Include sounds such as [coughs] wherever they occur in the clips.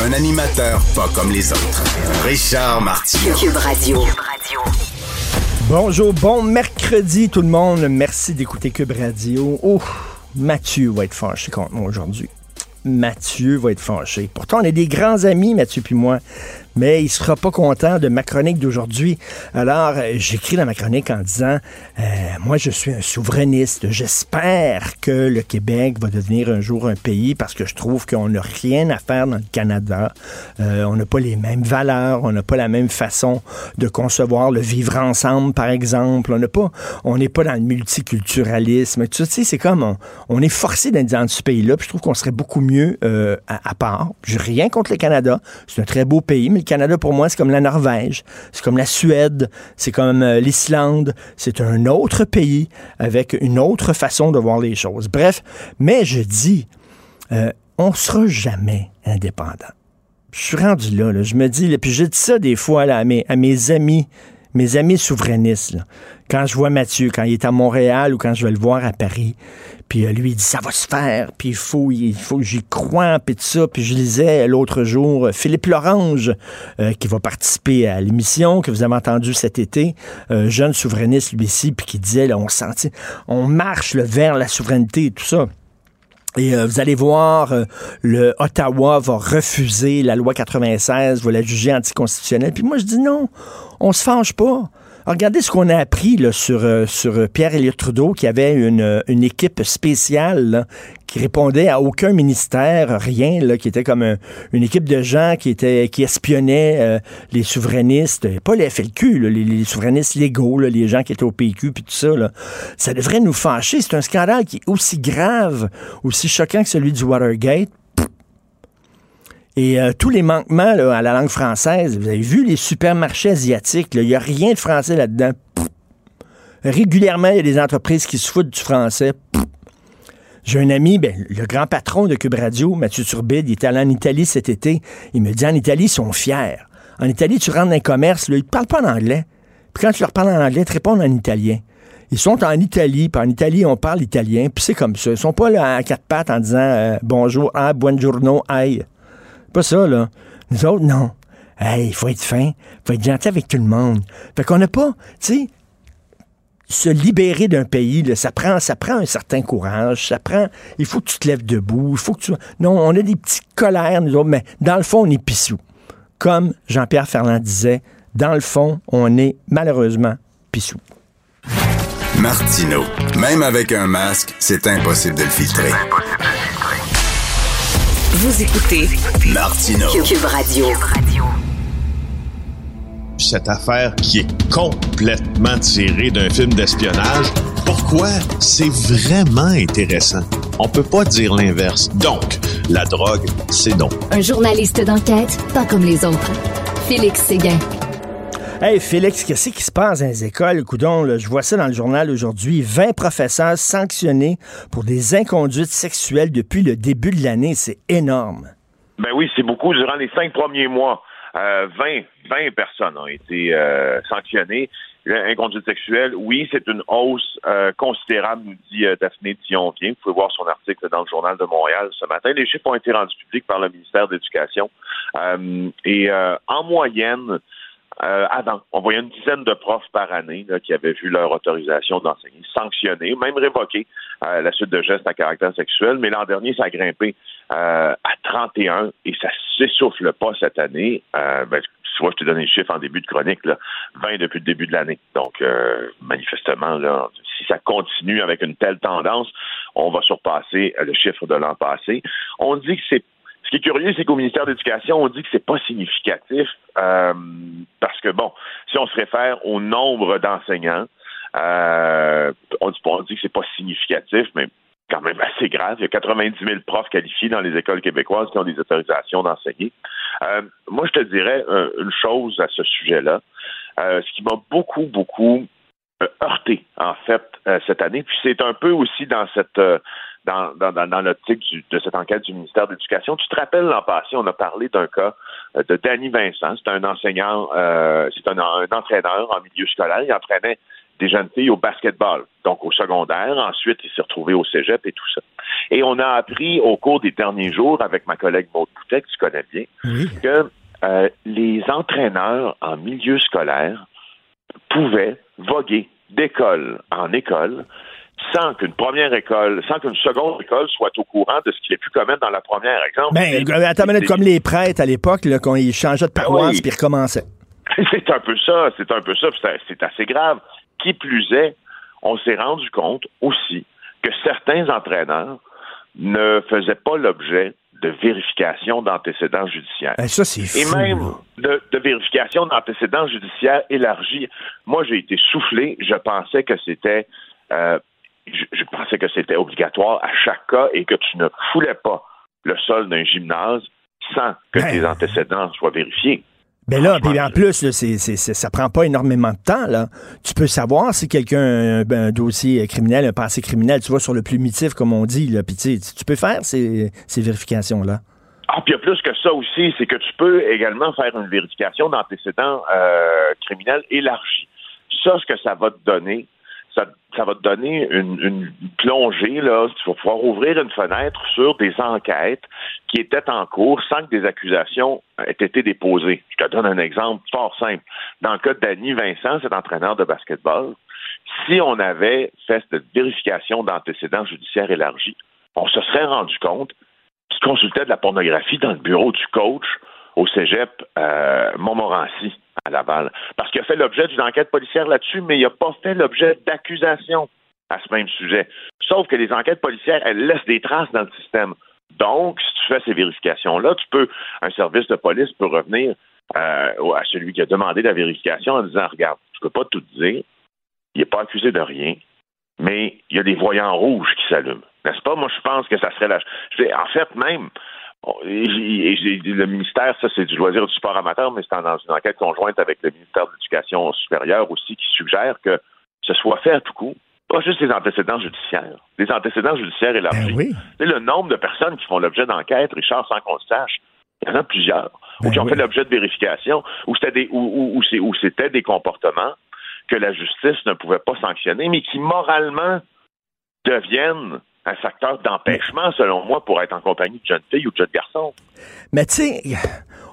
Un animateur pas comme les autres. Richard Martineau. Cube Radio. Bonjour, bon mercredi tout le monde. Merci d'écouter Cube Radio. Oh, Mathieu va être fâché contre moi aujourd'hui. Mathieu va être fâché. Pourtant, on est des grands amis, Mathieu puis moi mais il sera pas content de ma chronique d'aujourd'hui. Alors, euh, j'écris dans ma chronique en disant, euh, moi, je suis un souverainiste. J'espère que le Québec va devenir un jour un pays parce que je trouve qu'on n'a rien à faire dans le Canada. Euh, on n'a pas les mêmes valeurs, on n'a pas la même façon de concevoir le vivre ensemble, par exemple. On n'est pas dans le multiculturalisme. Tu sais, c'est comme on, est forcé d'être dans ce pays-là. Puis je trouve qu'on serait beaucoup mieux à, à part. J'ai rien contre le Canada. C'est un très beau pays, mais Canada, pour moi, c'est comme la Norvège, c'est comme la Suède, c'est comme euh, l'Islande. C'est un autre pays avec une autre façon de voir les choses. Bref, mais je dis, euh, on sera jamais indépendant. Je suis rendu là, je me dis, puis je dis ça des fois à, mes, à mes amis mes amis souverainistes, quand je vois Mathieu, quand il est à Montréal ou quand je vais le voir à Paris, puis euh, lui, il dit ça va se faire, puis il faut, il faut j'y croie, puis tout ça. Puis je lisais l'autre jour euh, Philippe Lorange, euh, qui va participer à l'émission que vous avez entendu cet été, jeune souverainiste lui ici, puis qui disait, là, on sentit, on marche vers la souveraineté et tout ça. Et vous allez voir, le Ottawa va refuser la loi 96, va la juger anticonstitutionnelle. Puis moi, je dis non, on se fâche pas. Regardez ce qu'on a appris sur, euh, sur Pierre-Éliott Trudeau, qui avait une, euh, équipe spéciale qui répondait à aucun ministère, rien, là, qui était comme une équipe de gens qui étaient qui espionnaient euh, les souverainistes, pas les FLQ, les, souverainistes légaux, les gens qui étaient au PQ, puis tout ça. Ça devrait nous fâcher. C'est un scandale qui est aussi grave, aussi choquant que celui du Watergate. Et euh, tous les manquements à la langue française, vous avez vu les supermarchés asiatiques, il n'y a rien de français là-dedans. Régulièrement, il y a des entreprises qui se foutent du français. J'ai un ami, ben, le grand patron de Cube Radio, Mathieu Turbide, il était allé en Italie cet été. Il me dit en Italie, ils sont fiers. En Italie, tu rentres dans un commerce, ils ne parlent pas en anglais. Puis quand tu leur parles en anglais, ils te répondent en italien. Ils sont en Italie, puis en Italie, on parle italien, puis c'est comme ça. Ils sont pas là à quatre pattes en disant euh, bonjour, ah, buongiorno, aïe. Pas ça, là. Nous autres, non. Hey, il faut être fin, il faut être gentil avec tout le monde. Fait qu'on n'a pas, tu sais, se libérer d'un pays, ça prend, ça prend un certain courage, ça prend, il faut que tu te lèves debout, il faut que tu, non, on a des petits colères, nous autres, mais dans le fond, on est pissou. Comme Jean-Pierre Ferland disait, dans le fond, on est malheureusement pissou. Martino, même avec un masque, c'est impossible de le filtrer. Vous écoutez Martino Cube Radio. Cette affaire qui est complètement tirée d'un film d'espionnage, pourquoi c'est vraiment intéressant? On peut pas dire l'inverse. Donc, la drogue, c'est non. Un journaliste d'enquête, pas comme les autres. Félix Séguin. Hey Félix, qu'est-ce qui se passe dans les écoles? Coudon, je vois ça dans le journal aujourd'hui. 20 professeurs sanctionnés pour des inconduites sexuelles depuis le début de l'année. C'est énorme. Ben oui, c'est beaucoup. Durant les cinq premiers mois, 20, euh, 20 personnes ont été euh, sanctionnées. Inconduite sexuelle, oui, c'est une hausse euh, considérable, nous dit Daphné dion Vous pouvez voir son article dans le Journal de Montréal ce matin. Les chiffres ont été rendus publics par le ministère de l'Éducation. et en moyenne, euh, avant. On voyait une dizaine de profs par année qui avaient vu leur autorisation d'enseigner sanctionnée, même révoquée à la suite de gestes à caractère sexuel. Mais l'an dernier, ça a grimpé euh, à 31 et ça s'essouffle pas cette année. Euh, ben, tu vois, je t'ai donné le chiffre en début de chronique, là, 20 depuis le début de l'année. Donc, euh, manifestement, là, si ça continue avec une telle tendance, on va surpasser le chiffre de l'an passé. On dit que c'est ce qui est curieux, c'est qu'au ministère de l'Éducation, on dit que c'est pas significatif euh, parce que bon, si on se réfère au nombre d'enseignants, euh, on, dit, on dit que c'est pas significatif, mais quand même assez grave. Il y a 90 000 profs qualifiés dans les écoles québécoises qui ont des autorisations d'enseigner. Euh, moi, je te dirais euh, une chose à ce sujet-là. Euh, ce qui m'a beaucoup, beaucoup heurté, en fait, cette année, puis c'est un peu aussi dans cette dans, dans, dans l'optique de cette enquête du ministère de l'Éducation. Tu te rappelles l'an passé, on a parlé d'un cas de Danny Vincent. C'est un enseignant, c'est un, un, entraîneur en milieu scolaire. Il entraînait des jeunes filles au basketball, donc au secondaire. Ensuite, il s'est retrouvé au cégep et tout ça. Et on a appris au cours des derniers jours, avec ma collègue Maud Boutet, que tu connais bien, que euh, les entraîneurs en milieu scolaire pouvaient voguer d'école en école sans qu'une première école, sans qu'une seconde école soit au courant de ce qu'il ait pu commettre dans la première. Exemple, ben, attends comme les prêtres à l'époque, quand ils changeaient de paroisse puis recommençaient. [laughs] C'est un peu ça, c'est un peu ça, c'est assez grave. Qui plus est, on s'est rendu compte aussi que certains entraîneurs ne faisaient pas l'objet de vérification d'antécédents judiciaires. Eh, ça, c'est Et même de, vérification d'antécédents judiciaires élargis. Moi, j'ai été soufflé. Je pensais que c'était, euh, je, pensais que c'était obligatoire à chaque cas et que tu ne foulais pas le sol d'un gymnase sans que ben, tes antécédents soient vérifiés. Ben là, puis en plus, là, c'est, ça prend pas énormément de temps. Là. Tu peux savoir si quelqu'un a un, dossier criminel, un passé criminel, tu vois, sur le plumitif, comme on dit. Là, puis tu peux faire ces, ces vérifications-là. Ah, puis il y a plus que ça aussi, c'est que tu peux également faire une vérification d'antécédents euh, criminels élargi. Ça, ce que ça va te donner, ça, va te donner une, plongée, là. Tu vas pouvoir ouvrir une fenêtre sur des enquêtes qui étaient en cours sans que des accusations aient été déposées. Je te donne un exemple fort simple. Dans le cas Danny Vincent, cet entraîneur de basketball, si on avait fait cette vérification d'antécédents judiciaires élargis, on se serait rendu compte qu'il consultait de la pornographie dans le bureau du coach au cégep euh, Montmorency à Laval. Parce qu'il a fait l'objet d'une enquête policière là-dessus, mais il n'a pas fait l'objet d'accusations à ce même sujet. Sauf que les enquêtes policières, elles laissent des traces dans le système. Donc, si tu fais ces vérifications-là, tu peux, un service de police peut revenir euh, à celui qui a demandé la vérification en disant, regarde, je ne peux pas tout dire, il n'est pas accusé de rien, mais il y a des voyants rouges qui s'allument. N'est-ce pas? Moi, je pense que ça serait la... En fait, même, le ministère, ça c'est du loisir du sport amateur, mais c'est dans une enquête conjointe avec le ministère de l'Éducation supérieure aussi qui suggère que ce soit fait à tout coup, pas juste les antécédents judiciaires, les antécédents judiciaires élargis. Ben c'est le nombre de personnes qui font l'objet d'enquêtes, Richard, sans qu'on le sache, il y en a plusieurs, ou ben qui ont fait l'objet de vérification, ou c'était des, ou, c'était des comportements que la justice ne pouvait pas sanctionner, mais qui moralement deviennent un facteur d'empêchement, selon moi, pour être en compagnie de jeunes filles ou de jeunes garçons. Mais tu sais,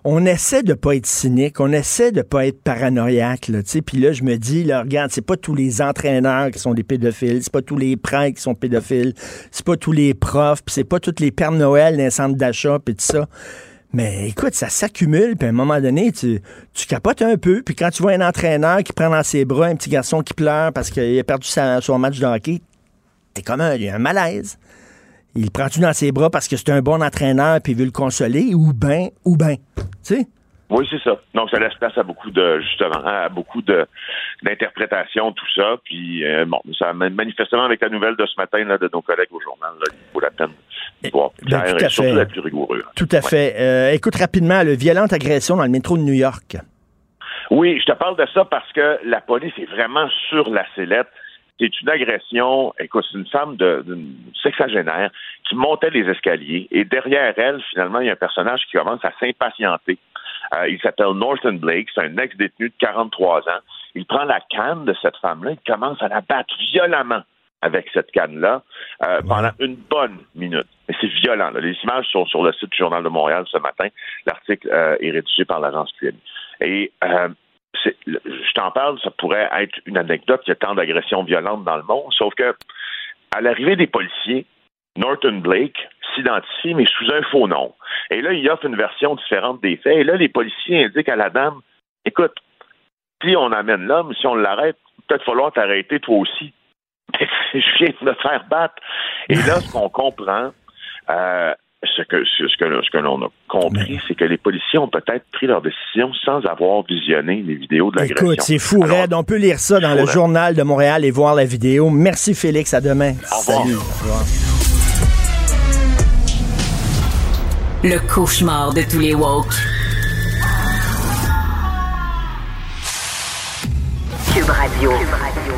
on essaie de pas être cynique, on essaie de pas être paranoïaque, là, puis là, je me dis, là, regarde, c'est pas tous les entraîneurs qui sont des pédophiles, c'est pas tous les prêtres qui sont pédophiles, c'est pas tous les profs, puis c'est pas tous les pères Noël dans centres d'achat, puis tout ça. Mais écoute, ça s'accumule, puis à un moment donné, tu, tu capotes un peu, puis quand tu vois un entraîneur qui prend dans ses bras un petit garçon qui pleure parce qu'il a perdu son match de hockey, t'es comme un, un malaise. Il prend-tu dans ses bras parce que c'est un bon entraîneur puis il veut le consoler, ou ben, ou ben, tu sais? Oui, c'est ça. Donc, ça laisse place à beaucoup de, justement, à beaucoup de d'interprétations, tout ça. Puis, euh, bon, ça manifestement avec la nouvelle de ce matin là, de nos collègues au journal, là, il vaut la peine de voir plus ben, clair et surtout la plus rigoureux. Tout à fait. Euh, écoute rapidement, le violente agression dans le métro de New York. Oui, je te parle de ça parce que la police est vraiment sur la sellette c'est une agression. Écoute, c'est une femme d'une sexagénaire qui montait les escaliers et derrière elle, finalement, il y a un personnage qui commence à s'impatienter. Euh, il s'appelle Norton Blake, c'est un ex-détenu de 43 ans. Il prend la canne de cette femme-là, il commence à la battre violemment avec cette canne-là euh, pendant une bonne minute. Et c'est violent. Les images sont sur le site du Journal de Montréal ce matin. L'article euh, est rédigé par l'agence QMI. Et je t'en parle, ça pourrait être une anecdote, il y a tant d'agressions violentes dans le monde, sauf que à l'arrivée des policiers, Norton Blake s'identifie, mais sous un faux nom. Et là, il offre une version différente des faits. Et là, les policiers indiquent à la dame, écoute, si on amène l'homme, si on l'arrête, peut-être falloir t'arrêter toi aussi. [laughs] je viens de me faire battre. Et là, ce qu'on comprend, euh, ce que, ce que, ce que l'on a compris, c'est que les policiers ont peut-être pris leur décision sans avoir visionné les vidéos de l'agression. Écoute, c'est fou, Red. On peut lire ça dans le journal de Montréal et voir la vidéo. Merci, Félix. À demain. Au revoir. Le cauchemar de tous les woke. Cube Radio. Cube Radio.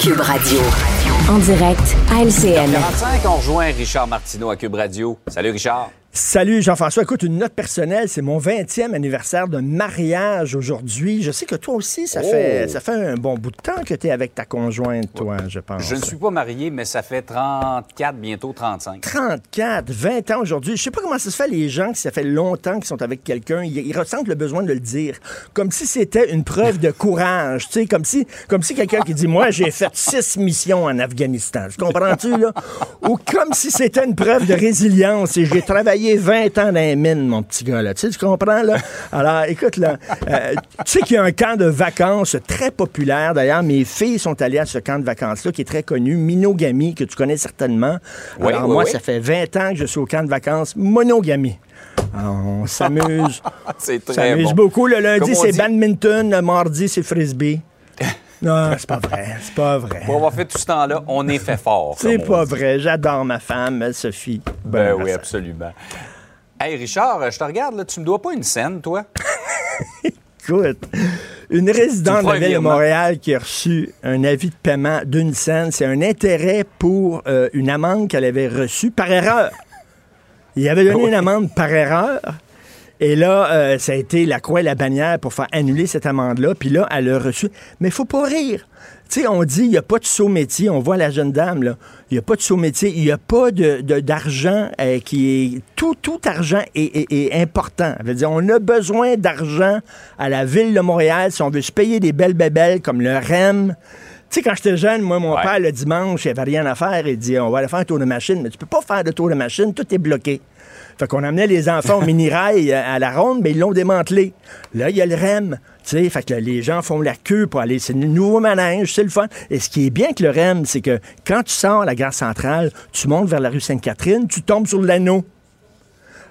Cube Radio. En direct à LCN. 45, on rejoint Richard Martineau à Cube Radio. Salut Richard. Salut Jean-François. Écoute, une note personnelle, c'est mon 20e anniversaire de mariage aujourd'hui. Je sais que toi aussi, ça, Oh. fait, ça fait un bon bout de temps que tu es avec ta conjointe, toi, je pense. Je ne suis pas marié, mais ça fait 34, bientôt 35. 34, 20 ans aujourd'hui. Je sais pas comment ça se fait, les gens qui ça fait longtemps qu'ils sont avec quelqu'un, ils, ils ressentent le besoin de le dire. Comme si c'était une preuve de courage. Tu sais, comme si, comme si quelqu'un qui dit Moi, j'ai fait six missions en Afghanistan. Tu comprends-tu, là? Ou comme si c'était une preuve de résilience et j'ai travaillé 20 ans dans les mines, mon petit gars, là. Tu sais, tu comprends, là? Alors, écoute, là, euh, tu sais qu'il y a un camp de vacances très populaire. D'ailleurs, mes filles sont allées à ce camp de vacances-là qui est très connu, Minogami, que tu connais certainement. Oui, Alors, oui, moi, oui. ça fait 20 ans que je suis au camp de vacances Monogamy. Alors, on s'amuse. [laughs] C'est On très s'amuse bon. beaucoup. Le lundi, c'est badminton. Le mardi, c'est frisbee. [laughs] Non, c'est pas vrai. C'est pas vrai. Pour avoir fait tout ce temps-là, on est fait fort. C'est pas dit. vrai. J'adore ma femme, Sophie. Ben oui, absolument. Hey Richard, je te regarde, là, tu me dois pas une scène, toi? [laughs] Écoute, une résidente de la un ville de. Montréal qui a reçu un avis de paiement d'une scène, c'est un intérêt pour euh, une amende qu'elle avait reçue par erreur. Il avait donné une amende par erreur. Et là, euh, ça a été la croix et la bannière pour faire annuler cette amende-là. Puis là, elle a reçu. Mais il faut pas rire. Tu sais, on dit, il n'y a pas de saut métier. On voit la jeune dame, là. Il n'y a pas de saut métier. Il n'y a pas de, de- d'argent euh, qui est. Tout, tout argent est, est- est important. Ça veut dire, on a besoin d'argent à la ville de Montréal si on veut se payer des belles bébelles comme le REM. Tu sais, quand j'étais jeune, moi, mon Ouais. père, le dimanche, il avait rien à faire. Il dit, on va aller faire un tour de machine. Mais tu peux pas faire de tour de machine. Tout est bloqué. Fait qu'on amenait les enfants au [laughs] mini-rail euh, à la ronde, mais ils l'ont démantelé. Là, il y a le REM. Tu sais, fait que là, les gens font la queue pour aller. C'est le nouveau manège, c'est le fun. Et ce qui est bien avec le REM, c'est que quand tu sors à la gare centrale, tu montes vers la rue Sainte-Catherine, tu tombes sur l'anneau.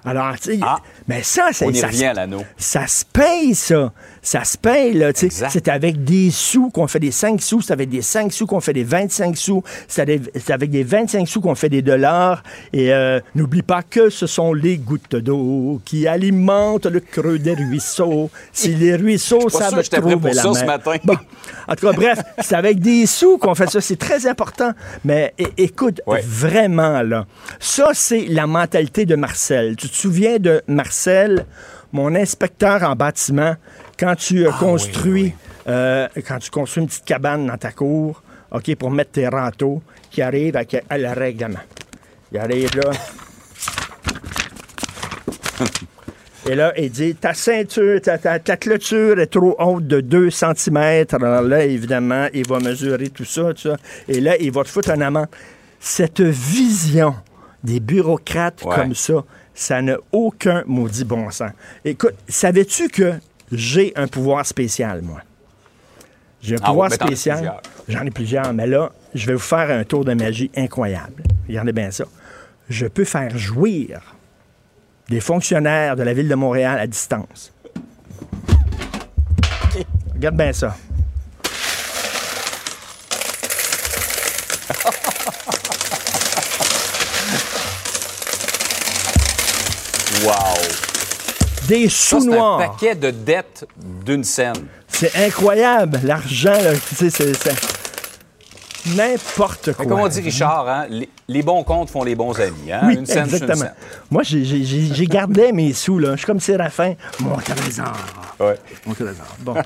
Alors, tu sais, Ah. mais ça, c'est On y ça, revient à l'anneau. ça se paye, ça. Ça se paye, là. tu sais. Exact. C'est avec des sous qu'on fait des 5 sous, c'est avec des 5 sous qu'on fait des 25 sous, c'est avec, des 25 sous qu'on fait des dollars. Et euh, n'oublie pas que ce sont les gouttes d'eau qui alimentent le creux des ruisseaux. Si les ruisseaux savent trouver pour la ça ce mer. matin. Bon, en tout cas, bref, [laughs] c'est avec des sous qu'on fait ça. C'est très important. Mais écoute, Ouais. vraiment, là, ça, c'est la mentalité de Marcel. Tu te souviens de Marcel, mon inspecteur en bâtiment, quand tu euh, construis, euh, quand tu construis une petite cabane dans ta cour, OK, pour mettre tes râteaux, qui arrive avec à le règlement. Il arrive là. [laughs] Et là, il dit Ta ceinture, ta, ta- ta clôture est trop haute de 2 cm. Alors là, évidemment, il va mesurer tout ça, tout ça. Et là, il va te foutre un amende. Cette vision des bureaucrates Ouais. comme ça, ça n'a aucun maudit bon sens. Écoute, savais-tu que j'ai un pouvoir spécial, moi? J'ai un Ah pouvoir ouais, spécial. J'en ai plusieurs, mais là, je vais vous faire un tour de magie incroyable. Regardez bien ça. Je peux faire jouir des fonctionnaires de la ville de Montréal à distance. Regarde bien ça. Des Ça, sous c'est un paquet de dettes d'une scène. C'est incroyable. L'argent, là, tu sais, c'est c'est n'importe quoi. Comme on dit Richard, hein, les, les bons comptes font les bons amis. Hein? Oui, une scène, une exactement. scène. Moi, j'ai- gardé mes sous, là. Je suis comme Séraphin. Mon trésor. Ouais. Mon trésor. Bon. [laughs]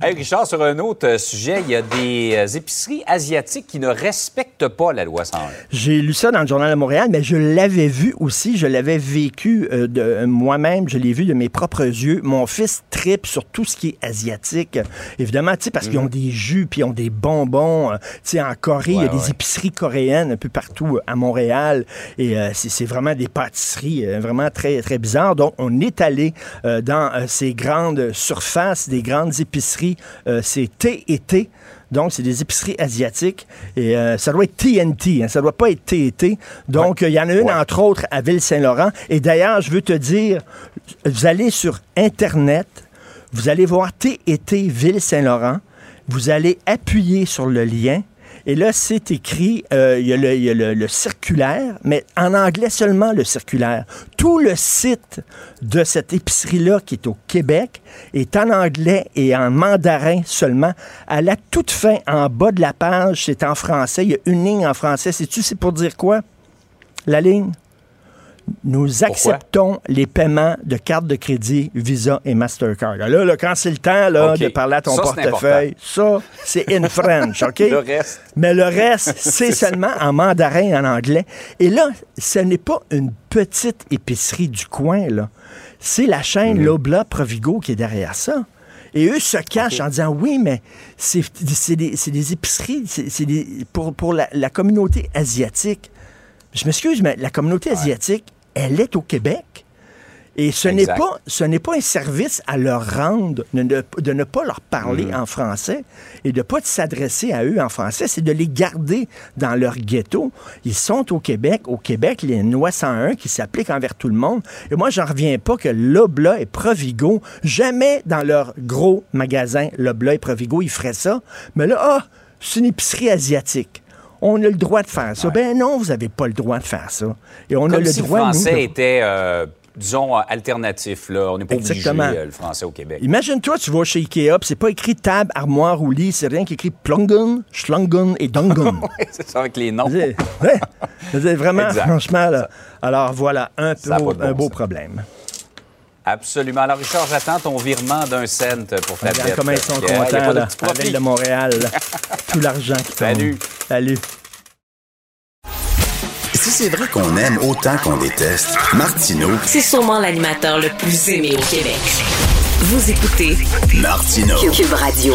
Hey, Richard, sur un autre euh, sujet, il y a des euh, épiceries asiatiques qui ne respectent pas la loi 101. J'ai lu ça dans le Journal de Montréal, mais je l'avais vu aussi, je l'avais vécu euh, de moi-même, je l'ai vu de mes propres yeux. Mon fils tripe sur tout ce qui est asiatique. Évidemment, parce qu'ils ont des jus, puis ils ont des bonbons. euh, Tu sais, en Corée, il y a Ouais, des épiceries coréennes un peu partout euh, à Montréal. Et euh, c'est vraiment des pâtisseries vraiment très, très bizarres. Donc, on est allé dans ces grandes surfaces, des grandes épiceries. C'est T et. Donc, c'est des épiceries asiatiques. Et euh, ça doit être TNT, hein, ça doit pas être T&T. Donc, euh, il y en a une, Ouais. entre autres, à Ville-Saint-Laurent. Et d'ailleurs, je veux te dire, vous allez sur Internet, vous allez voir T&T Ville-Saint-Laurent, vous allez appuyer sur le lien Et là, c'est écrit, euh, il y a, le, le circulaire, mais en anglais seulement le circulaire. Tout le site de cette épicerie-là qui est au Québec est en anglais et en mandarin seulement. À la toute fin, en bas de la page, c'est en français. Il y a une ligne en français. Sais-tu, c'est pour dire quoi? La ligne? Nous acceptons les paiements de cartes de crédit, Visa et Mastercard. Là, là, quand c'est le temps là, de parler à ton Ça, portefeuille, ça, c'est in [laughs] French, OK? Le reste. Mais le reste, [laughs] c'est seulement en mandarin et en anglais. Et là, ce n'est pas une petite épicerie du coin, là. C'est la chaîne Lobla Provigo qui est derrière ça. Et eux se cachent en disant oui, mais c'est des, des épiceries c'est pour, pour la, la communauté asiatique. Je m'excuse, mais la communauté asiatique, elle est au Québec. Et ce n'est pas, ce n'est pas un service à leur rendre de ne, de ne pas leur parler Mm. en français et de ne pas s'adresser à eux en français, c'est de les garder dans leur ghetto. Ils sont au Québec. Au Québec, il y a une loi 101 qui s'applique envers tout le monde. Et moi, j'en reviens pas que Lobla et Provigo, jamais dans leur gros magasin Lobla et Provigo, ils feraient ça. Mais là, ah, c'est une épicerie asiatique. On a le droit de faire ça. Ben non, vous n'avez pas le droit de faire ça. Et on a le si droit, le nous, français de- était, euh, disons, euh, alternatif. Là. On n'est pas obligé, Exactement. euh, le français au Québec. Imagine-toi, tu vas chez Ikea, puis c'est pas écrit table, armoire ou lit, c'est rien qui écrit plungun, schlungun et dungun. [laughs] c'est ça avec les noms. C'est ouais, vraiment, Exact. franchement, là. Alors voilà, un, beau, bon problème. Absolument. Alors, Richard, j'attends ton virement d'un cent pour ta Regarde comment ils sont. Il a contents, de là, petit à la ville de Montréal. [laughs] Tout l'argent qui tombe. Salut. Salut. Si c'est vrai qu'on aime autant qu'on déteste, Martineau, C'est sûrement l'animateur le plus aimé au Québec. Vous écoutez Martineau, Cube Radio.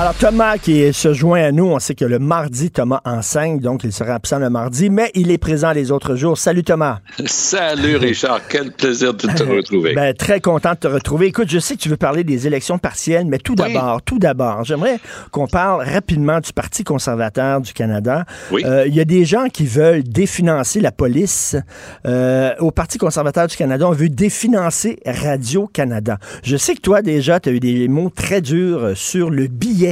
Alors, Thomas qui se joint à nous, on sait que le mardi, Thomas enseigne, donc il sera absent le mardi, mais il est présent les autres jours. Salut Thomas. Salut Richard, quel plaisir de te [laughs] retrouver. Ben, très content de te retrouver. Écoute, je sais que tu veux parler des élections partielles, mais tout Oui. d'abord, tout d'abord, j'aimerais qu'on parle rapidement du Parti conservateur du Canada. Oui. Euh, Il y a des gens qui veulent définancer la police. Euh, au Parti conservateur du Canada, on veut définancer Radio-Canada. Je sais que toi, déjà, tu as eu des mots très durs euh, sur le billet.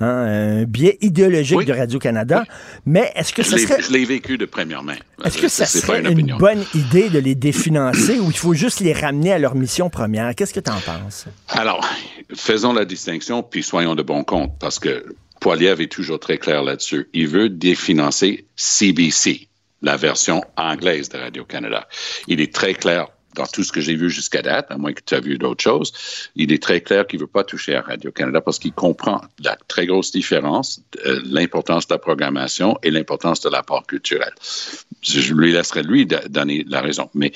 Hein, un biais idéologique Oui. de Radio-Canada. Mais est-ce que l'ai serait... je l'ai vécu de première main. Est-ce que ça serait une, bonne idée de les définancer ou il faut juste les ramener à leur mission première? Qu'est-ce que tu en penses? Alors, faisons la distinction, puis soyons de bon compte, parce que Poiliev est toujours très clair là-dessus. Il veut définancer CBC, la version anglaise de Radio-Canada. Il est très clair dans tout ce que j'ai vu jusqu'à date, à moins que tu as vu d'autres choses, il est très clair qu'il ne veut pas toucher à Radio-Canada parce qu'il comprend la très grosse différence, euh, l'importance de la programmation et l'importance de l'apport culturel. Je lui laisserai lui donner la raison. Mais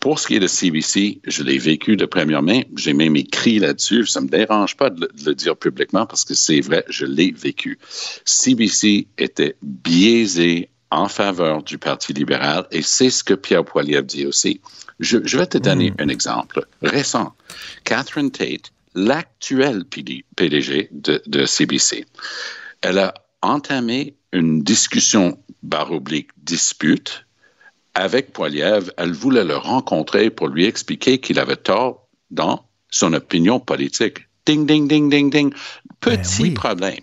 pour ce qui est de CBC, je l'ai vécu de première main. J'ai même écrit là-dessus. Ça me dérange pas de le, de le dire publiquement parce que c'est vrai, je l'ai vécu. CBC était biaisé en faveur du Parti libéral et c'est ce que Pierre Poilievre dit aussi. Je, je vais te donner un exemple récent. Catherine Tate, l'actuelle PD PDG de, de CBC, elle a entamé une discussion barre oblique dispute avec Poiliev, elle voulait le rencontrer pour lui expliquer qu'il avait tort dans son opinion politique. Ding, ding, ding, ding, ding. Petit oui. problème.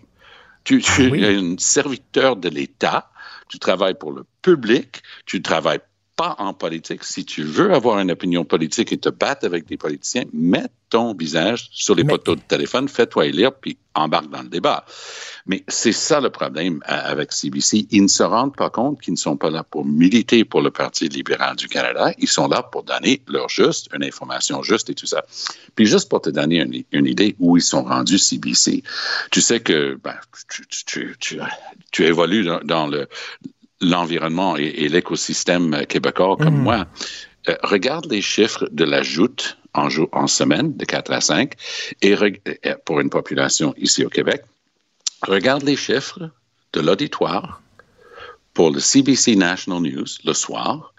Tu, tu oui. es un serviteur de l'État, tu travailles pour le public, tu travailles pas en politique. Si tu veux avoir une opinion politique et te battre avec des politiciens, mets ton visage sur les Mais- poteaux de téléphone, fais-toi élire, puis embarque dans le débat. Mais c'est ça le problème euh, avec CBC. Ils ne se rendent pas compte qu'ils ne sont pas là pour militer pour le Parti libéral du Canada. Ils sont là pour donner leur juste, une information juste et tout ça. Puis juste pour te donner une, une idée où ils sont rendus CBC. Tu sais que ben, tu, tu, tu, tu, tu évolues dans, dans le l'environnement et, et l'écosystème québécois comme moi. Euh, regarde les chiffres de la joute en, jour, en semaine de 4 à 5 et euh, pour une population ici au Québec. Regarde les chiffres de l'auditoire pour le CBC National News le soir.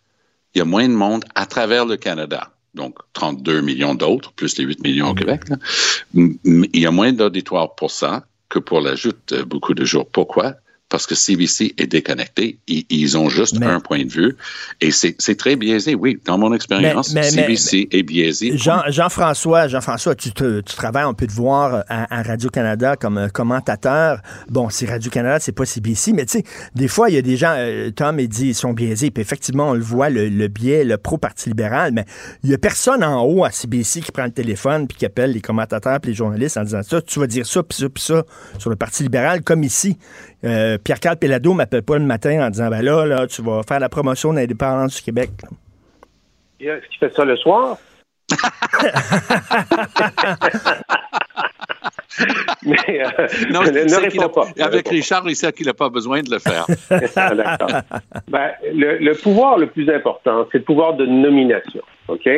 Il y a moins de monde à travers le Canada. donc 32 millions d'autres, plus les 8 millions au Québec. Là. Il y a moins d'auditoire pour ça que pour l'ajout de beaucoup de jours. Pourquoi? Parce que CBC est déconnecté. Ils, ont juste un point de vue. Et c'est très biaisé, oui. Dans mon expérience, CBC est biaisé. Jean-François, Jean-François, tu, tu, travailles, on peut te voir à, Radio-Canada comme commentateur. Bon, c'est Radio-Canada, c'est pas CBC, mais tu sais, des fois, il y a des gens, euh, Tom, il dit, ils sont biaisés. Puis effectivement, on le voit, le, biais, le pro-parti libéral, mais il y a personne en haut à CBC qui prend le téléphone puis qui appelle les commentateurs puis les journalistes en disant ça, tu vas dire ça, puis ça, puis ça sur le Parti libéral, comme ici. Euh, Pierre-Carl Pelado m'appelle pas le matin en disant ben là, là, tu vas faire la promotion de l'indépendance du Québec. Est-ce qu'il fait ça le soir? [laughs] Mais, euh, non, ne réponds pas. Avec Richard, il sait qu'il n'a pas besoin de le faire. [laughs] ben, le, pouvoir le plus important, c'est le pouvoir de nomination. OK?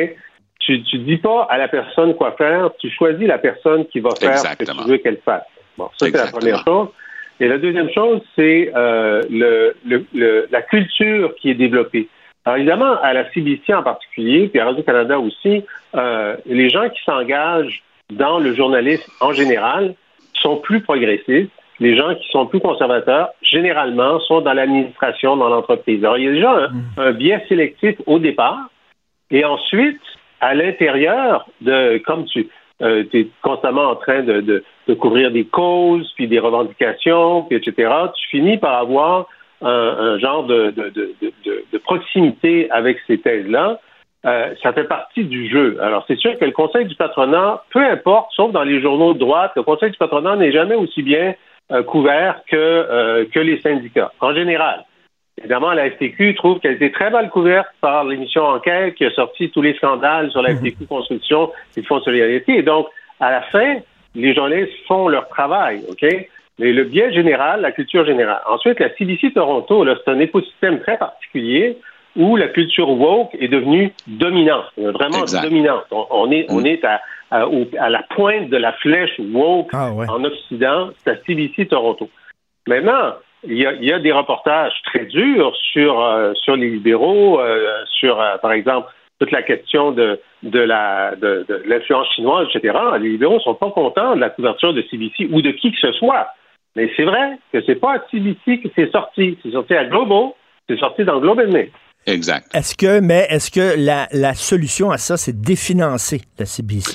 Tu ne dis pas à la personne quoi faire, tu choisis la personne qui va faire ce que tu veux qu'elle fasse. Bon, ça, c'est la première chose. Et la deuxième chose, c'est euh, le, le, la culture qui est développée. Alors évidemment, à la CBC en particulier, puis à Radio-Canada aussi, euh, les gens qui s'engagent dans le journalisme en général sont plus progressistes. Les gens qui sont plus conservateurs, généralement, sont dans l'administration, dans l'entreprise. Alors, il y a déjà un, mm. un biais sélectif au départ. Et ensuite, à l'intérieur de, comme tu, euh, tu es constamment en train de, de, couvrir des causes, puis des revendications, puis etc., tu finis par avoir un, genre de, de, proximité avec ces thèses-là. Euh, ça fait partie du jeu. Alors, c'est sûr que le Conseil du patronat, peu importe, sauf dans les journaux de droite, le Conseil du patronat n'est jamais aussi bien euh, couvert que, que les syndicats, en général. Évidemment, la FTQ trouve qu'elle était très mal couverte par l'émission Enquête qui a sorti tous les scandales sur la mhm. FTQ Construction et le Fonds de solidarité. Et donc, à la fin, les journalistes font leur travail, OK? Mais le biais général, la culture générale. Ensuite, la CBC Toronto, c'est un écosystème très particulier où la culture woke est devenue dominante, vraiment dominante. On, est, on est à, à, la pointe de la flèche woke ah, en Occident, c'est à CBC Toronto. Maintenant, il y, a, des reportages très durs sur, euh, sur les libéraux, euh, sur, euh, par exemple, toute la question de, de la de, l'influence chinoise, etc. Les libéraux sont pas contents de la couverture de CBC ou de qui que ce soit. Mais c'est vrai que c'est pas à CBC que c'est sorti. C'est sorti à Global, c'est sorti dans Global Mail. Exact. Est-ce que, mais est-ce que la, la, solution à ça, c'est définancer la CBC?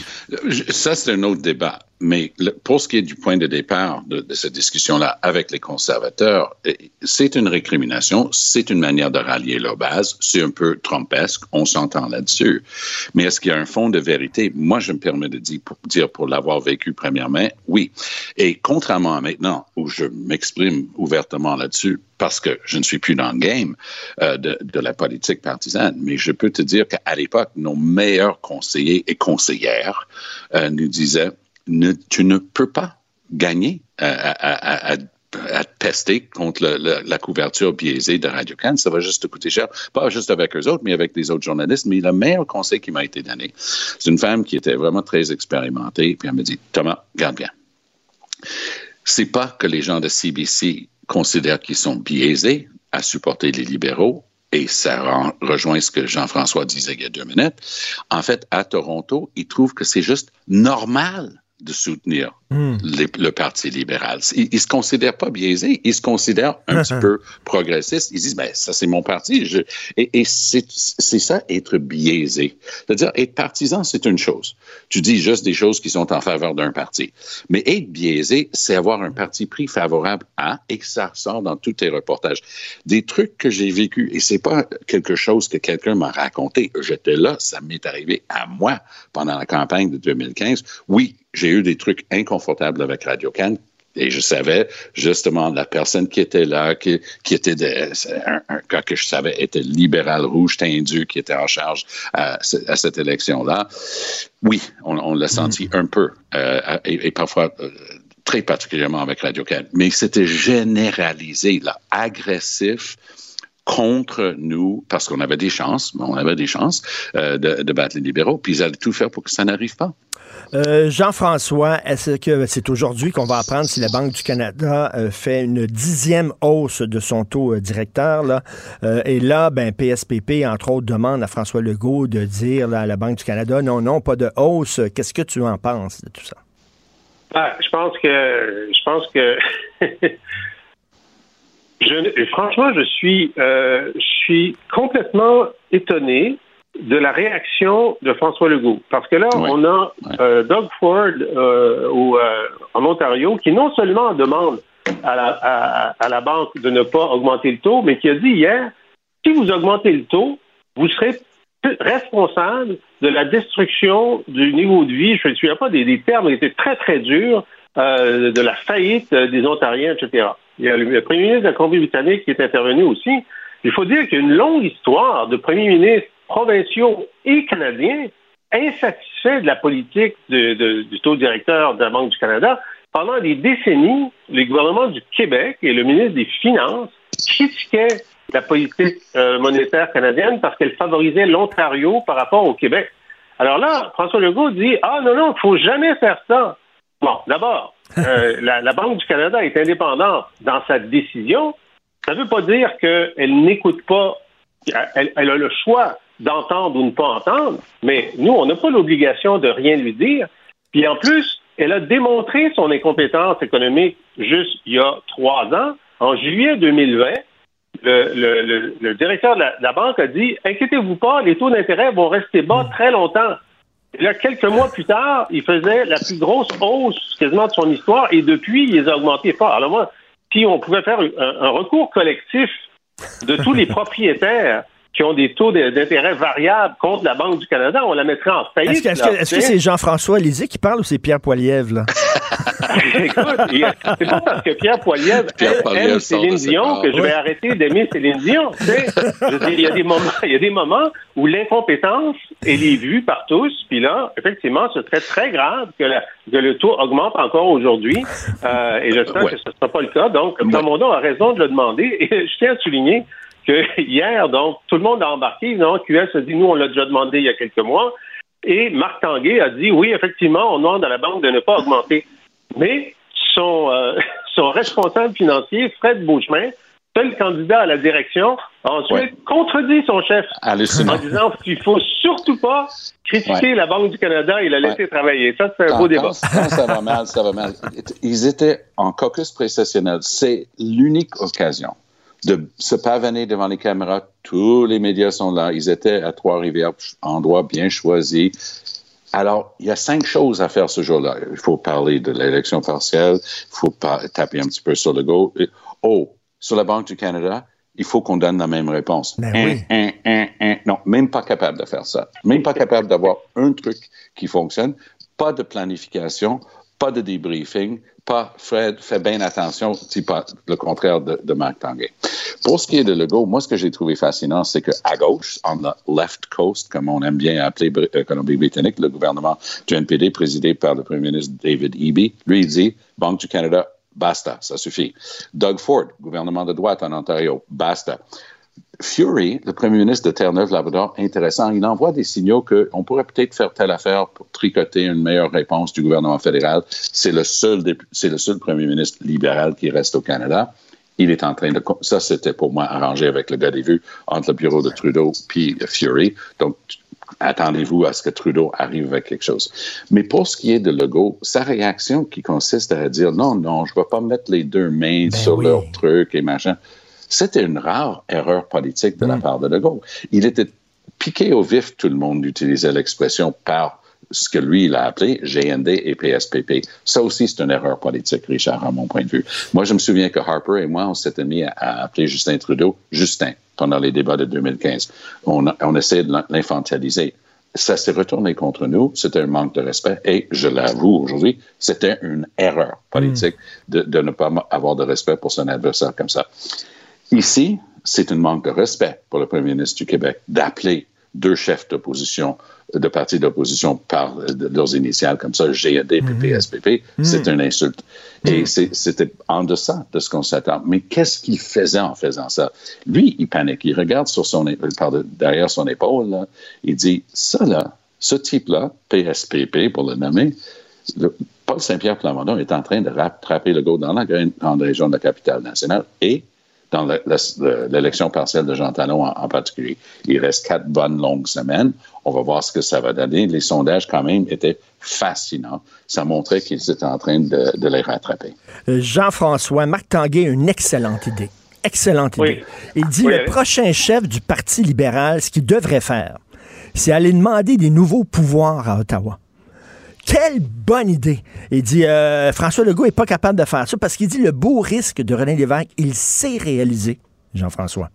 Ça, c'est un autre débat. Mais pour ce qui est du point de départ de, cette discussion-là avec les conservateurs, eh, c'est une récrimination, c'est une manière de rallier leur base, c'est un peu trompesque, on s'entend là-dessus. Mais est-ce qu'il y a un fond de vérité? Moi, je me permets de dire, pour, dire pour l'avoir vécu premièrement, oui. Et contrairement à maintenant, où je m'exprime ouvertement là-dessus, parce que je ne suis plus dans le game euh, de, de, la politique partisane, mais je peux te dire qu'à l'époque, nos meilleurs conseillers et conseillères euh, nous disaient tu ne peux pas gagner à, tester contre la couverture biaisée de Radio-Can. Ça va juste te coûter cher, pas juste avec eux autres, mais avec les autres journalistes. Mais le meilleur conseil qui m'a été donné, c'est une femme qui était vraiment très expérimentée, puis elle me dit, Thomas, garde bien. C'est pas que les gens de CBC considèrent qu'ils sont biaisés à supporter les libéraux, et ça rejoint ce que Jean-François disait il y a deux minutes. En fait, à Toronto, ils trouvent que c'est juste normal de soutenir hmm. le Parti libéral. Ils ne se considèrent pas biaisés, ils se considèrent un petit peu progressistes. Ils disent, ben, ça c'est mon parti. Je... Et, et c'est ça, être biaisé. C'est-à-dire, être partisan, c'est une chose. Tu dis juste des choses qui sont en faveur d'un parti. Mais être biaisé, c'est avoir un parti pris favorable à, et ça ressort dans tous tes reportages. Des trucs que j'ai vécu, et c'est pas quelque chose que quelqu'un m'a raconté. J'étais là, ça m'est arrivé à moi pendant la campagne de 2015. Oui, j'ai eu des trucs inconfortables avec Radio Can et je savais justement la personne qui était là, qui, qui était un, un, que je savais était libéral rouge tendu, qui était en charge à, cette élection-là. Oui, on, l'a senti mm. un peu, euh, et, parfois euh, très particulièrement avec Radio Can, mais c'était généralisé, là, agressif contre nous parce qu'on avait des chances, on avait des chances euh, de, de battre les libéraux, puis ils allaient tout faire pour que ça n'arrive pas. Euh, Jean-François, est-ce que c'est aujourd'hui qu'on va apprendre si la Banque du Canada euh, fait une dixième hausse de son taux euh, directeur? Là? et là, ben, PSPP, entre autres, demande à François Legault de dire à la Banque du Canada, non, non, pas de hausse. Qu'est-ce que tu en penses de tout ça? Ah, je pense que je pense que [laughs] je, franchement, je suis je suis complètement étonné de la réaction de François Legault. Parce que là, on a euh, Doug Ford euh, euh, en Ontario qui non seulement demande à la, à, la banque de ne pas augmenter le taux, mais qui a dit hier, si vous augmentez le taux, vous serez responsable de la destruction du niveau de vie. Je ne me souviens pas des, des termes qui étaient très, très durs, de la faillite des Ontariens, etc. Il y a le premier ministre de la Colombie-Britannique qui est intervenu aussi. Il faut dire qu'il y a une longue histoire de premier ministre provinciaux et canadiens insatisfaits de la politique du taux directeur de la Banque du Canada. Pendant des décennies, les gouvernements du Québec et le ministre des Finances critiquaient la politique euh, monétaire canadienne parce qu'elle favorisait l'Ontario par rapport au Québec. Alors là, François Legault dit Ah non, non, il ne faut jamais faire ça. Bon, d'abord, euh, [laughs] la, Banque du Canada est indépendante dans sa décision. Ça ne veut pas dire qu'elle n'écoute pas, elle, a le choix d'entendre ou ne pas entendre, mais nous, on n'a pas l'obligation de rien lui dire. Puis en plus, elle a démontré son incompétence économique juste il y a trois ans. En juillet 2020, le, directeur de la, banque a dit Inquiétez-vous pas, les taux d'intérêt vont rester bas très longtemps. Et là, quelques mois plus tard, il faisait la plus grosse hausse quasiment de son histoire et depuis, il les a augmentés fort. Alors moi, si on pouvait faire un recours collectif de tous les [laughs] propriétaires qui ont des taux d'intérêt variables contre la Banque du Canada, on la mettrait en faillite. Est-ce que c'est Jean-François Lisée qui parle ou c'est Pierre Poilievre, là? [laughs] Écoute, c'est pas parce que Pierre Poilievre aime Céline Dion que je vais arrêter d'aimer Céline Dion. Il y, a des moments, il y a des moments où l'incompétence, elle est vue par tous, puis là, effectivement, ce serait très grave que, le taux augmente encore aujourd'hui, euh, et j'espère que ce ne sera pas le cas. Donc, Plamondon a raison de le demander, et je tiens à souligner que [laughs] hier, donc, tout le monde a embarqué. Non, QS a dit, nous, on l'a déjà demandé il y a quelques mois. Et Marc Tanguay a dit, oui, effectivement, on demande à la banque de ne pas augmenter. Mais son, euh, [laughs] son responsable financier, Fred Beauchemin, seul candidat à la direction, a ensuite contredit son chef en disant qu'il faut surtout pas critiquer la Banque du Canada et la laisser travailler. Ça, c'est un beau débat. ça va mal, ça va mal. Ils étaient en caucus précessionnel. C'est l'unique occasion de se pavaner devant les caméras. Tous les médias sont là. Ils étaient à Trois-Rivières, endroit bien choisi. Alors, il y a cinq choses à faire ce jour-là. Il faut parler de l'élection partielle, il faut taper un petit peu sur le go. Oh, sur la Banque du Canada, il faut qu'on donne la même réponse. Ben non, même pas capable de faire ça. Même pas capable d'avoir un truc qui fonctionne. Pas de planification, pas de debriefing, pas Fred, fais bien attention, c'est pas le contraire de, de Marc Tanguay. Pour ce qui est de Legault, moi, ce que j'ai trouvé fascinant, c'est qu'à gauche, on the left coast, comme on aime bien appeler euh, Colombie-Britannique, le gouvernement du NPD, présidé par le premier ministre David Eby, lui, il dit Banque du Canada, basta, ça suffit. Doug Ford, gouvernement de droite en Ontario, basta. Fury, le premier ministre de Terre-Neuve-Labrador, intéressant, il envoie des signaux qu'on pourrait peut-être faire telle affaire pour tricoter une meilleure réponse du gouvernement fédéral. C'est le seul, c'est le seul premier ministre libéral qui reste au Canada. Il est en train de, ça c'était pour moi arrangé avec le gars des vues entre le bureau de Trudeau puis Fury. Donc, attendez-vous à ce que Trudeau arrive avec quelque chose. Mais pour ce qui est de Legault, sa réaction qui consiste à dire non, non, je ne vais pas mettre les deux mains ben sur leur truc et machin. C'était une rare erreur politique de la mm. part de Legault. Il était piqué au vif, tout le monde utilisait l'expression par ce que lui, il a appelé GND et PSPP. Ça aussi, c'est une erreur politique, Richard, à mon point de vue. Moi, je me souviens que Harper et moi, on s'était mis à, appeler Justin Trudeau Justin pendant les débats de 2015. On, on essayait de l'infantiliser. Ça s'est retourné contre nous. C'était un manque de respect. Et je l'avoue aujourd'hui, c'était une erreur politique mm. de, de ne pas avoir de respect pour son adversaire comme ça. Ici, c'est un manque de respect pour le premier ministre du Québec d'appeler deux chefs d'opposition, de partis d'opposition par leurs initiales comme ça, GAD et PSPP. C'est une insulte. Et mm-hmm. c'était en deçà de ce qu'on s'attend. Mais qu'est-ce qu'il faisait en faisant ça? Lui, il panique. Il regarde sur son, par derrière son épaule. Là, il dit, ça là, ce type-là, PSPP pour le nommer, Paul Saint-Pierre Plamondon est en train de rattraper le go dans la grande région de la capitale nationale et dans l'élection partielle de Jean Talon en, particulier. Il reste quatre bonnes longues semaines. On va voir ce que ça va donner. Les sondages, quand même, étaient fascinants. Ça montrait qu'ils étaient en train de, les rattraper. Euh, Jean-François, Marc Tanguay a une excellente idée. Excellente idée. Il dit le prochain chef du Parti libéral, ce qu'il devrait faire, c'est aller demander des nouveaux pouvoirs à Ottawa. Quelle bonne idée! Il dit euh, François Legault n'est pas capable de faire ça parce qu'il dit le beau risque de René Lévesque, il sait réaliser, Jean-François.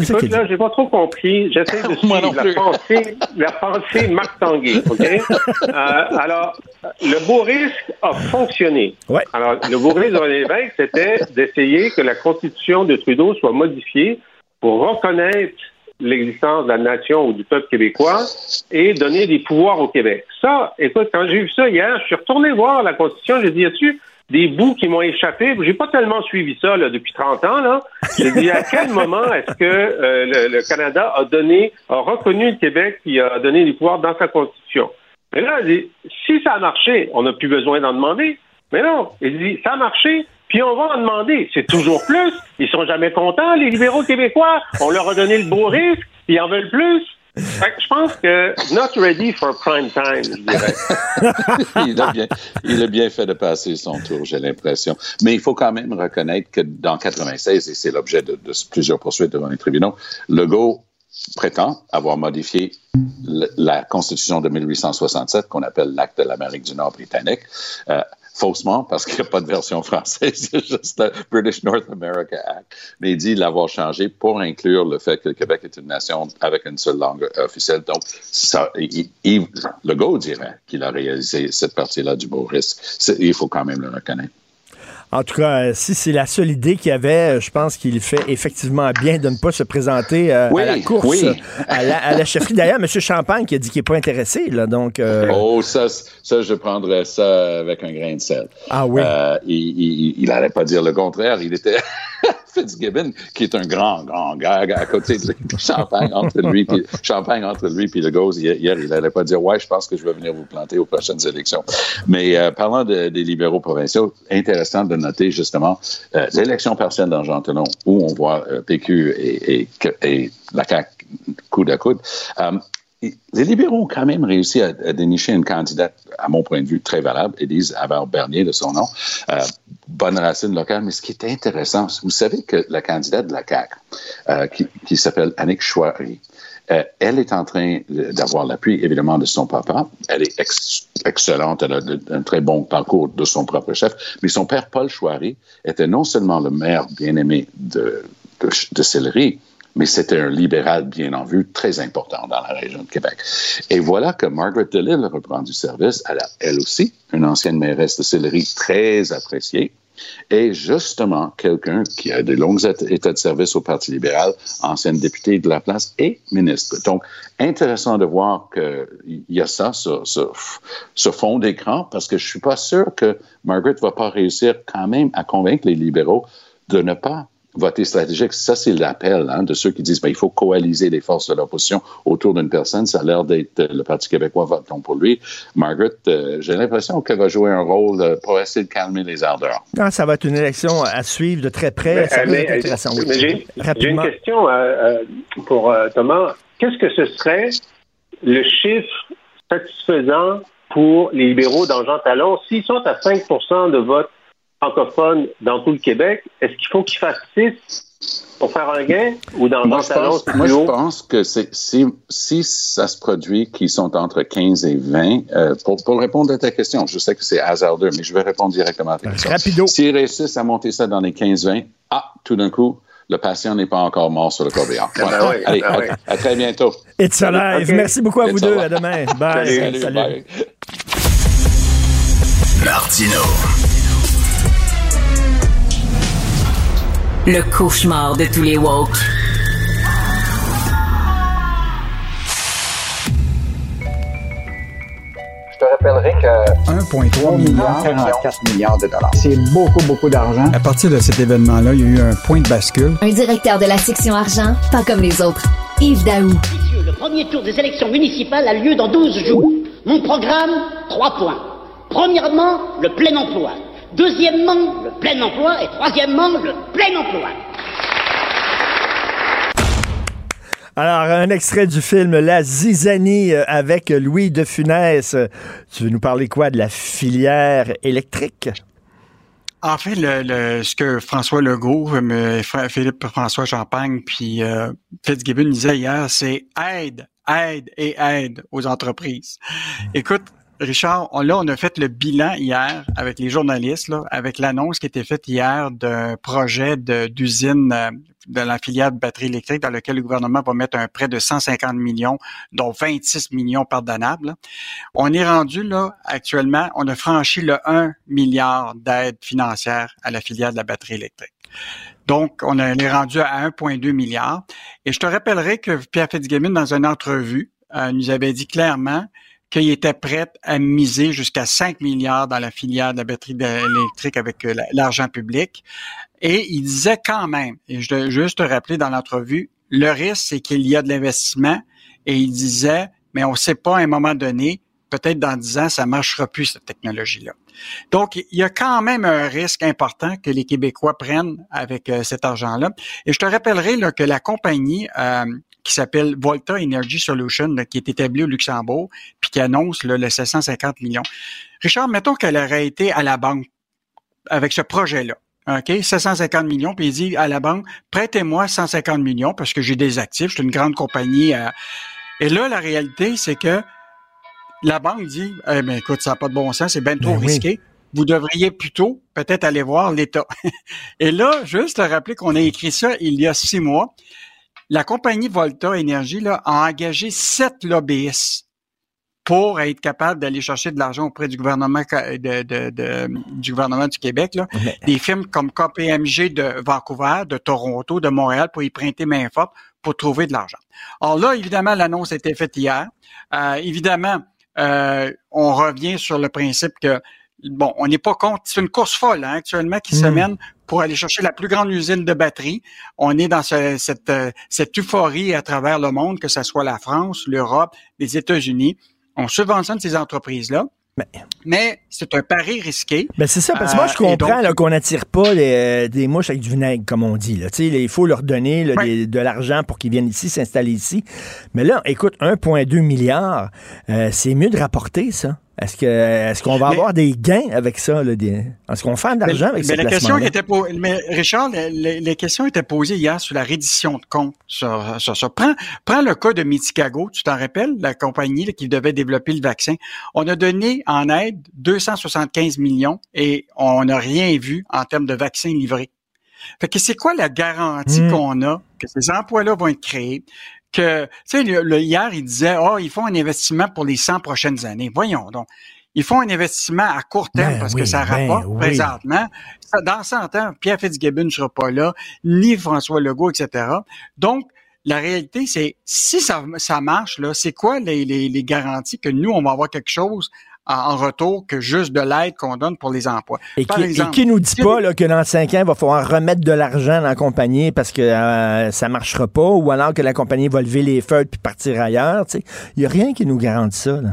Écoute, là, j'ai pas trop compris. J'essaie de [laughs] suivre la pensée, la pensée Marc Tanguay, OK? [laughs] euh, alors, le beau risque a fonctionné. Ouais. Alors, le beau risque de René Lévesque, c'était d'essayer que la constitution de Trudeau soit modifiée pour reconnaître l'existence de la nation ou du peuple québécois et donner des pouvoirs au Québec. Ça, écoute, quand j'ai vu ça hier, je suis retourné voir la Constitution, j'ai dit, y a-tu des bouts qui m'ont échappé? J'ai pas tellement suivi ça là, depuis 30 ans. Là. J'ai dit, à quel [laughs] moment est-ce que euh, le, Canada a donné, a reconnu le Québec et a donné des pouvoirs dans sa Constitution? Mais là, si ça a marché, on n'a plus besoin d'en demander. Mais non, il dit, ça a marché, puis on va en demander. C'est toujours plus. Ils sont jamais contents, les libéraux québécois. On leur a donné le beau risque. Ils en veulent plus. je pense que not ready for prime time, je dirais. [laughs] il, a bien, il a bien fait de passer son tour, j'ai l'impression. Mais il faut quand même reconnaître que dans 96, et c'est l'objet de, plusieurs poursuites devant les tribunaux, Legault prétend avoir modifié la Constitution de 1867, qu'on appelle l'Acte de l'Amérique du Nord britannique, euh, faussement parce qu'il n'y a pas de version française, [laughs] c'est juste le British North America Act, mais il dit l'avoir changé pour inclure le fait que le Québec est une nation avec une seule langue officielle. Donc, ça, il, il, Legault dirait qu'il a réalisé cette partie-là du beau risque. Il faut quand même le reconnaître. En tout cas, euh, si c'est la seule idée qu'il y avait, euh, je pense qu'il fait effectivement bien de ne pas se présenter euh, à la course, à, la, chefferie. D'ailleurs, M. Champagne qui a dit qu'il n'est pas intéressé. Là, donc, [laughs] Oh, ça, ça, je prendrais ça avec un grain de sel. Ah oui? il n'allait pas dire le contraire. Il était... [laughs] Fitzgibbon, qui est un grand, grand gars à côté de champagne entre lui, puis champagne entre lui puis le Gauze. Hier, il n'allait pas dire ouais, je pense que je vais venir vous planter aux prochaines élections. Mais euh, parlant des libéraux provinciaux, intéressant de noter justement euh, l'élection partielle dans Jean où on voit euh, PQ et, et, la CAQ coude à coude les libéraux ont quand même réussi à, dénicher une candidate, à mon point de vue, très valable, Élise Havard-Bernier de son nom, euh, bonne racine locale. Mais ce qui est intéressant, vous savez que la candidate de la CAQ, euh, qui, s'appelle Annick Chouari, euh, elle est en train d'avoir l'appui, évidemment, de son papa. Elle est excellente, elle a un très bon parcours de son propre chef. Mais son père, Paul Chouari, était non seulement le maire bien-aimé de, de, mais c'était un libéral bien en vue, très important dans la région de Québec. Et voilà que Margaret DeLille reprend du service. Elle a, elle aussi, une ancienne mairesse de Sillery très appréciée, et justement quelqu'un qui a de longues états de service au Parti libéral, ancienne députée de la place et ministre. Donc, intéressant de voir qu'il y a ça sur, ce fond d'écran, parce que je suis pas sûr que Margaret va pas réussir quand même à convaincre les libéraux de ne pas voter stratégique, ça, c'est l'appel hein, de ceux qui disent qu'il ben, il faut coaliser les forces de l'opposition autour d'une personne. Ça a l'air d'être euh, le Parti québécois votons pour lui. Margaret, euh, j'ai l'impression qu'elle va jouer un rôle euh, pour essayer de calmer les ardeurs. Ah, ça va être une élection à suivre de très près. ça va être intéressant. J'ai une question pour Thomas. Qu'est-ce que ce serait le chiffre satisfaisant pour les libéraux dans Jean Talon s'ils sont à 5% de vote francophones dans tout le Québec, est-ce qu'il faut qu'ils fassent 6 pour faire un gain ou dans moi, je pense, moi, je pense que si, si ça se produit qu'ils sont entre 15 et 20, euh, pour, pour, répondre à ta question, je sais que c'est hasardeux, mais je vais répondre directement à ta question. Rapido. S'ils réussissent à monter ça dans les 15-20, ah, tout d'un coup, le patient n'est pas encore mort sur le corbillard. Ah, voilà. Ben Allez, ben à, très bientôt. It's alive. Merci beaucoup à vous deux. À demain. Bye. Salut. Bye. Martino. Le cauchemar de tous les woke. Je te rappellerai que 1,3 milliard, 44 milliards de dollars. C'est beaucoup, beaucoup d'argent. À partir de cet événement-là, il y a eu un point de bascule. Un directeur de la section argent, pas comme les autres. Yves Daou. premier tour des élections municipales a lieu dans 12 jours. Mon programme, trois points. Premièrement, le plein emploi. Deuxièmement, le plein emploi. Et troisièmement, le plein emploi. Alors, un extrait du film La Zizanie euh, avec Louis de Funès. Tu veux nous parler quoi de la filière électrique? En fait, le, ce que François Legault, euh, Philippe François Champagne, puis euh, Fitzgibbon disait hier, c'est aide, aide et aide aux entreprises. Écoute, Richard, là, on a fait le bilan hier avec les journalistes, avec l'annonce qui a été faite hier d'un projet d'usine euh, de, la filière de batterie électrique dans lequel le gouvernement va mettre un prêt de 150 millions, dont 26 millions pardonnables. On est rendu là, actuellement, on a franchi le 1 milliard d'aides financières à la filière de la batterie électrique. Donc, on est rendu à 1,2 milliard. Et je te rappellerai que Pierre Fitzgibbon, dans une entrevue, euh, nous avait dit clairement qu'il était prêt à miser jusqu'à 5 milliards dans la filière de la batterie électrique avec euh, l'argent public. Et il disait quand même, et je dois juste te rappeler dans l'entrevue, le risque, c'est qu'il y a de l'investissement. Et il disait, mais on ne sait pas à un moment donné, peut-être dans 10 ans, ça marchera plus, cette technologie-là. Donc, il y a quand même un risque important que les Québécois prennent avec euh, cet argent-là. Et je te rappellerai là, que la compagnie euh, qui s'appelle Volta Energy Solution, qui est établi au Luxembourg, puis qui annonce le 750 millions. Richard, mettons qu'elle aurait été à la banque avec ce projet-là. OK, 750 millions, puis il dit à la banque, prêtez-moi 150 millions parce que j'ai des actifs, je suis une grande compagnie. Euh. Et là, la réalité, c'est que la banque dit, eh bien, écoute, ça n'a pas de bon sens, c'est bien trop ben risqué. Vous devriez plutôt peut-être aller voir l'État. [laughs] Et là, juste te rappeler qu'on a écrit ça il y a six mois. La compagnie Volta Énergie là, a engagé sept lobbyistes pour être capable d'aller chercher de l'argent auprès du gouvernement de, du gouvernement du Québec. Là. Des firmes comme KPMG de Vancouver, de Toronto, de Montréal pour y prêter main forte pour trouver de l'argent. Alors là, évidemment, l'annonce a été faite hier. Euh, évidemment, euh, on revient sur le principe que bon, on n'est pas contre. C'est une course folle hein, actuellement qui se hmm. mène pour aller chercher la plus grande usine de batterie. On est dans cette, euh, cette euphorie à travers le monde, que ce soit la France, l'Europe, les États-Unis. On subventionne ces entreprises-là. Mais, c'est un pari risqué. Ben c'est ça, parce que moi, je euh, comprends qu'on n'attire pas des mouches avec du vinaigre, comme on dit. Là. il faut leur donner de l'argent pour qu'ils viennent ici, s'installer ici. Mais là, écoute, 1,2 milliard, euh, c'est mieux de rapporter ça. Est-ce que est-ce qu'on va avoir des gains avec ça? est-ce qu'on fait de l'argent avec mais la question était Mais Richard, les, questions étaient posées hier sur la reddition de comptes. Sur, sur, Prends, prends le cas de Mitigago, tu t'en rappelles, la compagnie qui devait développer le vaccin. On a donné en aide 275 millions et on n'a rien vu en termes de vaccins livrés. Fait que c'est quoi la garantie hmm. qu'on a que ces emplois-là vont être créés? Que, tu sais, le, hier, il disait, oh, ils font un investissement pour les 100 prochaines années. Voyons donc. Ils font un investissement à court terme ben parce que ça ben rapporte présentement. dans 100 ans, Pierre Fitzgibbon ne sera pas là, ni François Legault, etc. Donc, la réalité, c'est si ça, ça marche, là, c'est quoi les, les, les, garanties que nous, on va avoir quelque chose en retour que juste de l'aide qu'on donne pour les emplois. Et, qui, exemple, qui nous dit pas là, que dans cinq ans, il va falloir remettre de l'argent dans la compagnie parce que euh, ça marchera pas, ou alors que la compagnie va lever les feuilles puis partir ailleurs. Il n'y a rien qui nous garantit ça. Là.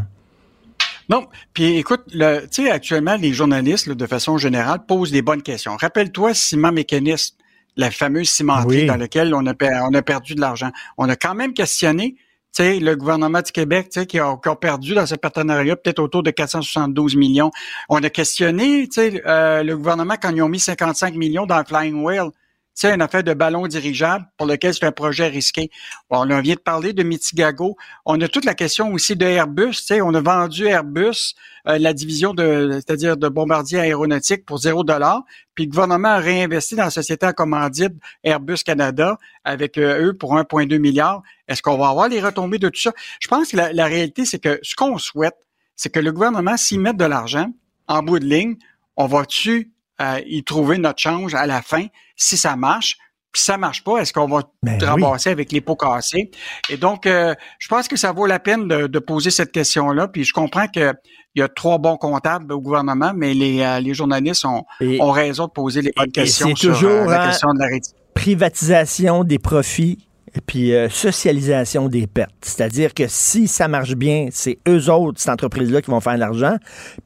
Non. Puis écoute, tu sais, actuellement, les journalistes, de façon générale, posent des bonnes questions. Rappelle-toi Ciment Mécaniste, la fameuse cimenterie dans laquelle on a, on a perdu de l'argent. On a quand même questionné sais, le gouvernement du Québec, qui a, perdu dans ce partenariat peut-être autour de 472 millions. On a questionné, euh, le gouvernement quand ils ont mis 55 millions dans Flying Whale. Tu sais, une affaire de ballon dirigeable pour lequel c'est un projet risqué. on vient de parler de Mitigago. On a toute la question aussi de Airbus. Tu on a vendu Airbus, euh, la division de, c'est-à-dire de bombardiers aéronautiques pour zéro dollar. Puis le gouvernement a réinvesti dans la société en commandite Airbus Canada avec euh, eux pour 1,2 milliard. Est-ce qu'on va avoir les retombées de tout ça? Je pense que la, réalité, c'est que ce qu'on souhaite, c'est que le gouvernement s'y mette de l'argent en bout de ligne. On va-tu euh, y trouver notre change à la fin si ça marche? Puis ça marche pas, est-ce qu'on va ben ramasser avec les pots cassés? Et donc, euh, je pense que ça vaut la peine de, poser cette question-là. Puis je comprends qu'il y a trois bons comptables au gouvernement, mais les, euh, les journalistes ont, ont, raison de poser les bonnes questions sur toujours, la hein, question de la privatisation des profits puis euh, socialisation des pertes. C'est-à-dire que si ça marche bien, c'est eux autres, cette entreprise-là, qui vont faire de l'argent.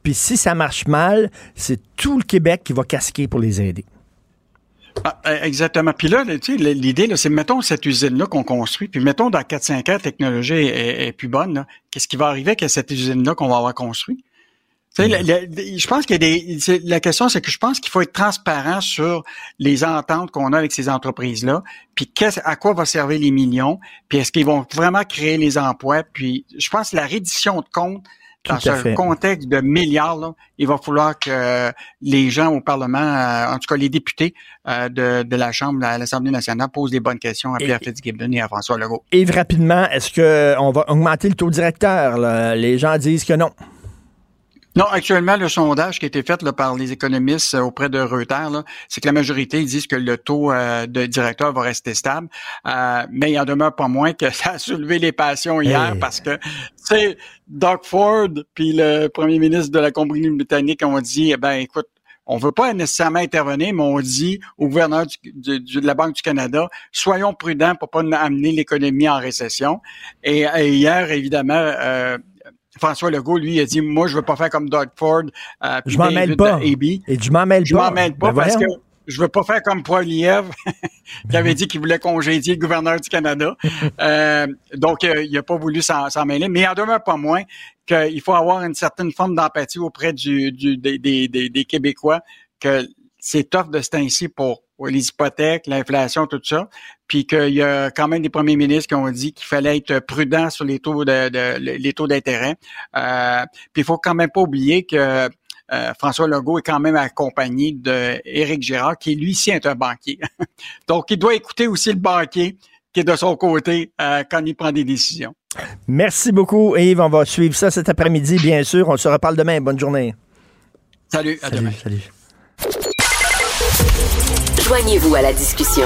Puis si ça marche mal, c'est tout le Québec qui va casquer pour les aider. Ah, euh, exactement. Puis là, l'idée, c'est mettons cette usine-là qu'on construit, puis mettons dans 4-5 ans, la technologie est, plus bonne. Qu'est-ce qui va arriver avec cette usine-là qu'on va avoir construit? je pense qu'il y a des. La question, c'est que je pense qu'il faut être transparent sur les ententes qu'on a avec ces entreprises-là, puis à quoi va servir les millions, puis est-ce qu'ils vont vraiment créer les emplois, puis je pense que la reddition de comptes dans ce contexte de milliards, il va falloir que les gens au Parlement, euh, en tout cas les députés euh, de, la Chambre, de l'Assemblée nationale, posent les bonnes questions à Pierre Fitzgibbon et à François Legault. Et rapidement, est-ce qu'on va augmenter le taux directeur? Les gens disent que non. Non, actuellement, le sondage qui a été fait là, par les économistes euh, auprès de Reuters, c'est que la majorité ils disent que le taux euh, de directeur va rester stable. Euh, mais il en demeure pas moins que [laughs] ça a soulevé les passions hier parce que c'est Doug Ford puis le premier ministre de la compagnie britannique ont dit, eh ben écoute, on veut pas nécessairement intervenir, mais on dit au gouverneur de la Banque du Canada, soyons prudents pour pas amener l'économie en récession. Et, hier, évidemment, euh, François Legault, lui, a dit, moi, je veux pas faire comme Doug Ford. Euh, je m'en mêle pas. Et je m'en mêle pas. Je m'en mêle pas ben parce que je veux pas faire comme Poiliev, [laughs] qui avait dit qu'il voulait congédier le gouverneur du Canada. [laughs] euh, donc, euh, il a pas voulu s'en mêler. Mais il en demeure pas moins qu'il faut avoir une certaine forme d'empathie auprès du, du des, des, des, Québécois, que c'est tough de ce temps-ci pour les hypothèques, l'inflation, tout ça, puis qu'il y a quand même des premiers ministres qui ont dit qu'il fallait être prudent sur les taux de, les taux d'intérêt. Euh, puis il faut quand même pas oublier que euh, François Legault est quand même accompagné d'Éric Gérard, qui lui aussi est un banquier. [laughs] Donc, il doit écouter aussi le banquier qui est de son côté euh, quand il prend des décisions. Merci beaucoup, Yves. On va suivre ça cet après-midi, bien sûr. On se reparle demain. Bonne journée. Salut, à demain. Salut. Joignez-vous à la discussion.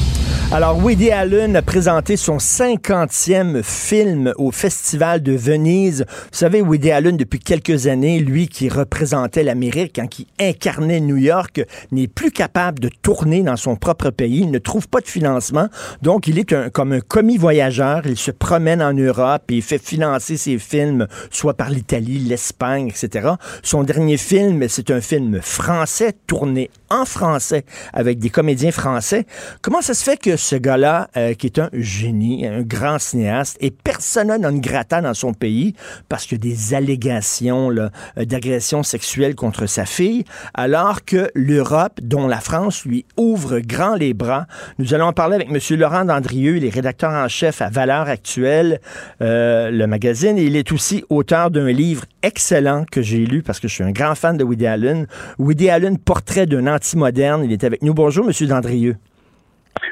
Alors, Woody Allen a présenté son 50e film au Festival de Venise. Vous savez, Woody Allen, depuis quelques années, lui qui représentait l'Amérique, hein, qui incarnait New York, n'est plus capable de tourner dans son propre pays. Il ne trouve pas de financement. Donc, il est comme un commis voyageur. Il se promène en Europe et il fait financer ses films, soit par l'Italie, l'Espagne, etc. Son dernier film, c'est un film français, tourné en français, avec des comédiens français. Comment ça se fait que ce gars-là, euh, qui est un génie, un grand cinéaste, et personne non grata dans son pays parce qu'il y a des allégations euh, d'agression sexuelle contre sa fille, alors que l'Europe, dont la France, lui ouvre grand les bras. Nous allons en parler avec M. Laurent Dandrieux, il est rédacteur en chef à Valeurs Actuelles, euh, le magazine, il est aussi auteur d'un livre excellent que j'ai lu parce que je suis un grand fan de Woody Allen. Woody Allen, portrait d'un anti-moderne. Il est avec nous. Bonjour, M. Dandrieux.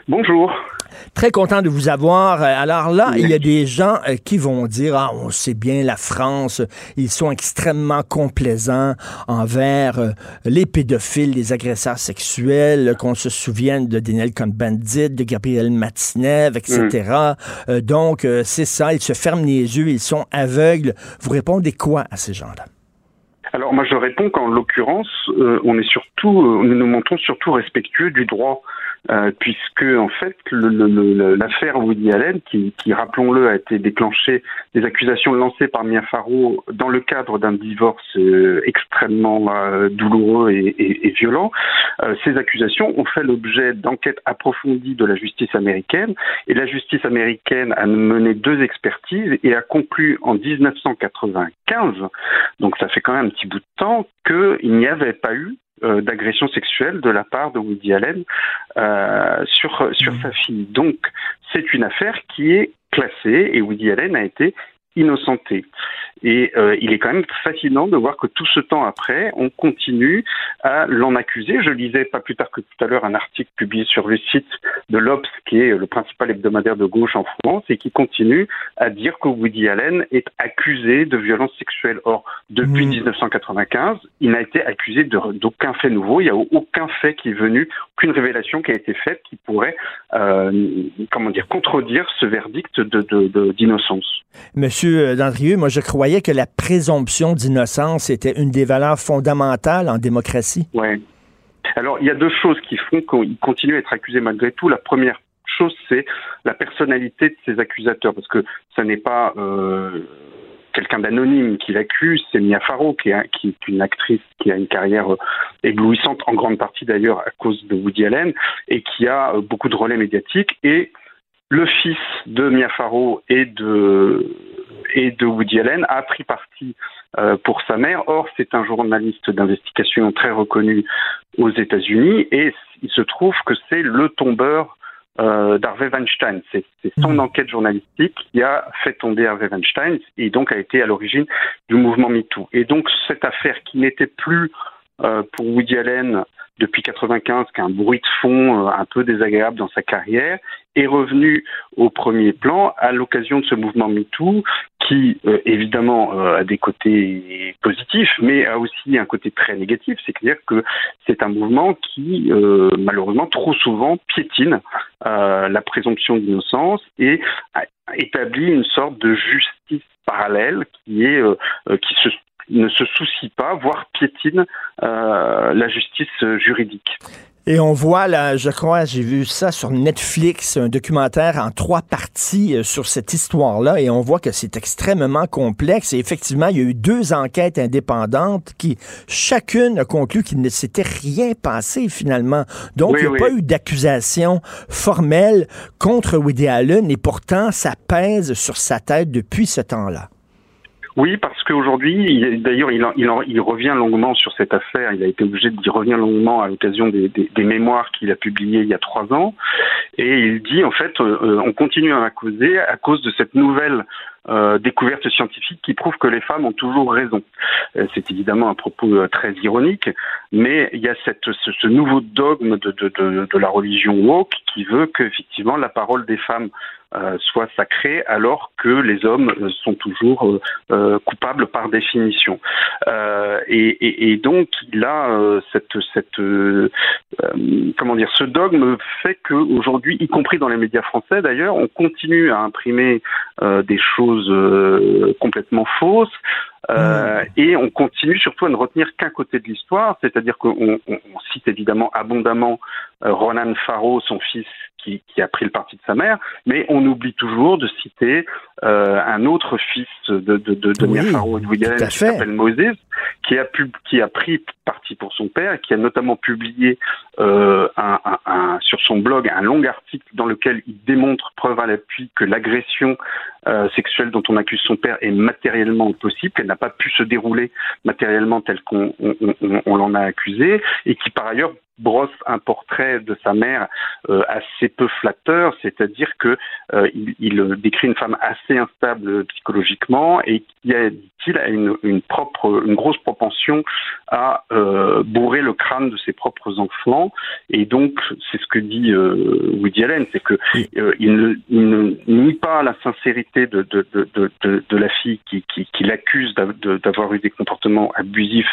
Bonjour. Très content de vous avoir. Alors là, il y a des gens euh, qui vont dire, ah, on sait bien, la France, ils sont extrêmement complaisants envers euh, les pédophiles, les agresseurs sexuels, qu'on se souvienne de Daniel Cohn-Bandit, de Gabriel Matinev, etc. Mm. Euh, donc, c'est ça, ils se ferment les yeux, ils sont aveugles. Vous répondez quoi à ces gens-là? Alors moi je réponds qu'en l'occurrence, on est surtout, nous nous montrons surtout respectueux du droit euh, puisque en fait l'affaire Woody Allen, qui, qui rappelons-le a été déclenchée des accusations lancées par Mia Farrow dans le cadre d'un divorce euh, extrêmement euh, douloureux et, et, et violent, ces accusations ont fait l'objet d'enquêtes approfondies de la justice américaine. Et la justice américaine a mené deux expertises et a conclu en 1995, donc ça fait quand même un petit bout de temps, qu'il n'y avait pas eu euh, d'agression sexuelle de la part de Woody Allen euh, sur sur mmh. sa fille. Donc c'est une affaire qui est classée et Woody Allen a été innocenté. Et euh, il est quand même fascinant de voir que tout ce temps après, on continue à l'en accuser. Je lisais pas plus tard que tout à l'heure un article publié sur le site de l'Obs, qui est le principal hebdomadaire de gauche en France, et qui continue à dire que Woody Allen est accusé de violence sexuelle. Or, depuis 1995, mmh. il n'a été accusé d'aucun fait nouveau. Il n'y a aucun fait qui est venu, aucune révélation qui a été faite qui pourrait, euh, comment dire, contredire ce verdict d'innocence. De, de, Monsieur Dandrieux, moi je croyais que la présomption d'innocence était une des valeurs fondamentales en démocratie. Oui. Alors, il y a deux choses qui font qu'il continue à être accusé malgré tout. La première chose, c'est la personnalité de ses accusateurs, parce que ça n'est pas euh, quelqu'un d'anonyme qui l'accuse, c'est Mia Farrow, qui est, qui est, une actrice qui a une carrière euh, éblouissante, en grande partie d'ailleurs à cause de Woody Allen, et qui a euh, beaucoup de relais médiatiques. Et le fils de Mia Farrow et de, et de Woody Allen a pris parti euh, pour sa mère. Or, c'est un journaliste d'investigation très reconnu aux États-Unis et il se trouve que c'est le tombeur euh, d'Harvey Weinstein. C'est son mmh. enquête journalistique qui a fait tomber Harvey Weinstein et donc a été à l'origine du mouvement MeToo. Et donc cette affaire qui n'était plus pour Woody Allen depuis 95 qu'un bruit de fond euh, un peu désagréable dans sa carrière, est revenu au premier plan à l'occasion de ce mouvement MeToo qui euh, évidemment euh, a des côtés positifs, mais a aussi un côté très négatif, c'est-à-dire que c'est un mouvement qui malheureusement trop souvent piétine la présomption d'innocence et établit une sorte de justice parallèle qui est qui se ne se soucie pas, voire piétine euh, la justice juridique. Et on voit là, je crois, j'ai vu ça sur Netflix, un documentaire en trois parties euh, sur cette histoire-là, et on voit que c'est extrêmement complexe. Et effectivement, il y a eu deux enquêtes indépendantes qui, chacune a conclu qu'il ne s'était rien passé finalement. Donc, il n'y a pas eu d'accusation formelle contre Woody Allen, et pourtant, ça pèse sur sa tête depuis ce temps-là. Oui, parce qu'aujourd'hui, d'ailleurs, il, revient longuement sur cette affaire. Il a été obligé d'y revenir longuement à l'occasion des, mémoires qu'il a publiées il y a trois ans. Et il dit, en fait, euh, euh, on continue à causer à cause de cette nouvelle euh, découverte scientifique qui prouve que les femmes ont toujours raison. C'est évidemment un propos très ironique, mais il y a ce, nouveau dogme de, de, la religion woke qui veut qu'effectivement la parole des femmes soit sacré alors que les hommes euh, sont toujours euh, coupables par définition. Et, donc là, cette, cette comment dire, ce dogme fait qu'aujourd'hui, y compris dans les médias français d'ailleurs, on continue à imprimer des choses complètement fausses. Euh, et on continue surtout à ne retenir qu'un côté de l'histoire, c'est-à-dire qu'on on, on cite évidemment abondamment Ronan Farrow, son fils, qui, qui, a pris le parti de sa mère, mais on oublie toujours de citer euh, un autre fils de, de, de, de oui, Farrow qui s'appelle Moses, qui a, pu, qui a pris parti pour son père qui a notamment publié euh, un, un, un, sur son blog un long article dans lequel il démontre preuve à l'appui que l'agression euh, sexuelle dont on accuse son père est matériellement possible, qu'elle n'a pas pu se dérouler matériellement tel qu'on on, on, on l'en a accusé, et qui par ailleurs brosse un portrait de sa mère euh, assez peu flatteur, c'est-à-dire que euh, il, il, décrit une femme assez instable psychologiquement et qui a, dit-il, a une, une, propre, une grosse propension à euh, bourrer le crâne de ses propres enfants. Et donc, c'est ce que dit euh, Woody Allen, c'est que euh, il, ne, il ne nie pas la sincérité de, de, de, de, de la fille qui, qui, qui l'accuse d'avoir eu des comportements abusifs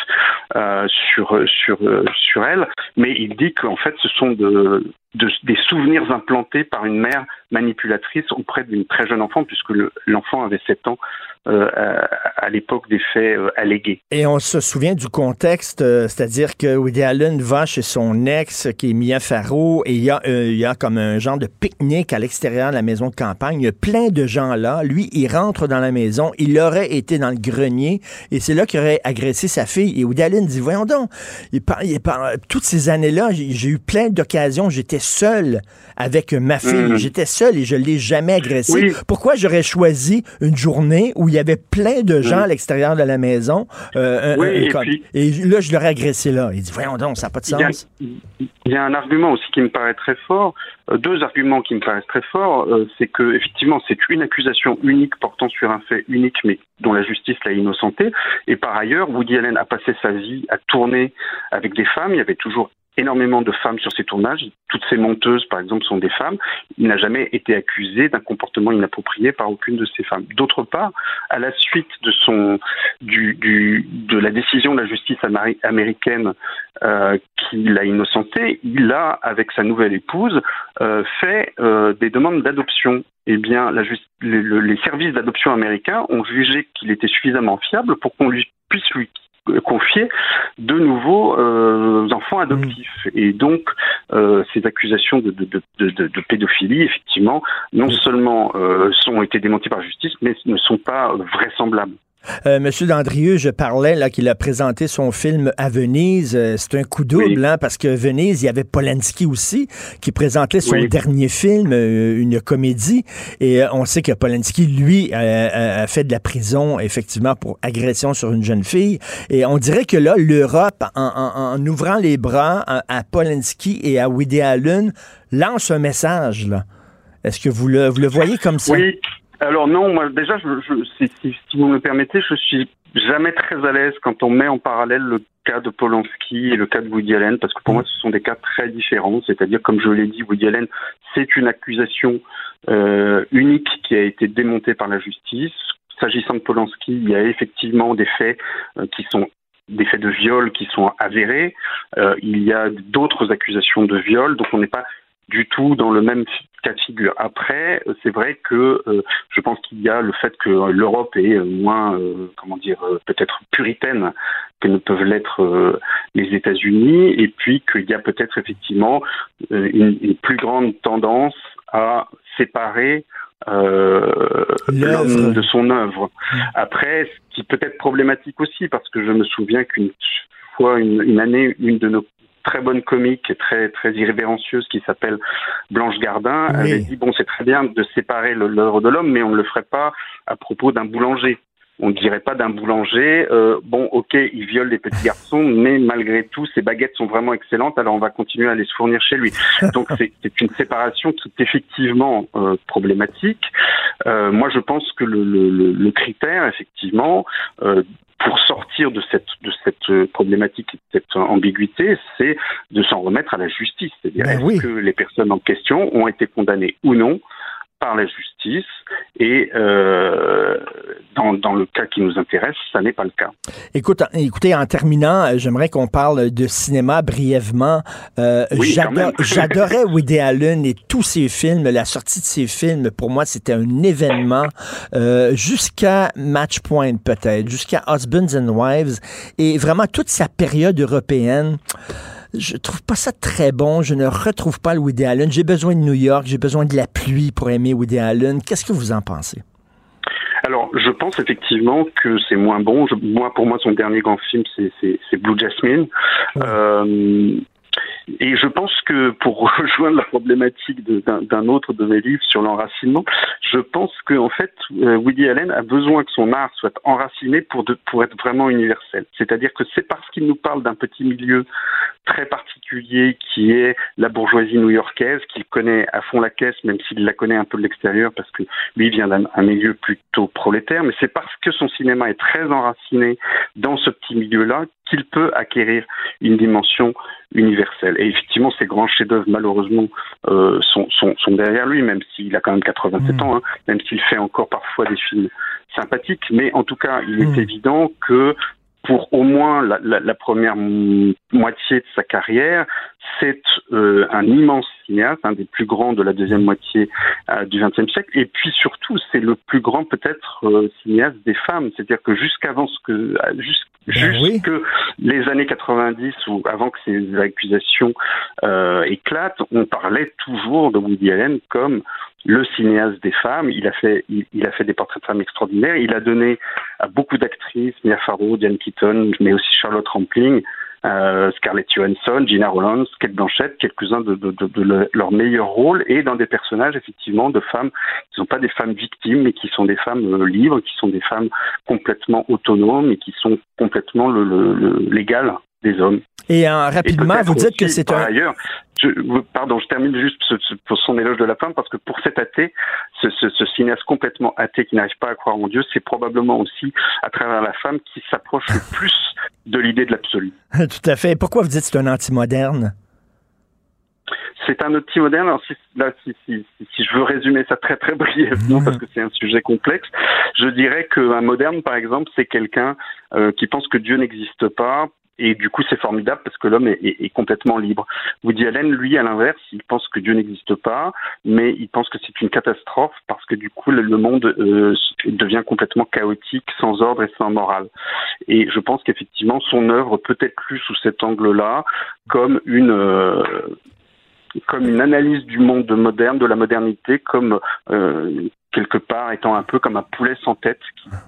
sur, sur, sur elle, mais il dit qu'en fait, ce sont de, de, des souvenirs implantés par une mère manipulatrice auprès d'une très jeune enfant, puisque l'enfant avait 7 ans euh, à, l'époque des faits euh, allégués. Et on se souvient du contexte, euh, c'est-à-dire que Woody Allen va chez son ex, qui est Mia Farrow, et il y, a, euh, il y a comme un genre de pique-nique à l'extérieur de la maison de campagne. Il y a plein de gens là. Lui, il rentre dans la maison, il aurait été dans le grenier, et c'est là qu'il aurait agressé sa fille. Et Woody Allen dit, voyons donc, il par, il par, toutes ces années-là, j'ai eu plein d'occasions, j'étais seul avec ma fille, mmh. j'étais seul et je l'ai jamais agressé. Oui. Pourquoi j'aurais choisi une journée où il y avait plein de gens à l'extérieur de la maison. Euh, oui, un, et, comme, puis, et, là, je l'aurais agressé là. Il dit, voyons donc, ça n'a pas de sens. Il y, a, il y, a, un argument aussi qui me paraît très fort, euh, deux arguments qui me paraissent très forts, euh, c'est que effectivement, c'est une accusation unique portant sur un fait unique, mais dont la justice l'a innocenté. Et par ailleurs, Woody Allen a passé sa vie à tourner avec des femmes. Il y avait toujours énormément de femmes sur ses tournages. Toutes ses monteuses, par exemple, sont des femmes. Il n'a jamais été accusé d'un comportement inapproprié par aucune de ces femmes. D'autre part, à la suite de la décision de la justice américaine euh, qui l'a innocenté, il a, avec sa nouvelle épouse, euh, fait euh, des demandes d'adoption. Eh bien, les, les services d'adoption américains ont jugé qu'il était suffisamment fiable pour qu'on lui puisse lui confier de nouveaux euh, enfants adoptifs. Et donc, euh, ces accusations de, de, de, de, pédophilie, effectivement, non seulement euh, sont été démenties par la justice, mais ne sont pas vraisemblables. Euh, Monsieur Dandrieux, je parlais là qu'il a présenté son film à Venise. Euh, c'est un coup double, hein, parce que Venise, il y avait Polanski aussi qui présentait son dernier film, euh, une comédie. Et on sait que Polanski, lui, a fait de la prison effectivement pour agression sur une jeune fille. Et on dirait que là, l'Europe, en, ouvrant les bras à, Polanski et à Woody Allen, lance un message. Là. Est-ce que vous le, vous le voyez comme ça? Oui. Alors non, moi déjà, je, je, si, si, vous me permettez, je suis jamais très à l'aise quand on met en parallèle le cas de Polanski et le cas de Woody Allen, parce que pour moi, ce sont des cas très différents. C'est-à-dire, comme je l'ai dit, Woody Allen, c'est une accusation euh, unique qui a été démontée par la justice. S'agissant de Polanski, il y a effectivement des faits euh, qui sont des faits de viol qui sont avérés. Euh, il y a d'autres accusations de viol, donc on n'est pas du tout dans le même cas de figure. Après, c'est vrai que euh, je pense qu'il y a le fait que l'Europe est moins, euh, comment dire, euh, peut-être puritaine que ne peuvent l'être les États-Unis, et puis qu'il y a peut-être effectivement une, une, plus grande tendance à séparer l'homme de son œuvre. Après, ce qui peut être problématique aussi, parce que je me souviens qu'une fois, une, une année, une de nos très bonne comique et très très irrévérencieuse qui s'appelle Blanche Gardin. Avait dit bon c'est très bien de séparer l'œuvre de l'homme mais on ne le ferait pas à propos d'un boulanger on ne dirait pas d'un boulanger, euh, bon, ok, il viole des petits garçons, mais malgré tout, ses baguettes sont vraiment excellentes, alors on va continuer à les fournir chez lui. Donc c'est une séparation qui est effectivement euh, problématique. Euh, moi, je pense que le, le, le critère, effectivement, euh, pour sortir de cette, de cette problématique, de cette ambiguïté, c'est de s'en remettre à la justice. C'est-à-dire, ben est-ce que les personnes en question ont été condamnées ou non par la justice et euh, dans, dans, le cas qui nous intéresse, ça n'est pas le cas. Écoute, écoutez, en terminant, euh, j'aimerais qu'on parle de cinéma brièvement. Euh, [laughs] J'adorais Woody Allen et tous ses films. La sortie de ses films, pour moi, c'était un événement euh, jusqu'à Match Point peut-être, jusqu'à Husbands and Wives et vraiment toute sa période européenne je trouve pas ça très bon. Je ne retrouve pas le Woody Allen. J'ai besoin de New York, j'ai besoin de la pluie pour aimer Woody Allen. Qu'est-ce que vous en pensez? Alors, je pense effectivement que c'est moins bon. moi, pour moi, son dernier grand film, c'est Blue Jasmine. Euh, et je pense que pour [laughs] rejoindre la problématique d'un autre de mes livres sur l'enracinement, je pense qu'en en fait, euh, Woody Allen a besoin que son art soit enraciné pour, pour être vraiment universel. C'est-à-dire que c'est parce qu'il nous parle d'un petit milieu très particulier qui est la bourgeoisie new-yorkaise, qu'il connaît à fond la caisse, même s'il la connaît un peu de l'extérieur, parce que lui vient d'un milieu plutôt prolétaire, mais c'est parce que son cinéma est très enraciné dans ce petit milieu-là qu'il peut acquérir une dimension universelle. Et effectivement, ces grands chefs-d'œuvre, malheureusement, euh, sont, sont, sont, derrière lui, même s'il a quand même 87 mmh. ans, hein, même s'il fait encore parfois des films sympathiques. Mais en tout cas, il est mmh. évident que pour au moins la, la, la première moitié de sa carrière, c'est euh, un immense cinéaste, un des plus grands de la deuxième moitié euh, du XXe siècle, et puis surtout, c'est le plus grand peut-être euh, cinéaste des femmes. C'est-à-dire que jusqu'avant ce que, jusqu ben jusque les années 90 ou avant que ces accusations éclatent, on parlait toujours de Woody Allen comme le cinéaste des femmes. Il a fait, il, a fait des portraits de femmes extraordinaires. Il a donné à beaucoup d'actrices, Mia Farrow, Diane Keaton, mais aussi Charlotte Rampling, euh, Scarlett Johansson, Gina Rollins, Kate Blanchett, quelques-uns de, leurs meilleurs rôles et dans des personnages effectivement de femmes qui ne sont pas des femmes victimes mais qui sont des femmes euh, libres, qui sont des femmes complètement autonomes et qui sont complètement le, le, l'égal des hommes. Et euh, rapidement, vous dites que c'est un. ailleurs, je, pardon, je termine juste pour son éloge de la femme parce que pour cet athée, ce, ce, ce cinéaste complètement athée qui n'arrive pas à croire en Dieu, c'est probablement aussi à travers la femme qui s'approche le [laughs] plus de l'idée de l'absolu. [laughs] Tout à fait. Pourquoi vous dites que c'est un anti-moderne? c'est un outil moderne. Alors, si, là, si, si, si, je veux résumer ça très très brièvement, [laughs] parce que c'est un sujet complexe, je dirais qu'un moderne, par exemple, c'est quelqu'un euh, qui pense que Dieu n'existe pas et du coup, c'est formidable parce que l'homme est, est, complètement libre. Woody Allen, lui, à l'inverse, il pense que Dieu n'existe pas, mais il pense que c'est une catastrophe parce que du coup, le, monde euh, devient complètement chaotique, sans ordre et sans morale. Et je pense qu'effectivement, son œuvre peut être lue sous cet angle-là comme une euh, comme une analyse du monde moderne, de la modernité, comme euh, quelque part étant un peu comme un poulet sans tête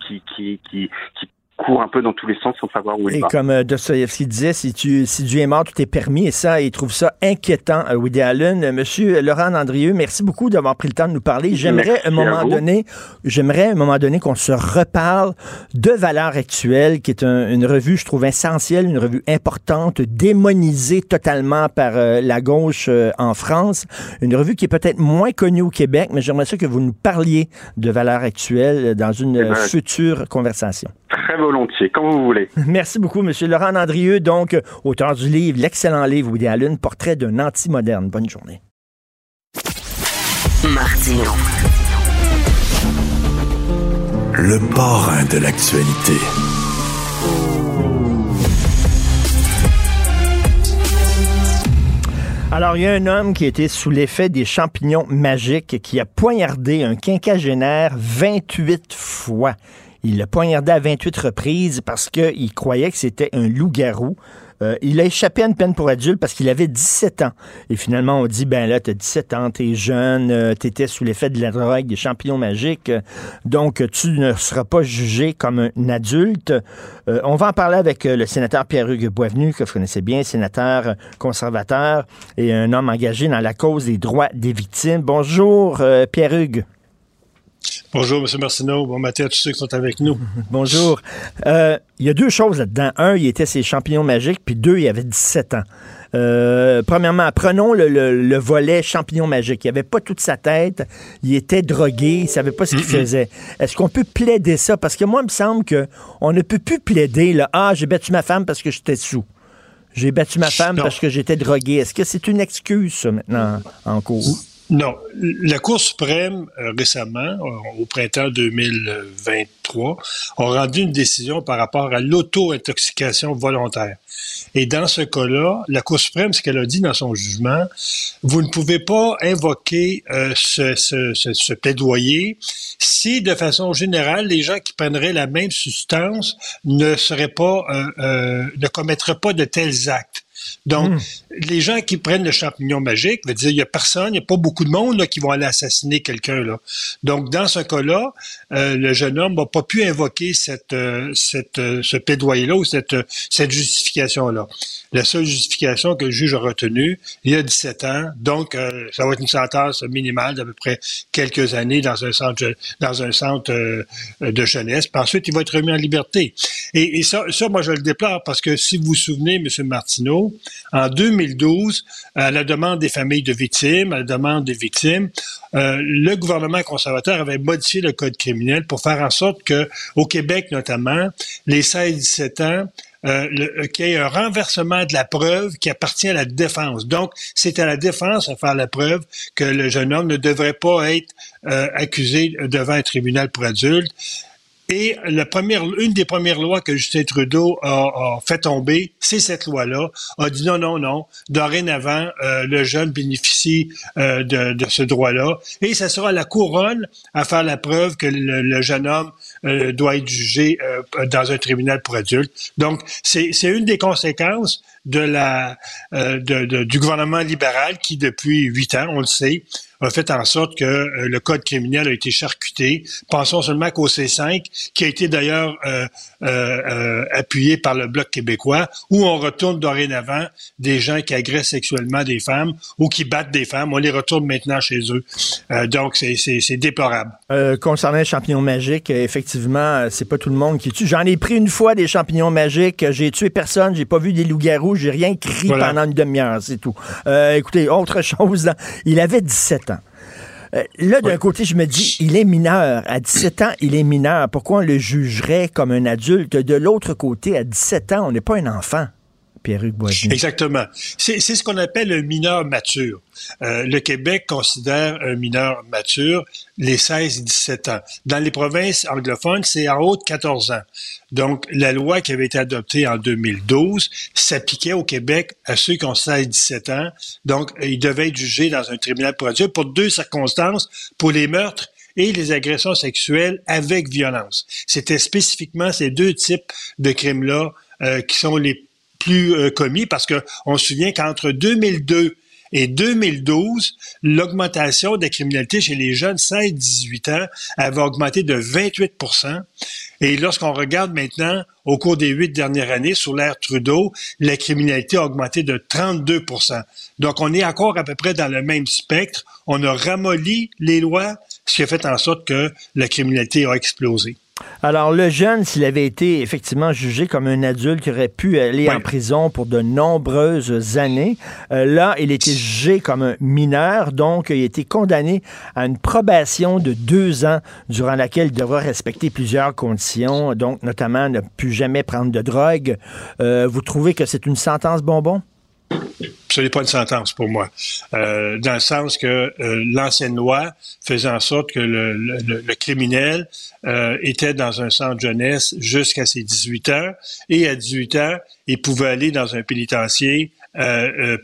qui, qui, qui, qui court un peu dans tous les sens sans savoir où il et va. Et comme euh, Dostoevsky disait, si, tu, si Dieu est mort, tout est permis. Et ça, il trouve ça inquiétant, euh, Woody Allen. Euh, monsieur Laurent Andrieux, merci beaucoup d'avoir pris le temps de nous parler. J'aimerais un moment donné, j'aimerais un moment donné qu'on se reparle de Valeurs actuelles, qui est une revue, je trouve, essentielle, une revue importante, démonisée totalement par la gauche en France. Une revue qui est peut-être moins connue au Québec, mais j'aimerais ça que vous nous parliez de Valeurs actuelles dans une eh ben, future conversation. Très volontiers, quand vous voulez. [laughs] Merci beaucoup, M. Laurent Andrieux, donc auteur du livre, l'excellent livre Woody Allen, Portrait d'un anti-moderne. Bonne journée. Martino. Le parrain de l'actualité. Alors, il y a un homme qui était sous l'effet des champignons magiques qui a poignardé un quinquagénaire 28 fois. Il l'a poignardé à 28 reprises parce qu'il croyait que c'était un loup-garou. Euh, il a échappé à une peine pour adulte parce qu'il avait 17 ans. Et finalement, on dit, ben là, t'as 17 ans, t'es jeune, euh, t'étais sous l'effet de la drogue, des champignons magiques, donc tu ne seras pas jugé comme un adulte. Euh, on va en parler avec le sénateur Pierre-Hugues Boisvenu, que vous connaissez bien, sénateur conservateur et un homme engagé dans la cause des droits des victimes. Bonjour, Pierre-Hugues. Bonjour, M. Martineau. Bon matin à tous ceux qui sont avec nous. [laughs] Bonjour. Euh, il y a deux choses là-dedans. Un, il était ses champignons magiques, puis deux, il avait 17 ans. Euh, premièrement, prenons le, volet champignon magique. Il avait pas toute sa tête. Il était drogué. Il savait pas ce qu'il faisait. Est-ce qu'on peut plaider ça? Parce que moi, il me semble qu'on ne peut plus plaider le Ah, j'ai battu ma femme parce que j'étais sous. J'ai battu ma femme parce que j'étais drogué. Est-ce que c'est une excuse, ça, maintenant, en cours? Non. La Cour suprême, euh, récemment, euh, au printemps 2023, a rendu une décision par rapport à l'auto-intoxication volontaire. Et dans ce cas-là, la Cour suprême, ce qu'elle a dit dans son jugement, vous ne pouvez pas invoquer euh, ce, ce, plaidoyer si, de façon générale, les gens qui prendraient la même substance ne seraient pas, ne commettraient pas de tels actes. Donc, hmm. les gens qui prennent le champignon magique, veut dire, il y a personne, il n'y a pas beaucoup de monde là, qui vont aller assassiner quelqu'un. là. Donc, dans ce cas-là, euh, le jeune homme n'a pas pu invoquer cette, euh, cette, euh, ce plaidoyer-là ou cette, cette justification-là. La seule justification que le juge a retenue, il y a 17 ans, donc ça va être une sentence minimale d'à peu près quelques années dans un centre, dans un centre de jeunesse. Puis ensuite, il va être remis en liberté. Et, et ça, ça, moi, je le déplore parce que si vous vous souvenez, M. Martineau, en 2012, à la demande des familles de victimes, à la demande des victimes, euh, le gouvernement conservateur avait modifié le code criminel pour faire en sorte que, au Québec notamment, les 16-17 ans, euh, euh, qu'il y ait un renversement de la preuve qui appartient à la défense. Donc, c'est à la défense à faire la preuve que le jeune homme ne devrait pas être accusé devant un tribunal pour adultes. Et la une des premières lois que Justin Trudeau a, fait tomber, c'est cette loi-là, a dit non, non, non. Dorénavant, euh, le jeune bénéficie euh, de, de, ce droit-là. Et ce sera la couronne à faire la preuve que le, jeune homme euh, doit être jugé dans un tribunal pour adultes. Donc, c'est une des conséquences de la, de, du gouvernement libéral qui, depuis huit ans, on le sait, a fait en sorte que euh, le code criminel a été charcuté. Pensons seulement qu'au C5, qui a été d'ailleurs euh, euh, appuyé par le Bloc québécois, où on retourne dorénavant des gens qui agressent sexuellement des femmes ou qui battent des femmes. On les retourne maintenant chez eux. donc, c'est déplorable. concernant les champignons magiques, effectivement, c'est pas tout le monde qui tue. J'en ai pris une fois des champignons magiques. J'ai tué personne. J'ai pas vu des loups-garous. J'ai rien crié pendant une demi-heure. C'est tout. écoutez, autre [laughs] chose. Il avait 17 euh, là, d'un côté, je me dis, il est mineur. À 17 ans, il est mineur. Pourquoi on le jugerait comme un adulte? De l'autre côté, à 17 ans, on n'est pas un enfant. Exactement. C'est ce qu'on appelle un mineur mature. Euh, le Québec considère un mineur mature les 16 et 17 ans. Dans les provinces anglophones, c'est en haut de 14 ans. Donc, la loi qui avait été adoptée en 2012 s'appliquait au Québec à ceux qui ont 16 et 17 ans. Donc, ils devaient être jugés dans un tribunal pour pour deux circonstances, pour les meurtres et les agressions sexuelles avec violence. C'était spécifiquement ces deux types de crimes-là euh, qui sont les plus euh, commis parce que on se souvient qu'entre 2002 et 2012, l'augmentation de la criminalité chez les jeunes 16-18 ans avait augmenté de 28% Et lorsqu'on regarde maintenant, au cours des huit dernières années, sous l'ère Trudeau, la criminalité a augmenté de 32% Donc, on est encore à peu près dans le même spectre. On a ramolli les lois, ce qui a fait en sorte que la criminalité a explosé. Alors, le jeune, s'il avait été effectivement jugé comme un adulte qui aurait pu aller en prison pour de nombreuses années, euh, là, il était jugé comme un mineur, donc il a été condamné à une probation de deux ans durant laquelle il devra respecter plusieurs conditions, donc notamment ne plus jamais prendre de drogue. Euh, vous trouvez que c'est une sentence bonbon? Ce n'est pas une sentence pour moi, euh, dans le sens que euh, l'ancienne loi faisait en sorte que le, le, criminel euh, était dans un centre jeunesse jusqu'à ses 18 ans, et à 18 ans, il pouvait aller dans un pénitencier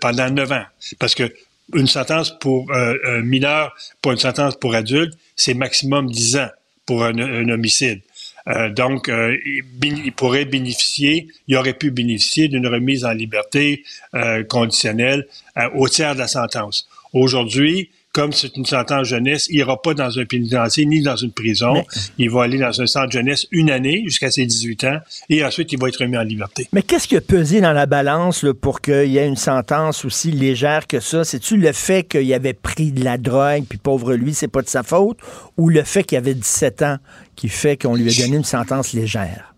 pendant 9 ans, parce que une sentence pour un mineur, pas une sentence pour adulte, c'est maximum 10 ans pour un, un homicide. Euh, donc, euh, il, pourrait bénéficier, il aurait pu bénéficier d'une remise en liberté euh, conditionnelle au tiers de la sentence. Aujourd'hui, comme c'est une sentence jeunesse, il ira pas dans un pénitencier ni dans une prison. Il va aller dans un centre jeunesse une année jusqu'à ses 18 ans et ensuite il va être remis en liberté. Mais qu'est-ce qui a pesé dans la balance pour qu'il y ait une sentence aussi légère que ça? C'est-tu le fait qu'il avait pris de la drogue puis pauvre lui, c'est pas de sa faute? Ou le fait qu'il avait 17 ans qui fait qu'on lui a donné une sentence légère?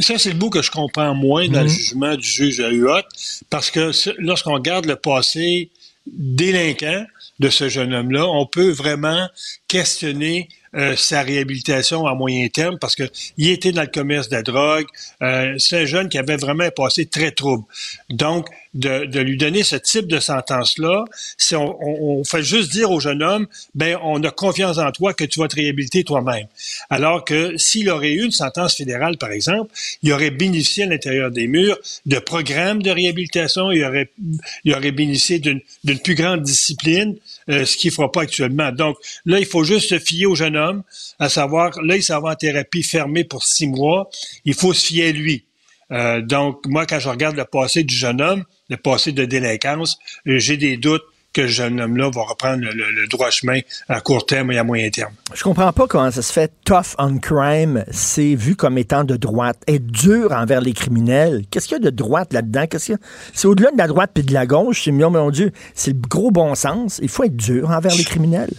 Ça, c'est le bout que je comprends moins dans le mhm. jugement du juge à UOT, parce que lorsqu'on regarde le passé délinquant, de ce jeune homme-là, on peut vraiment questionner euh, sa réhabilitation à moyen terme parce que il était dans le commerce de la drogue. Euh, c'est un jeune qui avait vraiment passé très trouble. Donc, de, lui donner ce type de sentence-là, c'est on, on, fait juste dire au jeune homme, ben on a confiance en toi que tu vas te réhabiliter toi-même. Alors que s'il aurait eu une sentence fédérale, par exemple, il aurait bénéficié à l'intérieur des murs de programmes de réhabilitation, il aurait, il aurait bénéficié d'une plus grande discipline, euh, ce qu'il ne fera pas actuellement. Donc là, il faut juste se fier au jeune homme à savoir, là, il s'en va en thérapie fermée pour six mois, il faut se fier à lui. Euh, donc, moi, quand je regarde le passé du jeune homme, le passé de délinquance, j'ai des doutes que ce jeune homme-là va reprendre le, droit chemin à court terme et à moyen terme. Je comprends pas comment ça se fait. Tough on crime, c'est vu comme étant de droite. Être dur envers les criminels. Qu'est-ce qu'il y a de droite là-dedans? Qu'est-ce C'est au-delà de la droite puis de la gauche. C'est mon Dieu. C'est le gros bon sens. Il faut être dur envers les criminels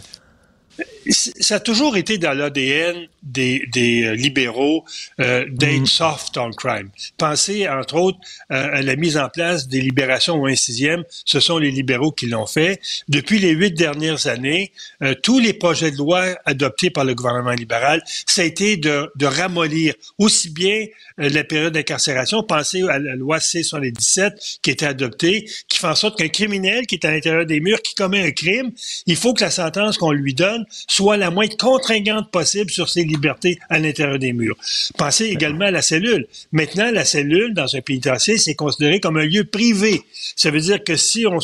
ça a toujours été dans l'ADN des, des euh, libéraux euh, d'être mm. soft on crime. Pensez, entre autres, euh, à la mise en place des libérations au 1 sixième. Ce sont les libéraux qui l'ont fait. Depuis les huit dernières années, euh, tous les projets de loi adoptés par le gouvernement libéral, ça a été de, de ramollir aussi bien la période d'incarcération. Pensez à la loi C-77 qui était adoptée, qui fait en sorte qu'un criminel qui est à l'intérieur des murs, qui commet un crime, il faut que la sentence qu'on lui donne soit la moins contraignante possible sur ses libertés à l'intérieur des murs. Pensez également à la cellule. Maintenant, la cellule, dans un pénitencier, c'est considéré comme un lieu privé. Ça veut dire que si on,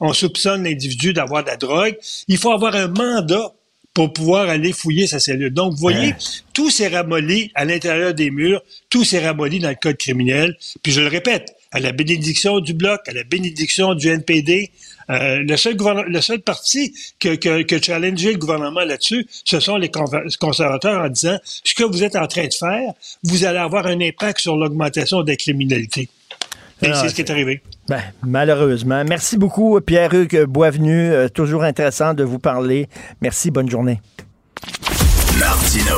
on soupçonne l'individu d'avoir de la drogue, il faut avoir un mandat pour pouvoir aller fouiller sa cellule. Donc, vous voyez, tout s'est ramolli à l'intérieur des murs, tout s'est ramolli dans le code criminel. Puis je le répète, à la bénédiction du Bloc, à la bénédiction du NPD, euh, le, seul le seul parti que, que, que challengeait le gouvernement là-dessus, ce sont les conservateurs en disant ce que vous êtes en train de faire, vous allez avoir un impact sur l'augmentation de la criminalité. Et ah, c'est ce qui est arrivé. Ben, malheureusement. Merci beaucoup, Pierre-Hugues Boisvenu. Euh, toujours intéressant de vous parler. Merci, bonne journée. Martino.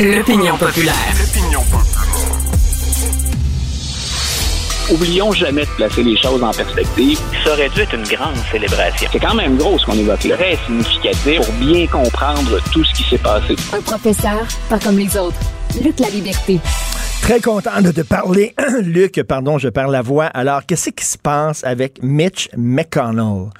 L'opinion populaire. L'opinion populaire. Oublions jamais de placer les choses en perspective. Ça aurait dû être une grande célébration. C'est quand même gros ce qu'on évoque là. Très significatif pour bien comprendre tout ce qui s'est passé. Un professeur, pas comme les autres. Lutte la liberté. Très content de te parler. [clears throat] Luc, pardon, je perds la voix. Alors, qu'est-ce qui se passe avec Mitch McConnell?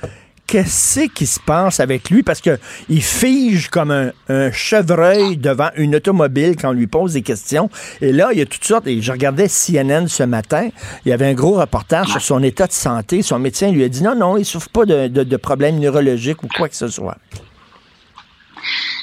Qu'est-ce qui se passe avec lui? Parce que il fige comme un, chevreuil devant une automobile quand on lui pose des questions. Et là, il y a toutes sortes. Et je regardais CNN ce matin. Il y avait un gros reportage sur son état de santé. Son médecin lui a dit non, non, il souffre pas de, de problèmes neurologiques ou quoi que ce soit.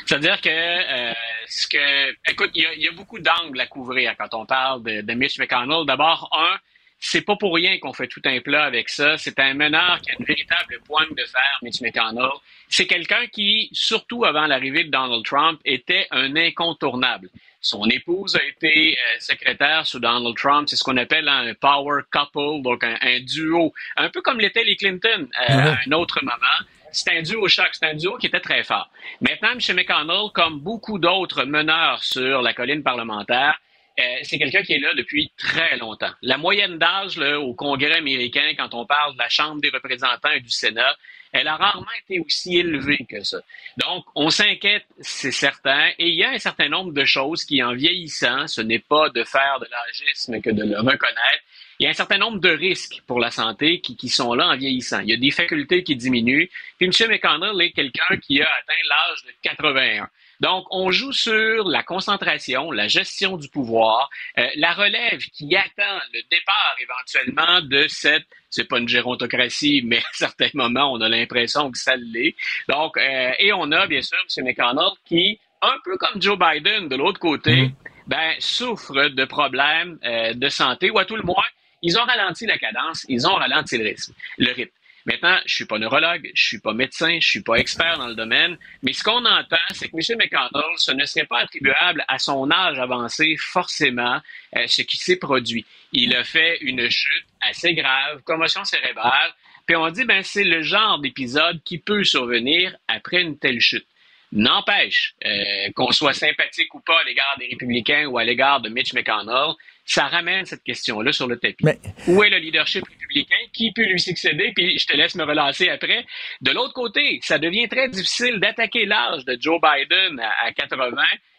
C'est-à-dire que, euh, ce que, écoute, il y, a, beaucoup d'angles à couvrir quand on parle de, Mitch McConnell. D'abord, un, c'est pas pour rien qu'on fait tout un plat avec ça. C'est un meneur qui a une véritable pointe de fer, Mitch McConnell. C'est quelqu'un qui, surtout avant l'arrivée de Donald Trump, était un incontournable. Son épouse a été euh, secrétaire sous Donald Trump. C'est ce qu'on appelle un power couple, donc un, duo, un peu comme l'étaient les Clinton euh, à un autre moment c'est un duo choc, c'est un duo qui était très fort. Maintenant, M. McConnell, comme beaucoup d'autres meneurs sur la colline parlementaire, euh, c'est quelqu'un qui est là depuis très longtemps. La moyenne d'âge au Congrès américain, quand on parle de la Chambre des représentants et du Sénat, elle a rarement été aussi élevée que ça. Donc, on s'inquiète, c'est certain, et il y a un certain nombre de choses qui, en vieillissant, ce n'est pas de faire de l'âgisme que de le reconnaître, il y a un certain nombre de risques pour la santé qui, qui, sont là en vieillissant. Il y a des facultés qui diminuent. Puis M. McConnell est quelqu'un qui a atteint l'âge de 81. Donc, on joue sur la concentration, la gestion du pouvoir, euh, la relève qui attend le départ éventuellement de cette, c'est pas une gérontocratie, [laughs] mais à certains moments, on a l'impression que ça l'est. Donc, euh, et on a bien sûr M. McConnell qui, un peu comme Joe Biden de l'autre côté, mm-hmm. ben, souffre de problèmes euh, de santé, ou à tout le moins, ils ont ralenti la cadence, ils ont ralenti le rythme. Le rythme. Maintenant, je suis pas neurologue, je suis pas médecin, je suis pas expert dans le domaine, mais ce qu'on entend, c'est que M. McConnell, ce ne serait pas attribuable à son âge avancé forcément euh, ce qui s'est produit. Il a fait une chute assez grave, commotion cérébrale, puis on dit ben c'est le genre d'épisode qui peut survenir après une telle chute. N'empêche euh, qu'on soit sympathique ou pas à l'égard des républicains ou à l'égard de Mitch McConnell, ça ramène cette question-là sur le tapis. Où est le leadership républicain? Qui peut lui succéder? Puis je te laisse me relancer après. De l'autre côté, ça devient très difficile d'attaquer l'âge de Joe Biden à, 80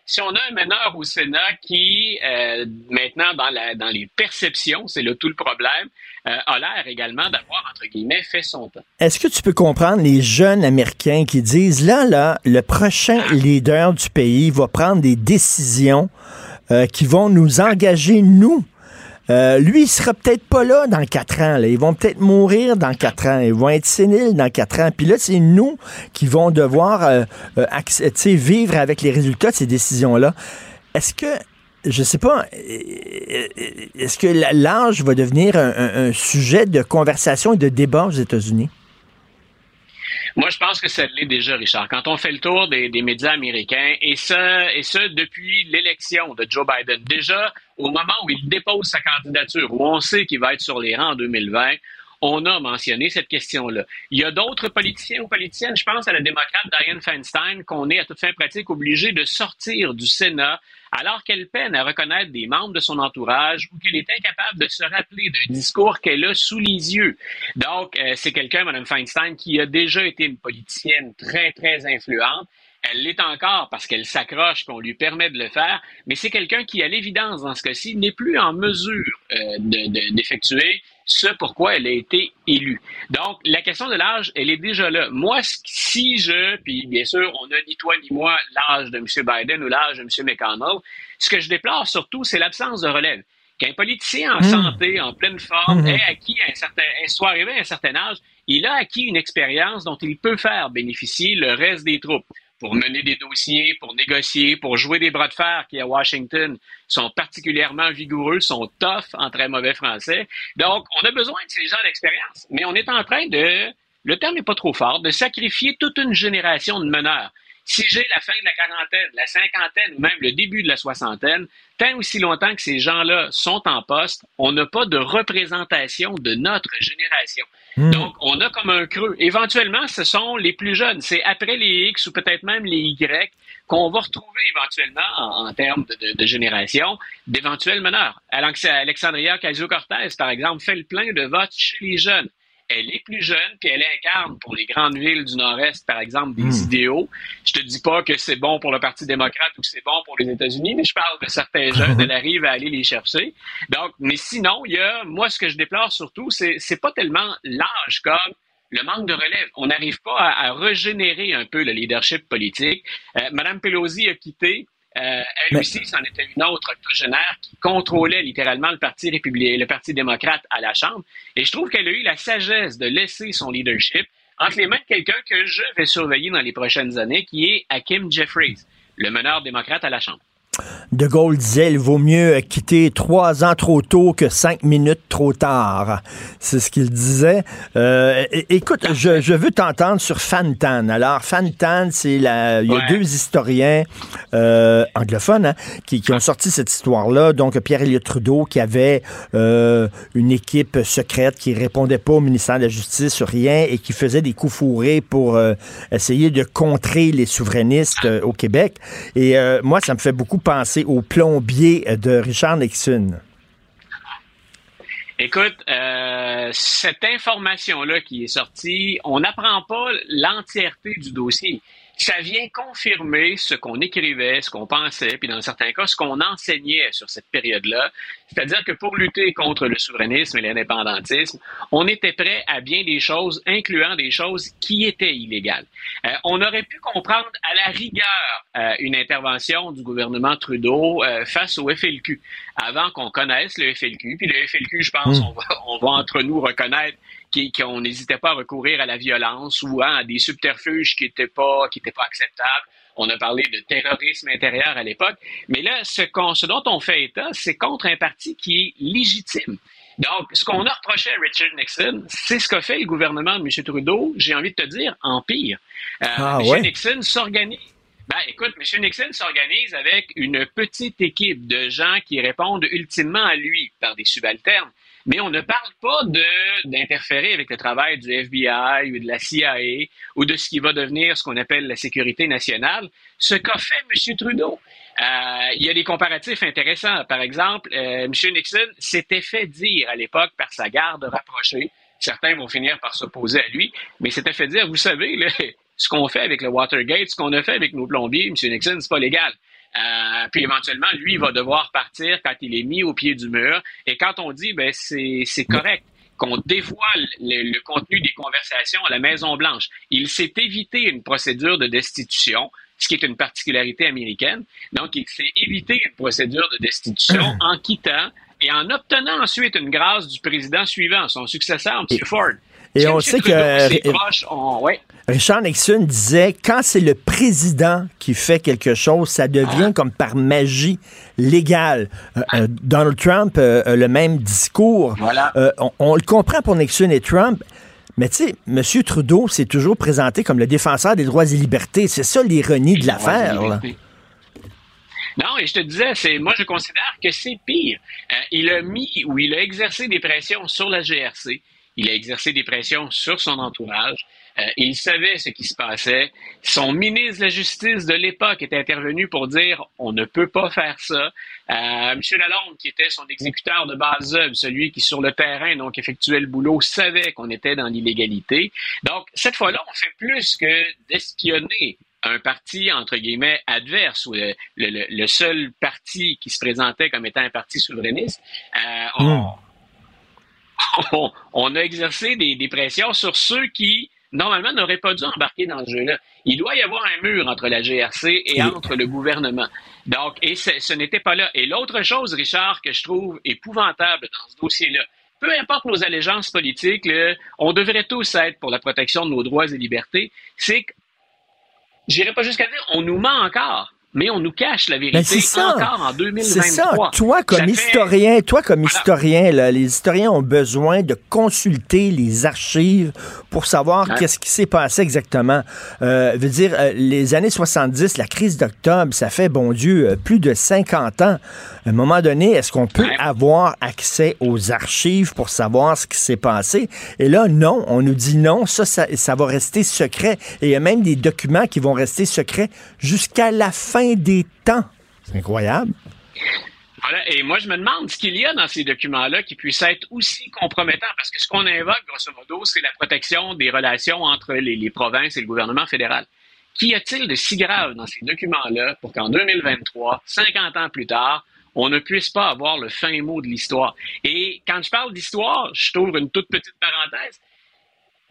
si on a un meneur au Sénat qui, euh, maintenant, dans, la, dans les perceptions, c'est là tout le problème, euh, a l'air également d'avoir, entre guillemets, fait son temps. Est-ce que tu peux comprendre les jeunes Américains qui disent, là, là, le prochain leader du pays va prendre des décisions euh, qui vont nous engager, nous. Euh, lui, il sera peut-être pas là dans quatre ans. Ils vont peut-être mourir dans quatre ans. Ils vont être séniles dans quatre ans. Puis là, c'est nous qui vont devoir euh, vivre avec les résultats de ces décisions-là. Est-ce que, je sais pas, est-ce que l'âge va devenir un sujet de conversation et de débat aux États-Unis? Moi, je pense que ça l'est déjà, Richard. Quand on fait le tour des, médias américains, et ce, et ce depuis l'élection de Joe Biden, déjà au moment où il dépose sa candidature, où on sait qu'il va être sur les rangs en 2020, on a mentionné cette question-là. Il y a d'autres politiciens ou politiciennes, je pense à la démocrate Diane Feinstein, qu'on est à toute fin pratique obligé de sortir du Sénat alors qu'elle peine à reconnaître des membres de son entourage ou qu'elle est incapable de se rappeler d'un discours qu'elle a sous les yeux. Donc, euh, c'est quelqu'un, Mme Feinstein, qui a déjà été une politicienne très, très influente. Elle l'est encore parce qu'elle s'accroche, qu'on lui permet de le faire, mais c'est quelqu'un qui, à l'évidence, dans ce cas-ci, n'est plus en mesure euh, d'effectuer ce pourquoi elle a été élue. Donc, la question de l'âge, elle est déjà là. Moi, si je, puis bien sûr, on n'a ni toi ni moi l'âge de M. Biden ou l'âge de M. McConnell, ce que je déplore surtout, c'est l'absence de relève. Qu'un politicien en hmm. santé, en pleine forme, hmm. ait acquis un certain, soit arrivé à un certain âge, il a acquis une expérience dont il peut faire bénéficier le reste des troupes pour mener des dossiers, pour négocier, pour jouer des bras de fer qui, à Washington, sont particulièrement vigoureux, sont tough en très mauvais français. Donc, on a besoin de ces gens d'expérience. Mais on est en train de, le terme n'est pas trop fort, de sacrifier toute une génération de meneurs. Si j'ai la fin de la quarantaine, la cinquantaine ou même le début de la soixantaine, tant aussi longtemps que ces gens-là sont en poste, on n'a pas de représentation de notre génération. Hmm. Donc, on a comme un creux. Éventuellement, ce sont les plus jeunes. C'est après les X ou peut-être même les Y qu'on va retrouver éventuellement, en, termes de, génération, d'éventuels meneurs. Alexandria Ocasio-Cortez, par exemple, fait le plein de votes chez les jeunes. Elle est plus jeune, puis elle incarne pour les grandes villes du Nord-Est, par exemple, des Hmm. idéaux. Je te dis pas que c'est bon pour le Parti démocrate ou que c'est bon pour les États-Unis, mais je parle de certains [laughs] jeunes, elle arrive à aller les chercher. Donc, mais sinon, il y a, moi, ce que je déplore surtout, c'est, c'est pas tellement l'âge comme le manque de relève. On n'arrive pas à, à régénérer un peu le leadership politique. Euh, Madame Pelosi a quitté. Euh, elle aussi, c'en était une autre octogénaire qui contrôlait littéralement le Parti républicain, le Parti démocrate à la Chambre. Et je trouve qu'elle a eu la sagesse de laisser son leadership entre les mains de quelqu'un que je vais surveiller dans les prochaines années, qui est Hakim Jeffries, le meneur démocrate à la Chambre. De Gaulle disait il vaut mieux quitter trois ans trop tôt que cinq minutes trop tard. C'est ce qu'il disait. Euh, écoute, je, je veux t'entendre sur Fantan. Alors, Fantan, c'est la. Il y a Ouais. deux historiens euh, anglophones hein, qui, qui ont sorti cette histoire-là. Donc, Pierre Elliott Trudeau qui avait euh, une équipe secrète qui répondait pas au ministère de la Justice sur rien et qui faisait des coups fourrés pour essayer de contrer les souverainistes euh, au Québec. Et moi, ça me fait beaucoup penser au plombier de Richard Nixon? Écoute, euh, cette information-là qui est sortie, on n'apprend pas l'entièreté du dossier. Ça vient confirmer ce qu'on écrivait, ce qu'on pensait, puis dans certains cas, ce qu'on enseignait sur cette période-là. C'est-à-dire que pour lutter contre le souverainisme et l'indépendantisme, on était prêt à bien des choses, incluant des choses qui étaient illégales. Euh, on aurait pu comprendre à la rigueur euh, une intervention du gouvernement Trudeau euh, face au FLQ, avant qu'on connaisse le FLQ. Puis le FLQ, je pense, Mm. on, va, on va entre nous reconnaître qu'on n'hésitait pas à recourir à la violence ou à des subterfuges qui n'étaient pas, qui étaient pas acceptables. On a parlé de terrorisme intérieur à l'époque. Mais là, ce, dont on fait état, c'est contre un parti qui est légitime. Donc, ce qu'on a reproché à Richard Nixon, c'est ce qu'a fait le gouvernement de M. Trudeau, j'ai envie de te dire, en pire. Euh, Ah, M. ouais? Nixon s'organise. Ben, écoute, M. Nixon s'organise avec une petite équipe de gens qui répondent ultimement à lui par des subalternes. Mais on ne parle pas de d'interférer avec le travail du FBI ou de la CIA ou de ce qui va devenir ce qu'on appelle la sécurité nationale. Ce qu'a fait M. Trudeau. Euh, il y a des comparatifs intéressants. Par exemple, euh, M. Nixon s'était fait dire à l'époque par sa garde rapprochée, certains vont finir par s'opposer à lui, mais s'était fait dire, vous savez, là, ce qu'on fait avec le Watergate, ce qu'on a fait avec nos plombiers, M. Nixon, c'est pas légal. Euh, puis éventuellement, lui, il va devoir partir quand il est mis au pied du mur. Et quand on dit, ben c'est c'est correct qu'on dévoile le, le contenu des conversations à la Maison Blanche, il s'est évité une procédure de destitution, ce qui est une particularité américaine. Donc, il s'est évité une procédure de destitution [clears throat] en quittant et en obtenant ensuite une grâce du président suivant, son successeur, M. Ford. Et on sait que- ouais. Richard Nixon disait quand c'est le président qui fait quelque chose, ça devient comme par magie légal. Euh, euh, Donald Trump euh, le même discours. On, on le comprend pour Nixon et Trump. Mais tu sais, M. Trudeau s'est toujours présenté comme le défenseur des droits et libertés. C'est ça l'ironie de l'affaire. là. Non, et je te disais, c'est moi je considère que c'est pire. Euh, il a mis ou il a exercé des pressions sur la GRC, il a exercé des pressions sur son entourage. Euh, il savait ce qui se passait. Son ministre de la Justice de l'époque était intervenu pour dire on ne peut pas faire ça. Euh, M. Lalonde, qui était son exécuteur de base œuvre, celui qui sur le terrain donc effectuait le boulot, savait qu'on était dans l'illégalité. Donc cette fois-là, on fait plus que d'espionner un parti, entre guillemets, adverse, ou le, le- le seul parti qui se présentait comme étant un parti souverainiste, euh, on, on, on a exercé des, des pressions sur ceux qui, normalement, n'auraient pas dû embarquer dans ce jeu-là. Il doit y avoir un mur entre la GRC et entre le gouvernement. Donc, et ce, n'était pas là. Et l'autre chose, Richard, que je trouve épouvantable dans ce dossier-là, peu importe nos allégeances politiques, on devrait tous être pour la protection de nos droits et libertés, c'est que J'irai pas jusqu'à dire on nous ment encore, mais on nous cache la vérité Ben, c'est ça. encore en 2023. C'est ça. Toi, comme historien, toi, comme historien, là, les historiens ont besoin de consulter les archives pour savoir qu'est-ce qui s'est passé exactement. Euh, veut dire, euh, les années 70, la crise d'octobre, ça fait, bon Dieu, euh, plus de 50 ans. À un moment donné, est-ce qu'on peut avoir accès aux archives pour savoir ce qui s'est passé? Et là, non, on nous dit non, ça, ça, ça va rester secret. Et il y a même des documents qui vont rester secrets jusqu'à la fin des temps. C'est incroyable. et moi, je me demande ce qu'il y a dans ces documents-là qui puisse être aussi compromettant, parce que ce qu'on invoque, grosso modo, c'est la protection des relations entre les, provinces et le gouvernement fédéral. Qu'y a-t-il de si grave dans ces documents-là pour qu'en 2023, 50 ans plus tard, on ne puisse pas avoir le fin mot de l'histoire? Et quand je parle d'histoire, je t'ouvre une toute petite parenthèse.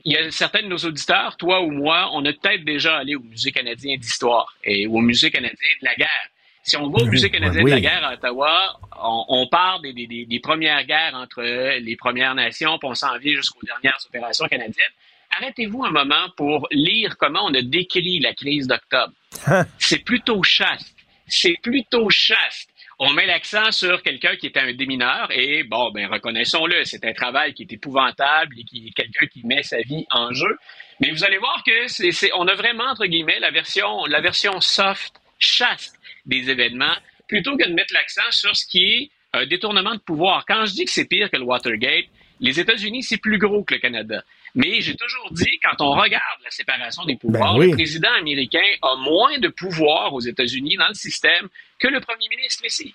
Il y a certains de nos auditeurs, toi ou moi, on a peut-être déjà allé au Musée canadien d'histoire et au Musée canadien de la guerre. Si on va au Musée canadien de la guerre à Ottawa, on, parle des, premières guerres entre les Premières Nations, puis on s'en vient jusqu'aux dernières opérations canadiennes. Arrêtez-vous un moment pour lire comment on a décrit la crise d'octobre. Hein? C'est plutôt chaste. C'est plutôt chaste. On met l'accent sur quelqu'un qui était un démineur et, bon, ben, reconnaissons-le, c'est un travail qui est épouvantable et qui est quelqu'un qui met sa vie en jeu. Mais vous allez voir que c'est, on a vraiment, entre guillemets, la version, la version soft, chaste des événements plutôt que de mettre l'accent sur ce qui est un détournement de pouvoir. Quand je dis que c'est pire que le Watergate, les États-Unis, c'est plus gros que le Canada. Mais j'ai toujours dit, quand on regarde la séparation des pouvoirs, ben le président américain a moins de pouvoir aux États-Unis dans le système que le premier ministre ici.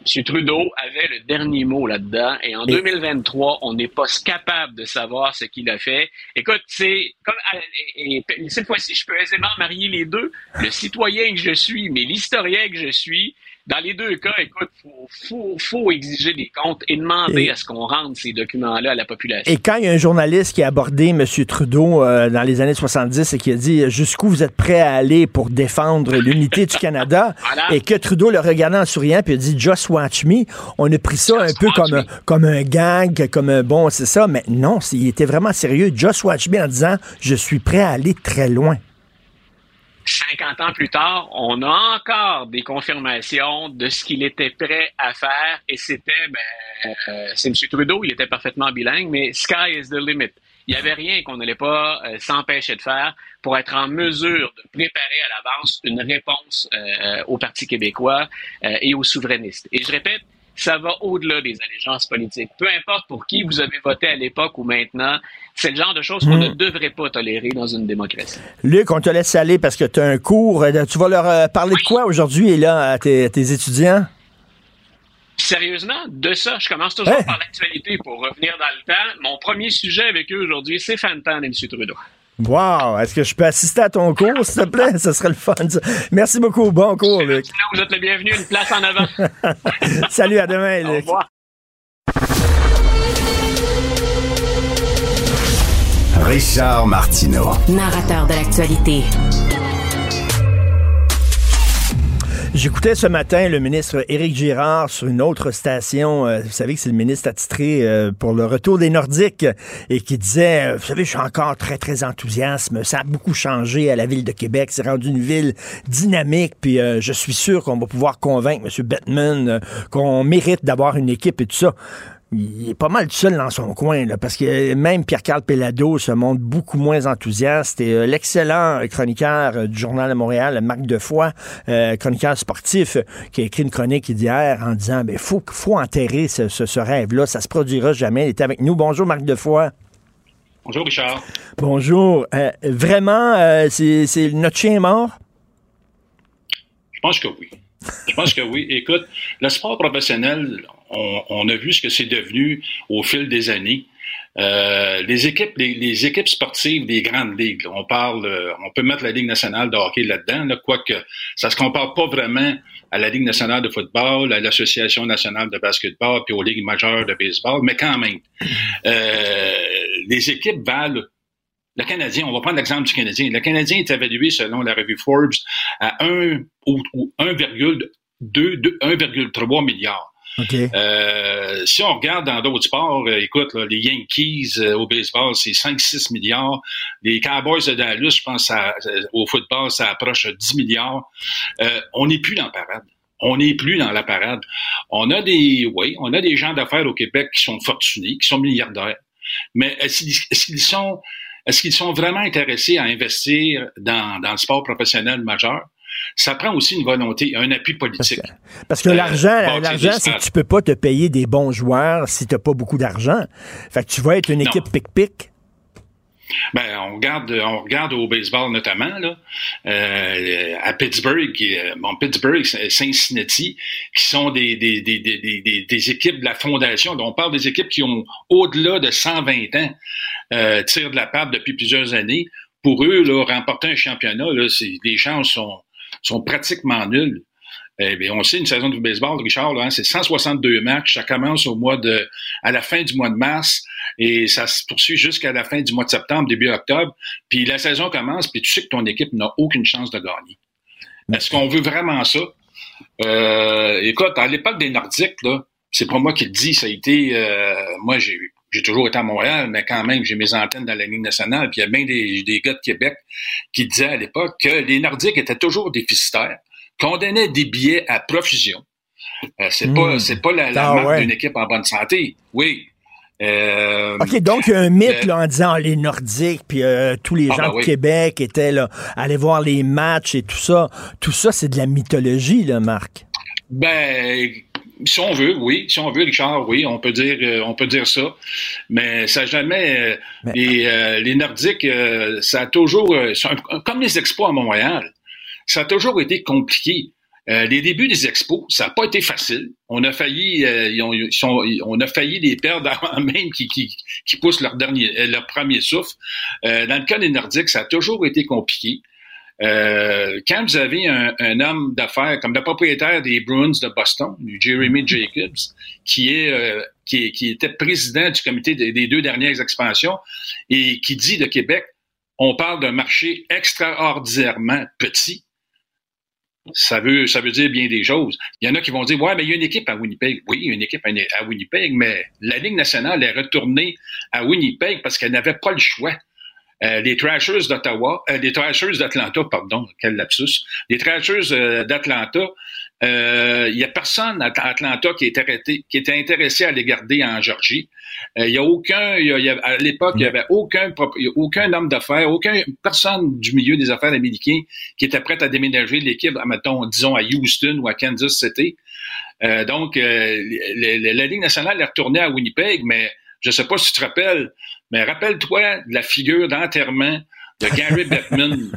M. Trudeau avait le dernier mot là-dedans. Et en 2023, on n'est pas capable de savoir ce qu'il a fait. Écoute, c'est comme et, cette fois-ci, je peux aisément marier les deux. Le citoyen que je suis, mais l'historien que je suis, dans les deux cas, écoute, faut, faut, exiger des comptes et demander à ce qu'on rende ces documents-là à la population. Et quand il y a un journaliste qui a abordé M. Trudeau euh, dans les années 70 et qui a dit jusqu'où vous êtes prêt à aller pour défendre l'unité du Canada, [laughs] et que Trudeau le regardait en souriant puis a dit Just watch me, on a pris ça un peu comme, comme un gag, comme un bon, c'est ça, mais non, il était vraiment sérieux. Just watch me en disant je suis prêt à aller très loin. 50 ans plus tard, on a encore des confirmations de ce qu'il était prêt à faire et c'était, ben, euh, c'est M. Trudeau, il était parfaitement bilingue, mais sky is the limit. Il n'y avait rien qu'on n'allait pas euh, s'empêcher de faire pour être en mesure de préparer à l'avance une réponse euh, au Parti québécois et aux souverainistes. Et je répète, ça va au-delà des allégeances politiques. Peu importe pour qui vous avez voté à l'époque ou maintenant, c'est le genre de choses qu'on hmm. ne devrait pas tolérer dans une démocratie. Luc, on te laisse aller parce que tu as un cours. Euh, tu vas leur euh, parler de quoi aujourd'hui là à tes, étudiants? Sérieusement, de ça, je commence toujours par l'actualité pour revenir dans le temps. Mon premier sujet avec eux aujourd'hui, c'est Fantan et M. Trudeau. Wow! Est-ce que je peux assister à ton cours, s'il te plaît? [laughs] Ce serait le fun. Merci beaucoup. Bon cours, Luc. Vous êtes le bienvenu. Une place en avant. [laughs] Salut, à demain, Luc. Au revoir. Richard Martineau. Narrateur de l'actualité. J'écoutais ce matin le ministre Éric Girard sur une autre station. Euh, vous savez que c'est le ministre attitré euh, pour le retour des Nordiques et qui disait, euh, vous savez, je suis encore très, très enthousiaste. Ça a beaucoup changé à la ville de Québec. C'est rendu une ville dynamique. Puis je suis sûr qu'on va pouvoir convaincre M. Bettman qu'on mérite d'avoir une équipe et tout ça il est pas mal seul dans son coin, là, parce que même Pierre-Carl Pellado se montre beaucoup moins enthousiaste. Et euh, l'excellent chroniqueur euh, du Journal de Montréal, Marc Defoy, euh, chroniqueur sportif, qui a écrit une chronique hier en disant ben faut, faut enterrer ce, ce, rêve-là, ça se produira jamais. Il était avec nous. Bonjour, Marc Defoy. Bonjour, Richard. Bonjour. vraiment, c'est notre chien mort? Je pense que oui. Je pense que oui. Écoute, le sport professionnel, on, a vu ce que c'est devenu au fil des années. Euh, les équipes, les, équipes sportives des grandes ligues, on parle, euh, on peut mettre la Ligue nationale de hockey là-dedans, quoique ça se compare pas vraiment à la Ligue nationale de football, à l'Association nationale de basketball, puis aux ligues majeures de baseball, mais quand même, euh, les équipes valent. Le Canadien, on va prendre l'exemple du Canadien. Le Canadien est évalué selon la revue Forbes à 1 ou 1,2 1,3 milliards. Euh, si on regarde dans d'autres sports, euh, écoute, les Yankees euh, au baseball, c'est 5-6 milliards. Les Cowboys de Dallas, je pense, au football, ça approche 10 milliards. on n'est plus dans la parade. On n'est plus dans la parade. On a des, oui, on a des gens d'affaires au Québec qui sont fortunés, qui sont milliardaires. Mais est-ce qu'ils sont, est-ce vraiment intéressés à investir dans, dans le sport professionnel majeur? Ça prend aussi une volonté, un appui politique. Parce que, l'argent, euh, l'argent, c'est que tu peux pas te payer des bons joueurs si tu n'as pas beaucoup d'argent. Fait que tu vas être une équipe pic-pic. Ben, on regarde, on regarde au baseball notamment là, euh, à Pittsburgh, bon, Pittsburgh, Cincinnati, qui sont des, des, des, des, des équipes de la fondation. on parle des équipes qui ont au-delà de 120 ans euh, tirent de la patte depuis plusieurs années. Pour eux, là, remporter un championnat, là, les chances sont, sont pratiquement nulles. Eh bien, on sait une saison de baseball, Richard, hein, c'est 162 matchs. Ça commence au mois de, à la fin du mois de mars et ça se poursuit jusqu'à la fin du mois de septembre, début octobre. Puis la saison commence, puis tu sais que ton équipe n'a aucune chance de gagner. Est-ce qu'on veut vraiment ça? Euh, écoute, à l'époque des Nordiques, là, c'est pas moi qui le dis, ça a été, euh, moi j'ai j'ai toujours été à Montréal, mais quand même, j'ai mes antennes dans la ligne nationale. Puis il y a bien des, des gars de Québec qui disaient à l'époque que les Nordiques étaient toujours déficitaires qu'on donnait des billets à profusion. Euh, c'est pas hmm. c'est pas la, ah, marque d'une équipe en bonne santé. Oui. Euh, OK, donc il y a un mythe là, en disant les Nordiques, puis euh, tous les ah, gens ben de Québec étaient là, aller voir les matchs et tout ça. Tout ça, c'est de la mythologie, là, Marc. Ben, si on veut, oui. Si on veut, Richard, oui, on peut dire, on peut dire ça. Mais ça jamais. Les, les, Nordiques, ça a toujours. comme les expos à Montréal ça a toujours été compliqué. Euh, les débuts des expos, ça n'a pas été facile. On a failli, euh, ils sont, on a failli les perdre [laughs] avant même qui, qui, qui poussent leur dernier, euh, leur premier souffle. Euh, dans le cas des Nordiques, ça a toujours été compliqué. Euh, quand vous avez un, un homme d'affaires comme le propriétaire des Bruins de Boston, Jeremy Jacobs, qui est qui, qui, était président du comité des, des deux dernières expansions et qui dit de Québec, on parle d'un marché extraordinairement petit ça veut, ça veut dire bien des choses. Il y en a qui vont dire, ouais, mais il y a une équipe à Winnipeg. Oui, il y a une équipe à Winnipeg, mais la Ligue nationale est retournée à Winnipeg parce qu'elle n'avait pas le choix. Euh, les Trashers d'Ottawa, euh, les Trashers d'Atlanta, pardon, quel lapsus. Les Trashers euh, d'Atlanta euh, il n'y a personne à Atlanta qui est arrêté, qui était intéressé à les garder en Georgie. Euh, il y a aucun, à l'époque, il n'y avait aucun, aucun homme d'affaires, aucun personne du milieu des affaires américains qui était prêt à déménager l'équipe, mettons, disons à Houston ou à Kansas City. Euh, donc, la Ligue nationale est retournée à Winnipeg, mais je ne sais pas si tu te rappelles, mais rappelle-toi de la figure d'enterrement de Gary [laughs] Bettman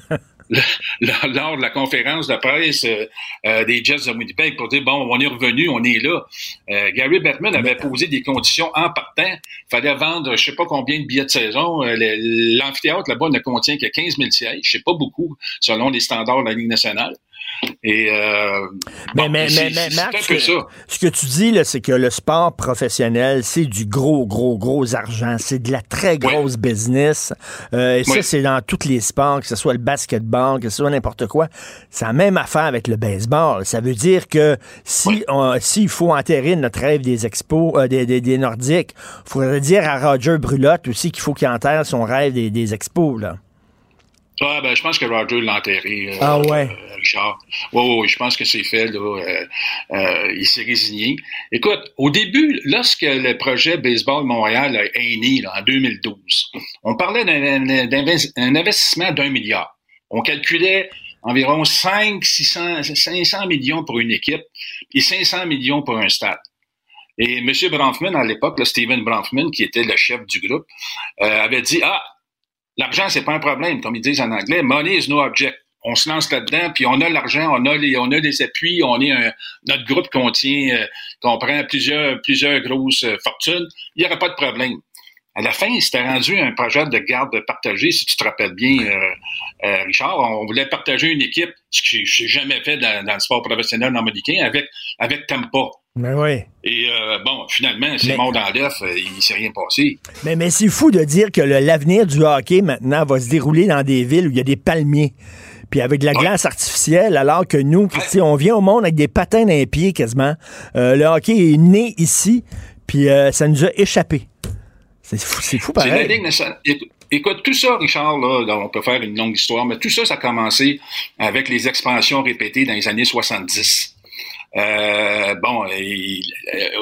lors de la conférence de presse euh, euh, des Jets de Winnipeg pour dire, bon, on est revenu, on est là. Euh, Gary Bettman avait posé des conditions en partant. Il fallait vendre je sais pas combien de billets de saison. L'amphithéâtre là-bas ne contient que 15 000 sièges. Je sais pas beaucoup selon les standards de la Ligue nationale. Et euh, mais, mais, mais, mais Max, ce que tu dis, là, c'est que le sport professionnel, c'est du gros, gros, gros argent. C'est de la très grosse business. Euh, et ça, c'est dans tous les sports, que ce soit le basketball, que ce soit n'importe quoi. C'est la même affaire avec le baseball. Ça veut dire que si s'il faut enterrer notre rêve des expos, euh, des, des, des, Nordiques, il faudrait dire à Roger Brulotte aussi qu'il faut qu'il enterre son rêve des, des expos, là. Ah, ben, je pense que Roger l'a enterré. Euh, ah ouais. Euh, Richard. Oui, oui, je pense que c'est fait. Là, euh, euh, il s'est résigné. Écoute, au début, lorsque le projet Baseball Montréal est né là, en 2012, on parlait d'un investissement d'un milliard. On calculait environ 5, 600, 500 millions pour une équipe et 500 millions pour un stade. Et M. Bronfman, à l'époque, Steven Bronfman, qui était le chef du groupe, avait dit, ah, L'argent, c'est pas un problème, comme ils disent en anglais. Money is no object. On se lance là-dedans, puis on a l'argent, on a les, on a des appuis, on est un, notre groupe contient, euh, comprend plusieurs, plusieurs grosses euh, fortunes. Il n'y aura pas de problème. À la fin, c'était rendu un projet de garde partagé, si tu te rappelles bien, euh, Richard. On voulait partager une équipe, ce que je n'ai jamais fait dans, le sport professionnel américain, avec, avec Tampa. Mais oui. Et euh, bon, finalement, c'est mort dans l'œuf, euh, il s'est rien passé. Mais, mais c'est fou de dire que l'avenir du hockey maintenant va se dérouler dans des villes où il y a des palmiers. Puis avec de la glace artificielle, alors que nous, on vient au monde avec des patins dans les pieds quasiment. Euh, le hockey est né ici, puis ça nous a échappé. C'est fou, c'est fou pareil. Écoute, tout ça, Richard, là, on peut faire une longue histoire, mais tout ça, ça a commencé avec les expansions répétées dans les années 70. Euh, bon, euh,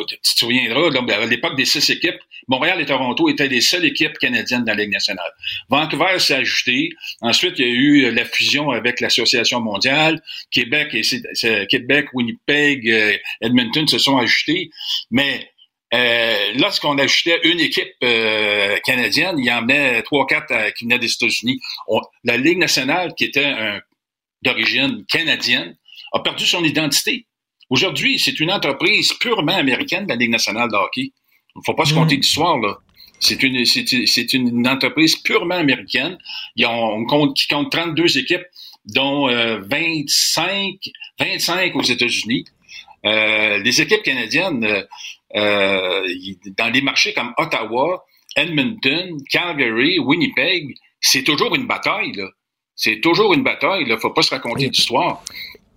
tu te souviendras, à l'époque des six équipes, Montréal et Toronto étaient les seules équipes canadiennes dans la Ligue nationale. Vancouver s'est ajouté. Ensuite, il y a eu la fusion avec l'Association mondiale. Québec, et Québec, Winnipeg, euh, Edmonton se sont ajoutés. Mais euh, lorsqu'on ajoutait une équipe euh, canadienne, il y en avait trois, quatre euh, qui venaient des États-Unis. La Ligue nationale, qui était d'origine canadienne, a perdu son identité. Aujourd'hui, c'est une entreprise purement américaine, la Ligue nationale de hockey. Il ne faut pas se compter d'histoire, là. C'est une, c'est, une entreprise purement américaine. Ils ont, compte, qui compte 32 équipes, dont 25, 25 aux États-Unis. Euh, les équipes canadiennes, euh, euh, dans des marchés comme Ottawa, Edmonton, Calgary, Winnipeg, c'est toujours une bataille. Là. C'est toujours une bataille. Il ne faut pas se raconter d'histoire.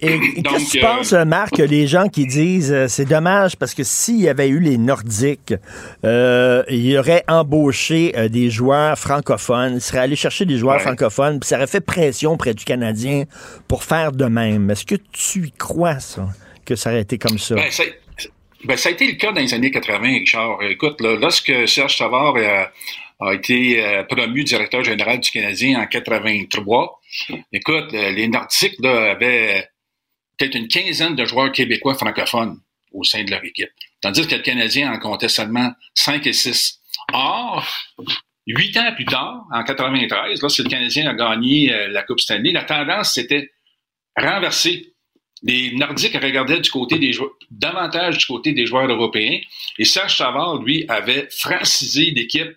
Et, qu'est-ce que tu penses, Marc, les gens qui disent c'est dommage parce que s'il y avait eu les Nordiques, euh, il aurait embauché des joueurs francophones, il serait allé chercher des joueurs francophones, puis ça aurait fait pression près du Canadien pour faire de même. Est-ce que tu y crois, ça? que ça aurait été comme ça? Ben, ben, ça, a été le cas dans les années 80, Richard. Écoute, lorsque Serge Savard euh, a été euh, promu directeur général du Canadien en 83, écoute, euh, les Nordiques avaient peut-être une quinzaine de joueurs québécois francophones au sein de leur équipe. Tandis que le Canadien en comptait seulement 5 et 6. Or, huit ans plus tard, en 93, lorsque le Canadien a gagné la Coupe Stanley, la tendance s'était renversée les Nordiques regardaient du côté des joueurs, davantage du côté des joueurs européens. Et Serge Savard, lui, avait francisé l'équipe.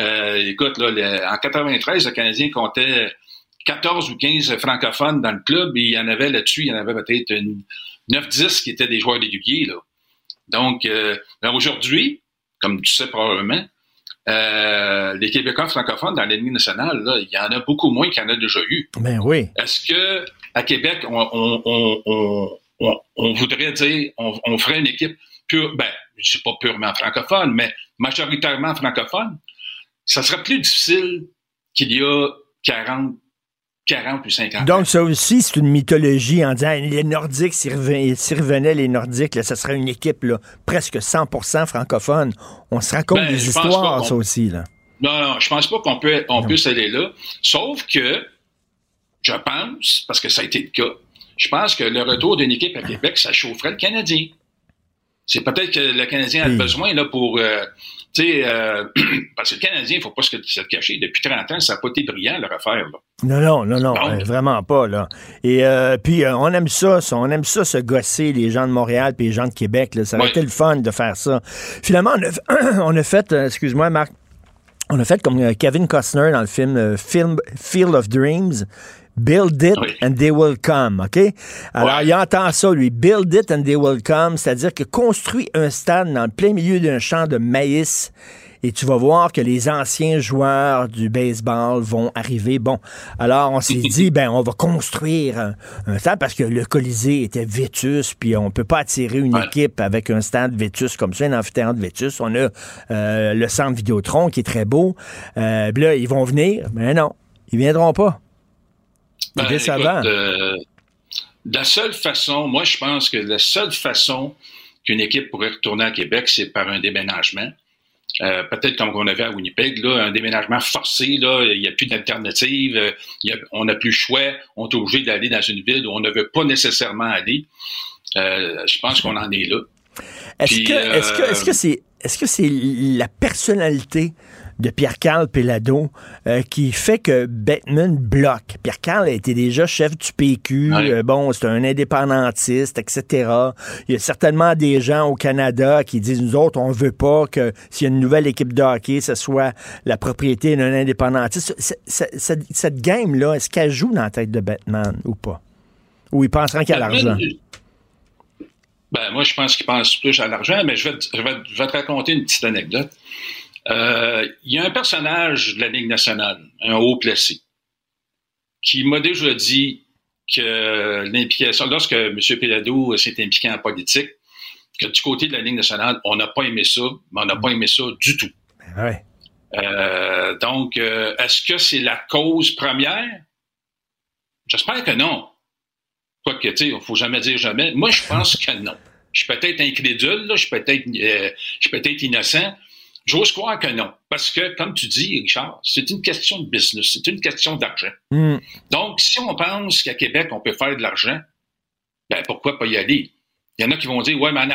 Euh, écoute, là, en 93, le Canadien comptait 14 ou 15 francophones dans le club et il y en avait là-dessus, il y en avait peut-être 9-10 qui étaient des joueurs réguliers. Là. Donc, euh, aujourd'hui, comme tu sais probablement, euh, les Québécois francophones dans l'ennemi nationale, là, il y en a beaucoup moins qu'il y en a déjà eu. Ben oui. Est-ce que à Québec, on, voudrait dire, on, ferait une équipe pure, ben, je pas purement francophone, mais majoritairement francophone, ça serait plus difficile qu'il y a 40 40 ou 50 Donc, ça aussi, c'est une mythologie en disant les Nordiques, s'ils revenaient, les Nordiques, là, ça serait une équipe là, presque 100% francophone. On se raconte ben, des histoires, ça aussi. Là. Non, non, je pense pas qu'on peut, on puisse aller là. Sauf que je pense, parce que ça a été le cas, je pense que le retour d'une équipe à Québec, ça chaufferait le Canadien. C'est peut-être que le Canadien a besoin là, pour. Euh, tu sais, euh, [clears throat] parce que le Canadien, il ne faut pas se, cacher. Depuis 30 ans, ça n'a pas été brillant, leur affaire. Là. Non, non, non, non, euh, vraiment pas. Là. Et puis, on aime ça, on aime ça, se gosser, les gens de Montréal puis les gens de Québec. Là. Ça aurait été le fun de faire ça. Finalement, on a, [clears throat] on a fait, excuse-moi, Marc, on a fait comme Kevin Costner dans le film, film Field of Dreams. Build it and they will come, OK? Alors, il entend ça, lui. Build it and they will come, c'est-à-dire que construis un stade dans le plein milieu d'un champ de maïs et tu vas voir que les anciens joueurs du baseball vont arriver. Bon, alors on s'est dit, [laughs] ben on va construire un, stade parce que le Colisée était vétus, puis on peut pas attirer une équipe avec un stade vétus comme ça, un amphithéâtre vétus. On a euh, le centre Vidéotron qui est très beau. Euh, là, ils vont venir, mais non, ils viendront pas. Ben, euh, la seule façon, moi je pense que la seule façon qu'une équipe pourrait retourner à Québec, c'est par un déménagement. Euh, peut-être comme on avait à Winnipeg, là, un déménagement forcé, là, il n'y a plus d'alternative, euh, on n'a plus le choix, on est obligé d'aller dans une ville où on ne veut pas nécessairement aller. je pense qu'on en est là. Est-ce que, est-ce que c'est, est-ce que c'est la personnalité de Pierre-Carl Pelado euh, qui fait que Batman bloque. Pierre-Carl était déjà chef du PQ, euh, bon, c'est un indépendantiste, etc. Il y a certainement des gens au Canada qui disent, nous autres, on veut pas que s'il y a une nouvelle équipe de hockey, ce soit la propriété d'un indépendantiste. cette game-là, est-ce qu'elle joue dans la tête de Batman ou pas? Ou il pensera qu'il y a l'argent? Ben, moi, je pense qu'il pense plus à l'argent, mais je vais, je vais, te raconter une petite anecdote. Euh, il y a un personnage de la Ligue nationale, un haut placé, qui m'a déjà dit que l'implication, lorsque M. Pelado s'est impliqué en politique, que du côté de la Ligue nationale, on n'a pas aimé ça, mais on n'a pas aimé ça du tout. Ben euh, donc, euh, est-ce que c'est la cause première? J'espère que non. Quoique, tu sais, il ne faut jamais dire jamais. Moi, je pense que non. Je suis peut-être incrédule, je suis peut-être peut innocent, J'ose croire que non. Parce que, comme tu dis, Richard, c'est une question de business, c'est une question d'argent. Hmm. Donc, si on pense qu'à Québec, on peut faire de l'argent, ben pourquoi pas y aller? Il y en a qui vont dire, ouais, mais en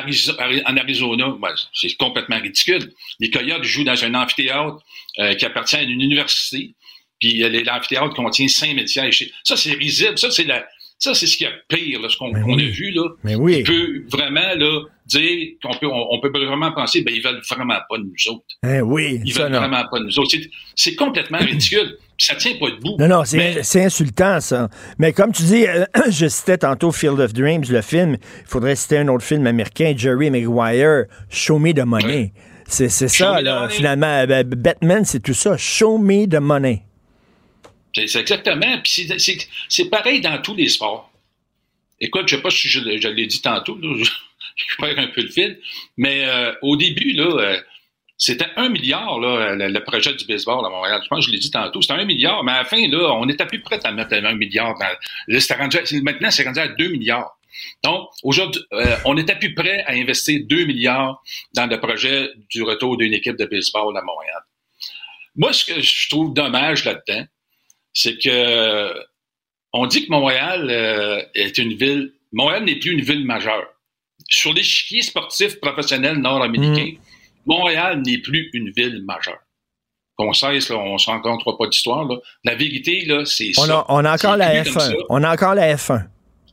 Arizona, c'est complètement ridicule. Les Coyotes jouent dans un amphithéâtre euh, qui appartient à une université, puis l'amphithéâtre contient 5000 sièges. Ça, c'est risible. Ça, c'est la, ça, c'est ce qui est pire, ce qu'on a vu, là. Mais oui. Il peut vraiment, là, dire qu'on peut, on, peut vraiment penser, ben, ils veulent vraiment pas de nous autres. Eh oui. Ils veulent vraiment pas de nous autres. C'est complètement ridicule. Ça tient pas debout. Non, non, c'est insultant, ça. Mais comme tu dis, euh, [clears throat] je citais tantôt Field of Dreams, le film. Il faudrait citer un autre film américain, Jerry Maguire, Show Me the Money. C'est ça, là, finalement. Euh, Batman, c'est tout ça. Show me the money. C'est exactement. C'est pareil dans tous les sports. Écoute, je ne sais pas si je, l'ai dit tantôt, [laughs] je, perds un peu le fil, mais euh, au début, là, euh, c'était un milliard, là, le, projet du baseball à Montréal. Je pense que je l'ai dit tantôt, c'était un milliard, mais à la fin, là, on n'était plus prêt à mettre un milliard. maintenant, c'est rendu à deux milliards. Donc, aujourd'hui, euh, on n'était plus prêt à investir deux milliards dans le projet du retour d'une équipe de baseball à Montréal. Moi, ce que je trouve dommage là-dedans, c'est que on dit que Montréal euh, est une ville. Montréal n'est plus une ville majeure. Sur l'échiquier sportif professionnel nord-américain, mm. Montréal n'est plus une ville majeure. Qu'on cesse, là, on ne se rencontre pas d'histoire. La vérité, là, c'est ça. on a encore la F1. On a encore la F1.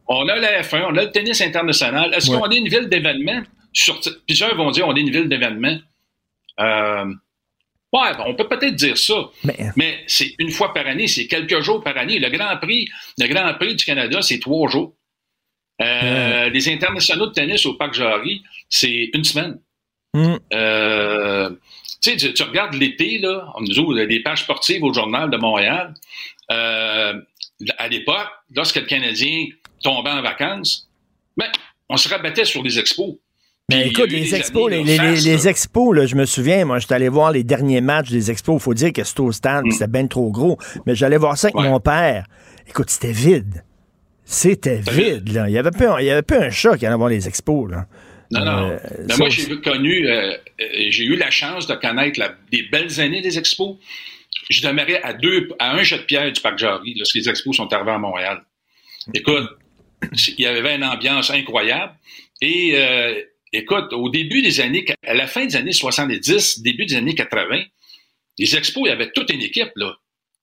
On a la F1, on a le tennis international. Est-ce qu'on est une ville d'événements? Plusieurs vont dire on est une ville d'événements. Euh, Ouais, on peut peut-être dire ça, mais, c'est une fois par année, c'est quelques jours par année. Le Grand Prix, le Grand Prix du Canada, c'est trois jours. Euh, les internationaux de tennis au Parc Jarry, c'est une semaine. Hmm. Euh, tu, tu regardes l'été, là, nous des pages sportives au Journal de Montréal. Euh, à l'époque, lorsque le Canadien tombait en vacances, ben, on se rabattait sur les expos. Mais écoute, les expos, les, expos, là, je me souviens, moi, j'étais allé voir les derniers matchs des expos. Il faut dire que c'était au stade, mm. c'était bien trop gros. Mais j'allais voir ça avec mon père. Écoute, c'était vide. C'était vide, là. Il y avait avait pas un chat qui allait voir les expos, là. Non, non. Euh, moi, j'ai connu, euh, euh, j'ai eu la chance de connaître les belles années des expos. Je demeurais à deux, à un jet de pierre du parc Jarry lorsque les expos sont arrivés à Montréal. Écoute, il y avait une ambiance incroyable. Et écoute, au début des années, à la fin des années 70, début des années 80, les expos, il y avait toute une équipe, là.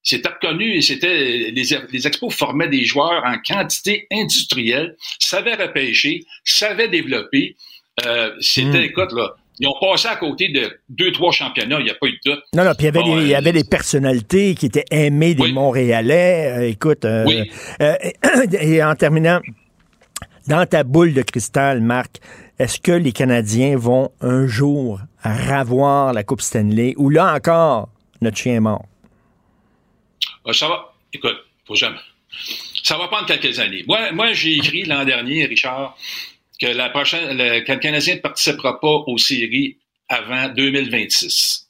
C'était reconnu et c'était, les, expos formaient des joueurs en quantité industrielle, savaient repêcher, savaient développer. Euh, c'était, hmm. écoute, là, ils ont passé à côté de deux, trois championnats, il n'y a pas eu de doute. Non, non, puis il y avait, des, il y avait des personnalités qui étaient aimées des Montréalais. Euh, écoute, euh, oui. [coughs] et en terminant, dans ta boule de cristal, Marc, est-ce que les Canadiens vont un jour ravoir la Coupe Stanley ou là encore, notre chien est mort? Ah, ça va. Écoute, faut jamais. Ça va prendre quelques années. Moi, j'ai écrit l'an dernier, Richard, que la prochaine, le, Canadien ne participera pas aux séries avant 2026.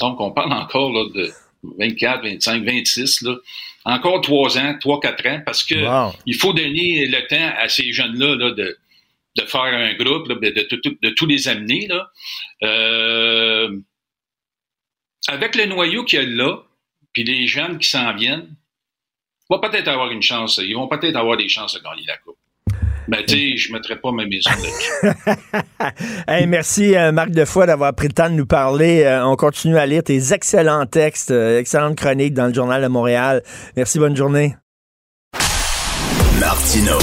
Donc, on parle encore de 24, 25, 26, là. encore trois ans, trois, quatre ans, parce que il faut donner le temps à ces jeunes-là là, de, de faire un groupe, de, de, tous les amener. Là. Euh, avec le noyau qu'il y a là, puis les jeunes qui s'en viennent, vont peut-être avoir une chance. Ils vont peut-être avoir des chances de gagner la Coupe. Ben, tu sais, je ne mettrai pas ma maison là [laughs] hey, merci, euh, Marc Defoy, d'avoir pris le temps de nous parler. Euh, on continue à lire tes excellents textes, excellentes chroniques dans le Journal de Montréal. Merci, bonne journée. Martino.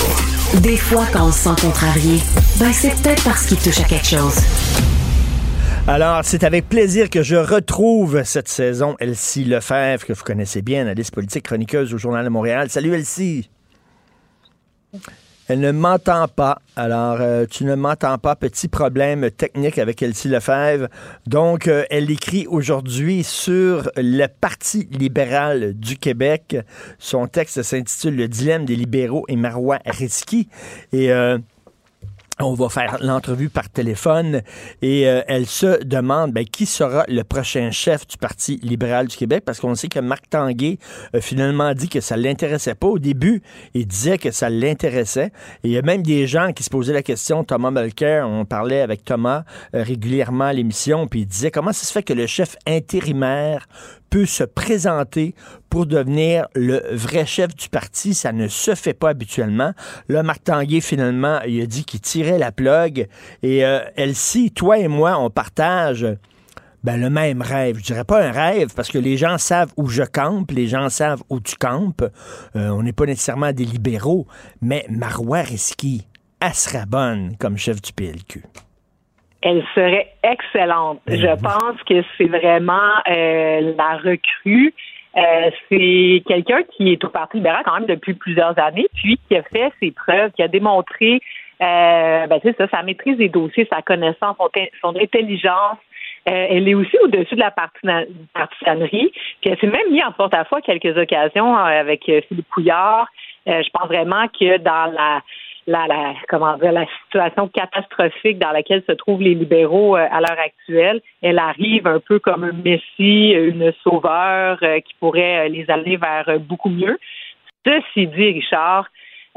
Des fois, quand on se sent contrarié, ben c'est peut-être parce qu'il touche à quelque chose. Alors, c'est avec plaisir que je retrouve cette saison Elsie Lefebvre, que vous connaissez bien, analyste politique chroniqueuse au Journal de Montréal. Salut Elsie! Elle ne m'entend pas. Alors, euh, tu ne m'entends pas. Petit problème technique avec Elsie Lefebvre. Donc, euh, elle écrit aujourd'hui sur le Parti libéral du Québec. Son texte s'intitule Le dilemme des libéraux et Marois Risky. Et euh, on va faire l'entrevue par téléphone et euh, elle se demande ben, qui sera le prochain chef du Parti libéral du Québec? Parce qu'on sait que Marc Tanguay a finalement dit que ça l'intéressait pas. Au début, il disait que ça l'intéressait. Et il y a même des gens qui se posaient la question. Thomas Mulcair, on parlait avec Thomas euh, régulièrement à l'émission, puis il disait comment ça se fait que le chef intérimaire peut se présenter pour devenir le vrai chef du parti. Ça ne se fait pas habituellement. Là, Marc Tanguay, finalement, il a dit qu'il tirait la plug. Et euh, Elsie, toi et moi, on partage ben, le même rêve. Je dirais pas un rêve parce que les gens savent où je campe, les gens savent où tu campes. Euh, on n'est pas nécessairement des libéraux, mais Marois Risky, elle sera bonne comme chef du PLQ. Elle serait excellente. Ben je pense que c'est vraiment euh, la recrue. Euh, c'est quelqu'un qui est au Parti libéral quand même depuis plusieurs années, puis qui a fait ses preuves, qui a démontré euh, ben, ça, sa maîtrise des dossiers, sa connaissance, son intelligence, euh, elle est aussi au-dessus de la partisanerie. Puis elle s'est même mise en porte-à-faux à quelques occasions euh, avec euh, Philippe Couillard. je pense vraiment que dans la, la, la, comment dire, la situation catastrophique dans laquelle se trouvent les libéraux à l'heure actuelle, elle arrive un peu comme un messie, une sauveur qui pourrait les amener vers beaucoup mieux. Ceci dit, Richard,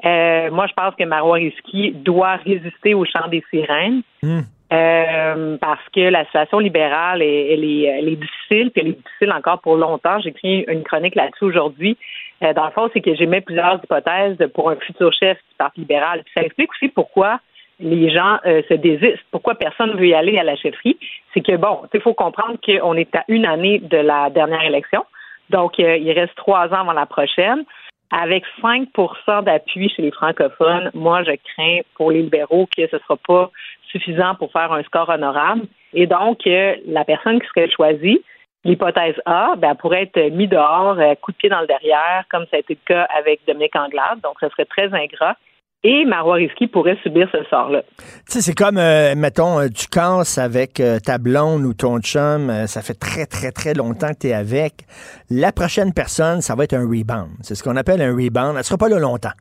moi, je pense que Marois Risky doit résister au chant des sirènes. Hmm. Euh, parce que la situation libérale, elle, est, difficile, puis elle est difficile encore pour longtemps. J'ai écrit une chronique là-dessus aujourd'hui. Euh, dans le fond, c'est que j'émets plusieurs hypothèses pour un futur chef du Parti libéral. Ça explique aussi pourquoi les gens euh, se désistent, pourquoi personne ne veut y aller à la chefferie. C'est que, bon, il faut comprendre qu'on est à une année de la dernière élection. Donc, il reste trois ans avant la prochaine. Avec 5% d'appui chez les francophones, moi, je crains pour les libéraux que ce ne sera pas suffisant pour faire un score honorable. Et donc, euh, la personne qui serait choisie, l'hypothèse A, ben, pourrait être mise dehors, euh, coup de pied dans le derrière, comme ça a été le cas avec Dominique Anglade. Donc, ce serait très ingrat et Marois Risky pourrait subir ce sort-là. Tu sais, c'est comme, euh, mettons, euh, tu casses avec euh, ta blonde ou ton chum, ça fait très, très, très longtemps que tu es avec. La prochaine personne, ça va être un rebound. C'est ce qu'on appelle un rebound. Elle sera pas là longtemps.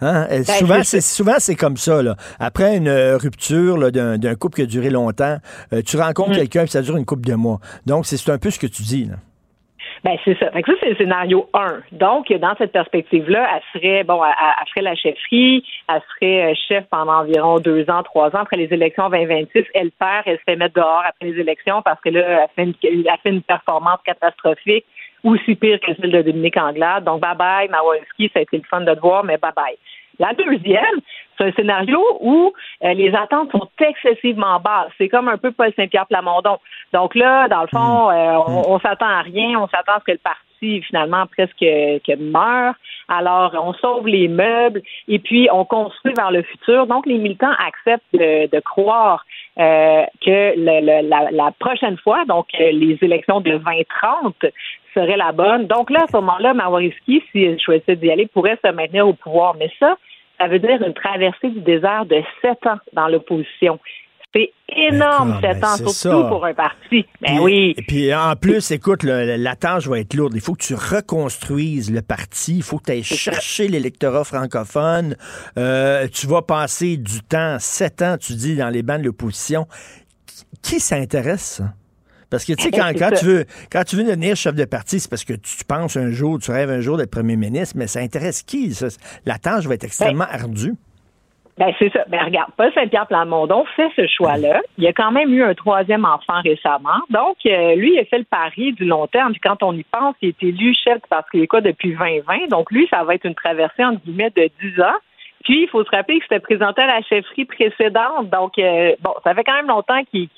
Hein? Ben, souvent, c'est, souvent, c'est comme ça. Là. Après une rupture d'un, couple qui a duré longtemps, tu rencontres mm. quelqu'un et ça dure une couple de mois. Donc, c'est, c'est un peu ce que tu dis. Là. Ben, c'est ça. Fait que ça, c'est le scénario 1. Donc, dans cette perspective-là, elle serait, bon, elle, ferait la chefferie, elle serait euh, chef pendant environ deux ans, trois ans. Après les élections 2026, elle perd, elle se fait mettre dehors après les élections parce que là, elle fait une, elle fait une performance catastrophique, aussi pire que celle de Dominique Anglade. Donc, bye-bye, Mawanski, ça a été le fun de te voir, mais bye-bye. La deuxième, c'est un scénario où euh, les attentes sont excessivement basses. C'est comme un peu Paul Saint-Pierre Plamondon. Donc là, dans le fond, mm. euh, on, s'attend à rien. On s'attend à ce que le parti finalement presque que meure. Alors, on sauve les meubles et puis on construit vers le futur. Donc, les militants acceptent de, croire euh, que la, prochaine fois, donc les élections de 2030, serait la bonne. Donc là, à ce moment-là, Mawariski, s'il choisissait d'y aller, pourrait se maintenir au pouvoir. Mais ça, ça veut dire une traversée du désert de sept ans dans l'opposition. C'est énorme, sept ans, surtout pour un parti. Ben oui. Et puis en plus, écoute, la tâche va être lourde. Il faut que tu reconstruises le parti. Il faut que tu ailles chercher l'électorat francophone. Euh, tu vas passer du temps, sept ans, tu dis, dans les bancs de l'opposition. Qui s'intéresse, parce que, tu sais, [laughs] quand, tu veux, quand tu veux devenir chef de parti, c'est parce que tu penses un jour, tu rêves un jour d'être premier ministre, mais ça intéresse qui? La tâche va être extrêmement ben, ardue. Ben, c'est ça. Ben, regarde, Paul Saint-Pierre Plamondon fait ce choix-là. Il a quand même eu un troisième enfant récemment. Donc, euh, lui, il a fait le pari du long terme. Puis quand on y pense, il est élu chef parce qu'il est quoi depuis 2020. Donc, lui, ça va être une traversée, entre guillemets, de 10 ans. Puis, il faut se rappeler que c'était présenté à la chefferie précédente. Donc, euh, bon, ça fait quand même longtemps qu'il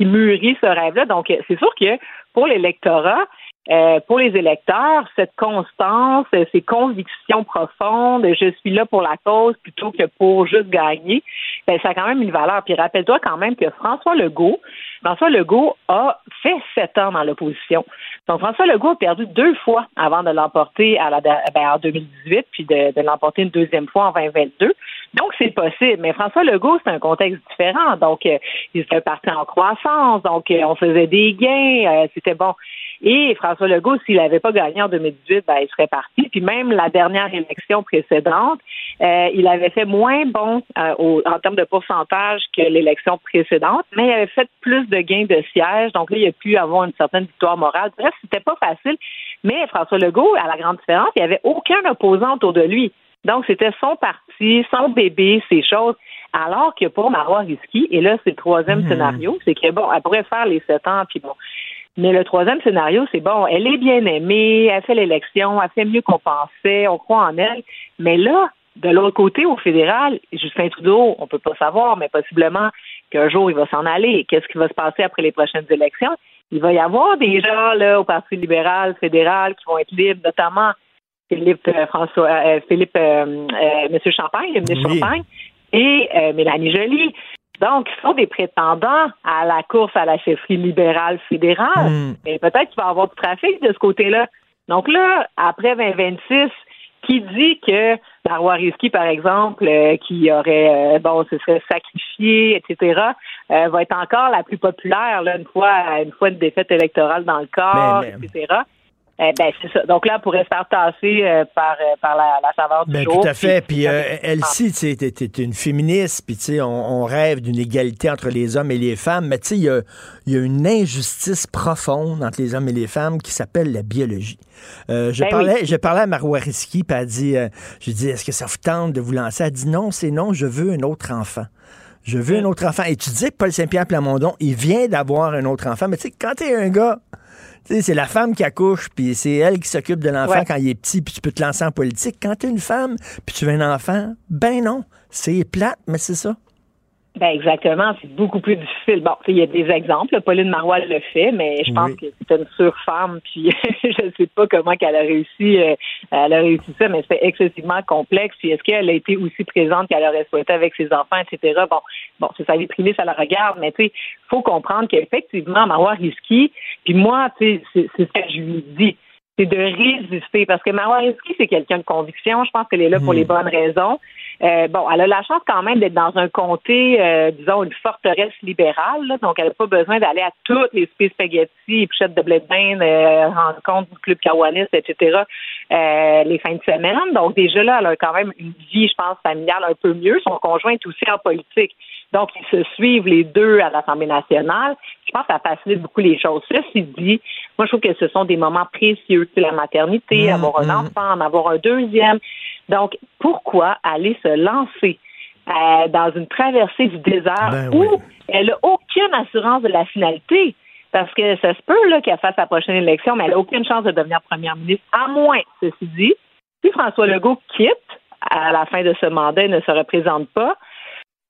mûrit ce rêve-là. Donc, euh, c'est sûr que pour l'électorat, euh, pour les électeurs, cette constance, ces convictions profondes, je suis là pour la cause plutôt que pour juste gagner, ben, ça a quand même une valeur. Puis rappelle-toi quand même que François Legault, François Legault a fait sept ans dans l'opposition. Donc François Legault a perdu deux fois avant de l'emporter à la, ben, en 2018, puis de, l'emporter une deuxième fois en 2022. Donc c'est possible. Mais François Legault, c'est un contexte différent. Donc euh, il était parti en croissance, donc euh, on faisait des gains, c'était bon. Et François Legault, s'il n'avait pas gagné en 2018, ben, il serait parti. Puis même la dernière élection précédente, euh, il avait fait moins bon euh, en termes de pourcentage que l'élection précédente, mais il avait fait plus de gains de sièges. Donc là, il a pu avoir une certaine victoire morale. Bref, c'était pas facile. Mais François Legault, à la grande différence, il n'y avait aucun opposant autour de lui. Donc, c'était son parti, son bébé, ses choses. Alors que pour Marois Risky, et là, c'est le troisième hmm. scénario, c'est que bon, elle pourrait faire les sept ans, puis bon, Mais le troisième scénario, c'est bon, elle est bien aimée, elle fait l'élection, elle fait mieux qu'on pensait, on croit en elle. Mais là, de l'autre côté, au fédéral, Justin Trudeau, on peut pas savoir, mais possiblement qu'un jour il va s'en aller. Qu'est-ce qui va se passer après les prochaines élections? Il va y avoir des gens là au Parti libéral fédéral qui vont être libres, notamment Philippe euh, François euh, Philippe euh, Monsieur Champagne, le ministre Champagne, et Mélanie Joly. Donc, ils sont des prétendants à la course à la chefferie libérale fédérale. Et peut-être qu'il va y avoir du trafic de ce côté-là. Donc là, après 2026, qui dit que Marois Risky, par exemple, euh, qui aurait, euh, bon, se serait sacrifié, etc., euh, va être encore la plus populaire là, une fois une fois une défaite électorale dans le corps, etc. Eh ben, c'est ça. Donc là, elle pourrait se faire tasser euh, par, euh, par la, la, saveur du ben, jour. Tout à fait. Puis, euh, elle aussi, tu sais, une féministe, puis tu sais, on, rêve d'une égalité entre les hommes et les femmes, mais tu sais, il y a, y a, une injustice profonde entre les hommes et les femmes qui s'appelle la biologie. je, ben parlais, je parlais à Marois puis elle dit, je dis, est-ce que ça vous tente de vous lancer? Elle dit, non, c'est non, je veux un autre enfant. Je veux un autre enfant. Et tu dis que Paul Saint-Pierre Plamondon, il vient d'avoir un autre enfant, mais tu sais, quand t'es un gars c'est la femme qui accouche, puis c'est elle qui s'occupe de l'enfant quand il est petit, puis tu peux te lancer en politique. Quand tu es une femme, puis tu veux un enfant, ben non. C'est plate, mais c'est ça. Ben exactement, c'est beaucoup plus difficile. Bon, il y a des exemples. Pauline Marois le fait, mais je pense que c'est une surfemme. [laughs] Puis je ne sais pas comment qu'elle a réussi, euh, elle a réussi ça, mais c'est excessivement complexe. Puis est-ce qu'elle a été aussi présente qu'elle aurait souhaité avec ses enfants, etc. Bon, bon, c'est sa vie privée, ça la regarde, mais tu sais, faut comprendre qu'effectivement, Marois Risky. Puis moi, tu sais, c'est ce que je lui dis c'est de résister. Parce que Marois Risky, c'est quelqu'un de conviction. Je pense qu'elle est là pour les hmm. bonnes raisons. Euh, bon, elle a la chance quand même d'être dans un comté, euh, disons, une forteresse libérale. donc, elle n'a pas besoin d'aller à toutes les space spaghetti, épichettes de blé de bain, euh, rencontres du club cawaniste, etc., euh, les fins de semaine. Donc, déjà là, elle a quand même une vie, je pense, familiale un peu mieux. Son conjoint est aussi en politique. Donc, ils se suivent les deux à l'Assemblée nationale. Je pense que ça facilite beaucoup les choses. Ceci dit, moi, je trouve que ce sont des moments précieux. la maternité, mmh, avoir un mmh. enfant, en avoir un deuxième. Donc, pourquoi aller se lancer euh, dans une traversée du désert ben où elle n'a aucune assurance de la finalité? Parce que ça se peut qu'elle fasse la prochaine élection, mais elle n'a aucune chance de devenir première ministre, à moins, ceci dit, si François Legault quitte à la fin de ce mandat et ne se représente pas,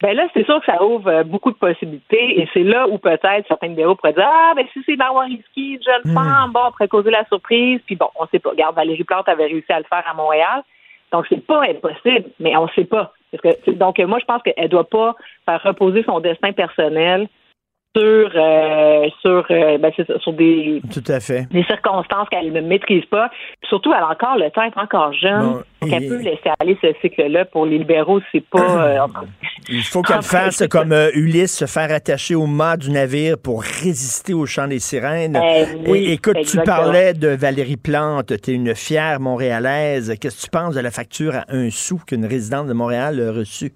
ben là, c'est sûr que ça ouvre euh, beaucoup de possibilités et c'est là où peut-être certains libéraux pourraient dire Ah, ben si c'est Marois Risky, jeune femme, bon, on pourrait causer la surprise. Puis bon, on sait pas. Regarde, Valérie Plante avait réussi à le faire à Montréal. Donc, c'est pas impossible, mais on ne sait pas. donc, moi, je pense qu'elle ne doit pas faire reposer son destin personnel sur euh, sur euh, ben, sur des tout à fait des circonstances qu'elle ne maîtrise pas. surtout, elle a encore le temps, elle est encore jeune. donc, elle peut laisser aller ce cycle-là. Pour les libéraux, c'est pas. Euh, Il faut qu'elle fasse comme Ulysse, se faire attacher au mât du navire pour résister au chant des sirènes. oui, écoute, tu parlais de Valérie Plante, tu es une fière Montréalaise. Qu'est-ce que tu penses de la facture à un sou qu'une résidente de Montréal a reçue?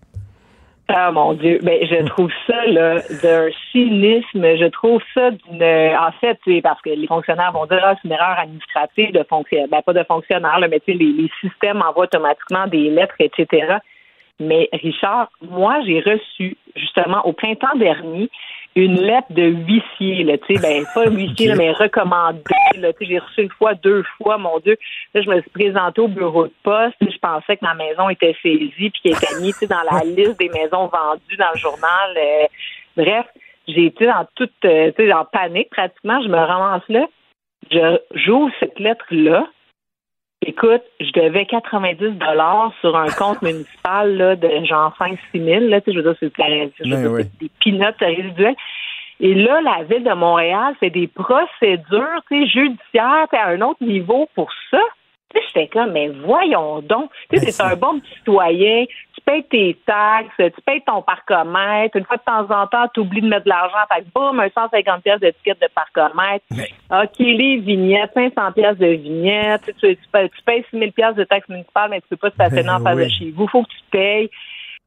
Ah mon Dieu, ben je trouve ça là d'un cynisme. Je trouve ça d'une. En fait, c'est parce que les fonctionnaires vont dire ah, c'est une erreur administrative de fonctionnaire, ben pas de fonctionnaire, là, mais tu sais les, les systèmes envoient automatiquement des lettres, etc. Mais Richard, moi j'ai reçu justement au printemps dernier une lettre de huissier, là, tu sais, ben, [laughs] pas huissier, mais recommandé, là, tu sais, j'ai reçu une fois, deux fois, mon Dieu. Là, je me suis présentée au bureau de poste, je pensais que ma maison était saisie, puis qu'elle était mise, tu sais, dans la [laughs] liste des maisons vendues dans le journal. Euh, bref, j'ai été dans toute, euh, tu sais, en panique, pratiquement, je me ramasse là. Je, j'ouvre cette lettre-là, Écoute, je devais 90 dollars sur un compte [laughs] municipal là, de genre 5-6 000. Là, je veux dire, c'est, ben des peanuts résiduels. Et là, la ville de Montréal fait des procédures judiciaires à un autre niveau pour ça. J'étais comme, mais voyons donc. Tu sais, c'est un bon petit citoyen. Tu payes tes taxes, tu payes ton parcomètre. Une fois de temps en temps, tu oublies de mettre de l'argent. Fait que boum, un 150 pièces d'étiquette de parcomètre. OK, les vignettes, 500 pièces de vignettes. Tu, tu, payes, tu payes 6 000 pièces de taxes municipales, mais tu peux pas stationner en face de chez vous. Faut que tu payes.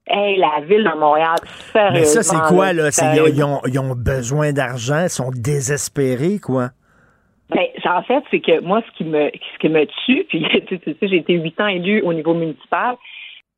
Hey, la ville de Montréal, sérieusement. Mais ça, c'est quoi, là? Ils ont, ils ont besoin d'argent, ils sont désespérés, quoi? Ben, en fait, c'est que moi, ce qui me, ce qui me tue, puis [laughs] tu sais, j'ai été huit ans élu au niveau municipal,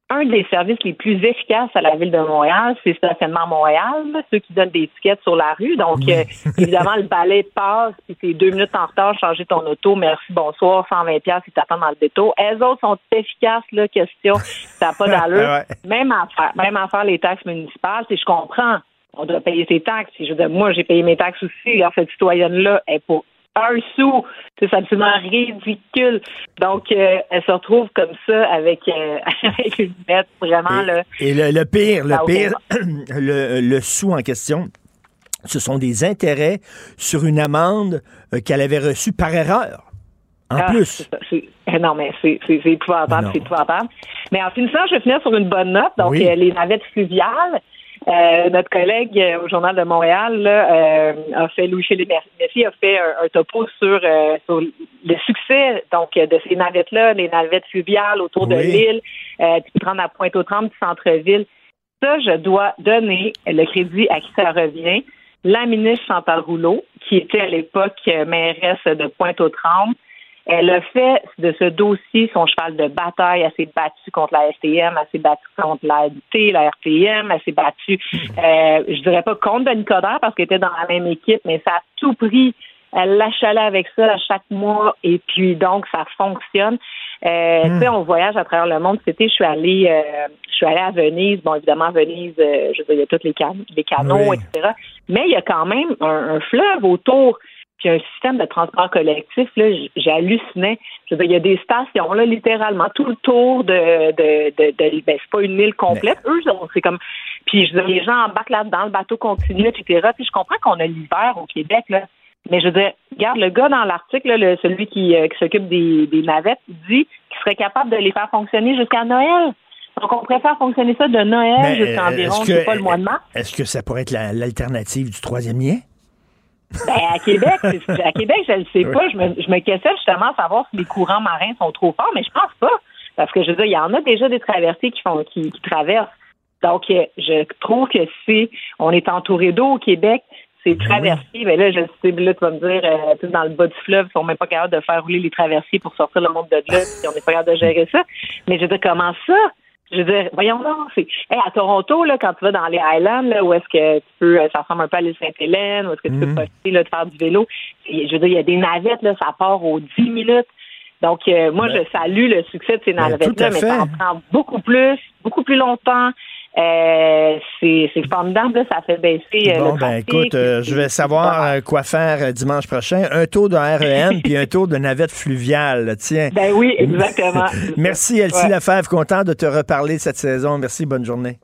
un des services les plus efficaces à la ville de Montréal, c'est stationnement Montréal, ceux qui donnent des étiquettes sur la rue. Donc, euh, évidemment, le balai passe, puis c'est deux minutes en retard, changer ton auto, merci, bonsoir, 120 pièces si t'attends dans le détour. Elles autres sont efficaces, là, question, ça n'a pas [laughs] d'allure. Même à faire, même à faire les taxes municipales, si je comprends, on doit payer ses taxes. Je veux dire, moi, j'ai payé mes taxes aussi. En cette citoyenne-là est pour un sou. C'est absolument ridicule. Donc, euh, elle se retrouve comme ça avec, euh, [laughs] avec une bête vraiment. Et, là, et le, pire, le pire, [clears throat] le, le sou en question, ce sont des intérêts sur une amende euh, qu'elle avait reçue par erreur. En Ah, plus. eh non, mais c'est épouvantable, c'est épouvantable. Mais en finissant, je vais finir sur une bonne note. Donc, Oui. les navettes fluviales. Euh, notre collègue euh, au Journal de Montréal là, euh, a fait, Louis-Philippe Messi a fait un, un topo sur, euh, sur le succès donc de ces navettes-là, les navettes fluviales autour de l'île. Euh, tu peux te rendre à Pointe-aux-Trembles du centre-ville. Ça, je dois donner le crédit à qui ça revient. La ministre Chantal Rouleau, qui était à l'époque mairesse de Pointe-aux-Trembles, elle a fait de ce dossier son cheval de bataille. Elle s'est battue contre la STM, elle s'est battue contre la LT, la RTM, elle s'est battue, euh, je dirais pas contre Denis Coderre parce qu'elle était dans la même équipe, mais ça a tout pris. Elle l'achalait avec ça à chaque mois et puis donc ça fonctionne. Euh, Tu sais, on voyage à travers le monde. C'était, je suis allée, euh, je suis allée à Venise. Bon, évidemment, Venise, euh, je veux dire, il y a tous les, can- les canaux, Oui. etc. Mais il y a quand même un, un fleuve autour puis un système de transport collectif, là, j'hallucinais. Je veux dire, il y a des stations, là, littéralement, tout le tour de, de, de, de- ben, c'est pas une île complète. Eux, c'est comme, puis je veux dire, les gens embarquent là-dedans, le bateau continue, etc. Puis je comprends qu'on a l'hiver au Québec, là. Mais je veux dire, regarde, le gars dans l'article, là, le- celui qui, euh, qui s'occupe des, des navettes, dit qu'il serait capable de les faire fonctionner jusqu'à Noël. Donc, on pourrait faire fonctionner ça de Noël jusqu'à euh, environ, que- pas, le mois de mars. Est-ce que ça pourrait être la- l'alternative du troisième lien? Ben, à Québec, à Québec, je ne sais Oui. pas. Je me, je me questionne justement à savoir si les courants marins sont trop forts, mais je pense pas. Parce que je veux dire, il y en a déjà des traversées qui font qui, qui traversent. Donc, euh, je trouve que si on est entouré d'eau au Québec, c'est traversées. Ben là, je sais, là, tu vas me dire, euh, dans le bas du fleuve, ils sont même pas capables de faire rouler les traversiers pour sortir le monde de là, puis on n'est pas capable de gérer ça. Mais je veux dire, comment ça? Je veux dire, voyons donc, c'est. Hey, à Toronto, là, quand tu vas dans les Highlands, là, où est-ce que tu peux, euh, ça ressemble un peu à l'île Sainte-Hélène, où est-ce que tu peux poster, là, de faire du vélo. Je veux dire, il y a des navettes, là, ça part aux 10 minutes. Donc, euh, moi, Ben, je salue le succès de ces à navettes-là, mais ça en prend beaucoup plus, beaucoup plus longtemps. Euh, c'est formidable, ça fait baisser euh, Bon, le ben écoute, euh, je vais savoir quoi faire dimanche prochain. Un tour de REM [laughs] puis un tour de navette fluviale. Tiens. Ben oui, exactement. [laughs] Merci, Elsie Ouais. Lefebvre. Content de te reparler cette saison. Merci, bonne journée.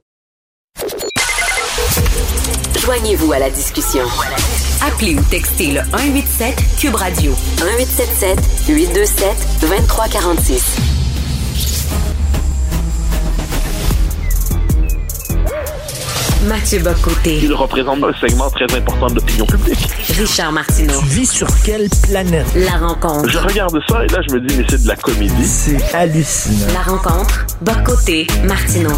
Joignez-vous à la discussion. Appelez ou textez le 187 Cube Radio 1877 827 2346. Mathieu Bocoté. Il représente un segment très important de l'opinion publique. Richard Martineau. Tu vis sur quelle planète? La rencontre. Je regarde ça et là, je me dis, mais c'est de la comédie. C'est hallucinant. La rencontre. Bocoté. Martineau.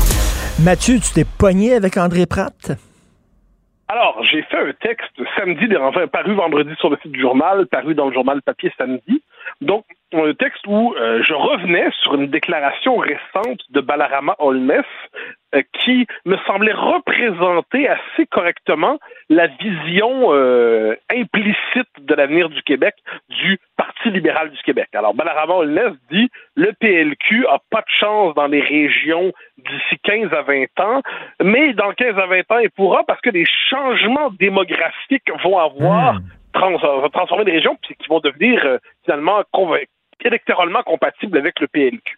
Mathieu, tu t'es pogné avec André Pratt? Alors, j'ai fait un texte samedi, enfin, paru vendredi sur le site du journal, paru dans le journal papier samedi. Donc, un texte où euh, je revenais sur une déclaration récente de Balarama Holmes euh, qui me semblait représenter assez correctement la vision euh, implicite de l'avenir du Québec du Parti libéral du Québec. Alors, Balarama Holmes dit le PLQ a pas de chance dans les régions d'ici 15 à 20 ans, mais dans 15 à 20 ans, il pourra parce que les changements démographiques vont avoir trans- transformé les régions qui vont devenir euh, finalement électoralement compatibles avec le PLQ.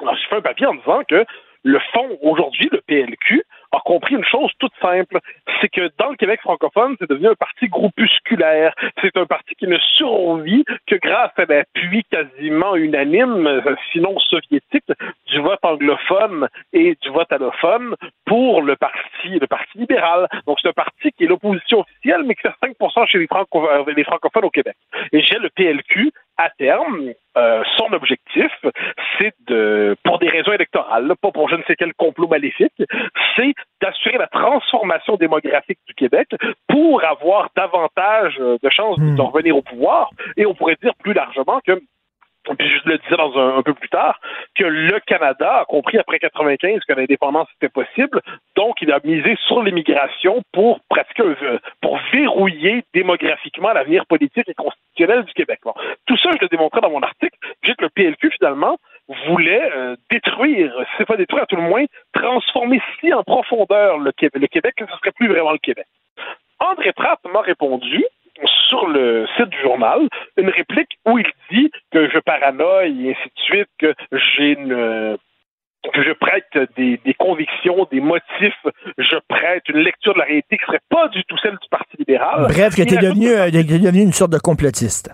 Alors, je fais un papier en disant que le fond, aujourd'hui, le PLQ, a compris une chose toute simple, c'est que dans le Québec francophone, c'est devenu un parti groupusculaire. C'est un parti qui ne survit que grâce à l'appui quasiment unanime, sinon soviétique, du vote anglophone et du vote allophone pour le parti, le parti libéral. Donc c'est un parti qui est l'opposition officielle, mais qui fait 5 chez les, euh, les francophones au Québec. Et j'ai le PLQ à terme, euh, son objectif, c'est de, pour des raisons électorales, là, pas pour je ne sais quel complot maléfique, c'est d'assurer la transformation démographique du Québec pour avoir davantage euh, de chances de revenir au pouvoir. Et on pourrait dire plus largement que puis je le disais dans un, un, peu plus tard, que le Canada a compris après 95 que l'indépendance était possible, donc il a misé sur l'immigration pour pratiquer, pour verrouiller démographiquement l'avenir politique et constitutionnel du Québec. Bon. Tout ça, je le démontrais dans mon article. J'ai que le PLQ, finalement, voulait euh, détruire, c'est pas détruire, à tout le moins, transformer si en profondeur le Québec, le Québec que ce serait plus vraiment le Québec. André Trapp m'a répondu sur le site du journal une réplique où il dit que je paranoïe et ainsi de suite, que j'ai une que je prête des, des, convictions, des motifs, je prête une lecture de la réalité qui serait pas du tout celle du Parti libéral. Bref, que tu es devenu, euh, devenu une sorte de complotiste.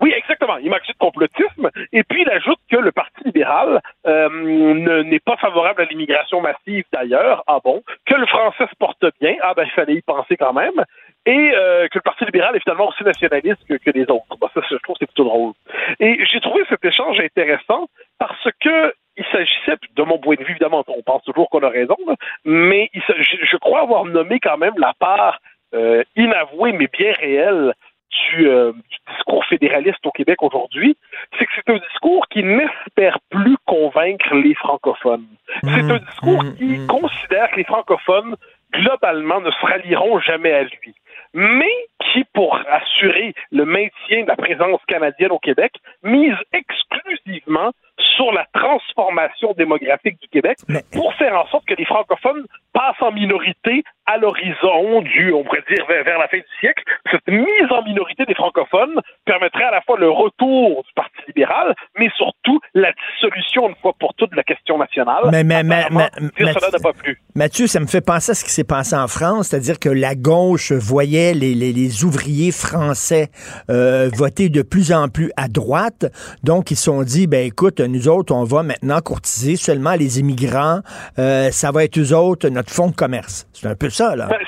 Oui, exactement. Il m'accuse de complotisme. Et puis, il ajoute que le Parti libéral euh, n'est pas favorable à l'immigration massive d'ailleurs. Ah bon? Que le français se porte bien? Ah ben, il fallait y penser quand même. Et euh, que le Parti libéral est finalement aussi nationaliste que, que les autres. Bon, ça, je trouve c'est plutôt drôle. Et j'ai trouvé cet échange intéressant parce que il s'agissait, de mon point de vue, évidemment, on pense toujours qu'on a raison, là, mais il, je, je, crois avoir nommé quand même la part euh, inavouée mais bien réelle du, euh, du, discours fédéraliste au Québec aujourd'hui, c'est que c'est un discours qui n'espère plus convaincre les francophones. C'est un discours qui considère que les francophones, globalement, ne se rallieront jamais à lui. Mais qui, pour assurer le maintien de la présence canadienne au Québec, mise exclusivement sur la transformation démographique du Québec pour faire en sorte que les francophones passent en minorité à l'horizon du, on pourrait dire, vers, la fin du siècle. Cette mise en minorité des francophones permettrait à la fois le retour du Parti libéral, mais surtout la dissolution une fois pour toutes de la question nationale. Mais, mais, mais, mais cela n'a pas plu. Mathieu, ça me fait penser à ce qui s'est passé en France, c'est-à-dire que la gauche voyait les, les, les ouvriers français euh, voter de plus en plus à droite, donc ils se sont dit, ben écoute, nous autres, on va maintenant courtiser seulement les immigrants, euh, ça va être eux autres, notre fonds de commerce. C'est un peu ça, là. Ben,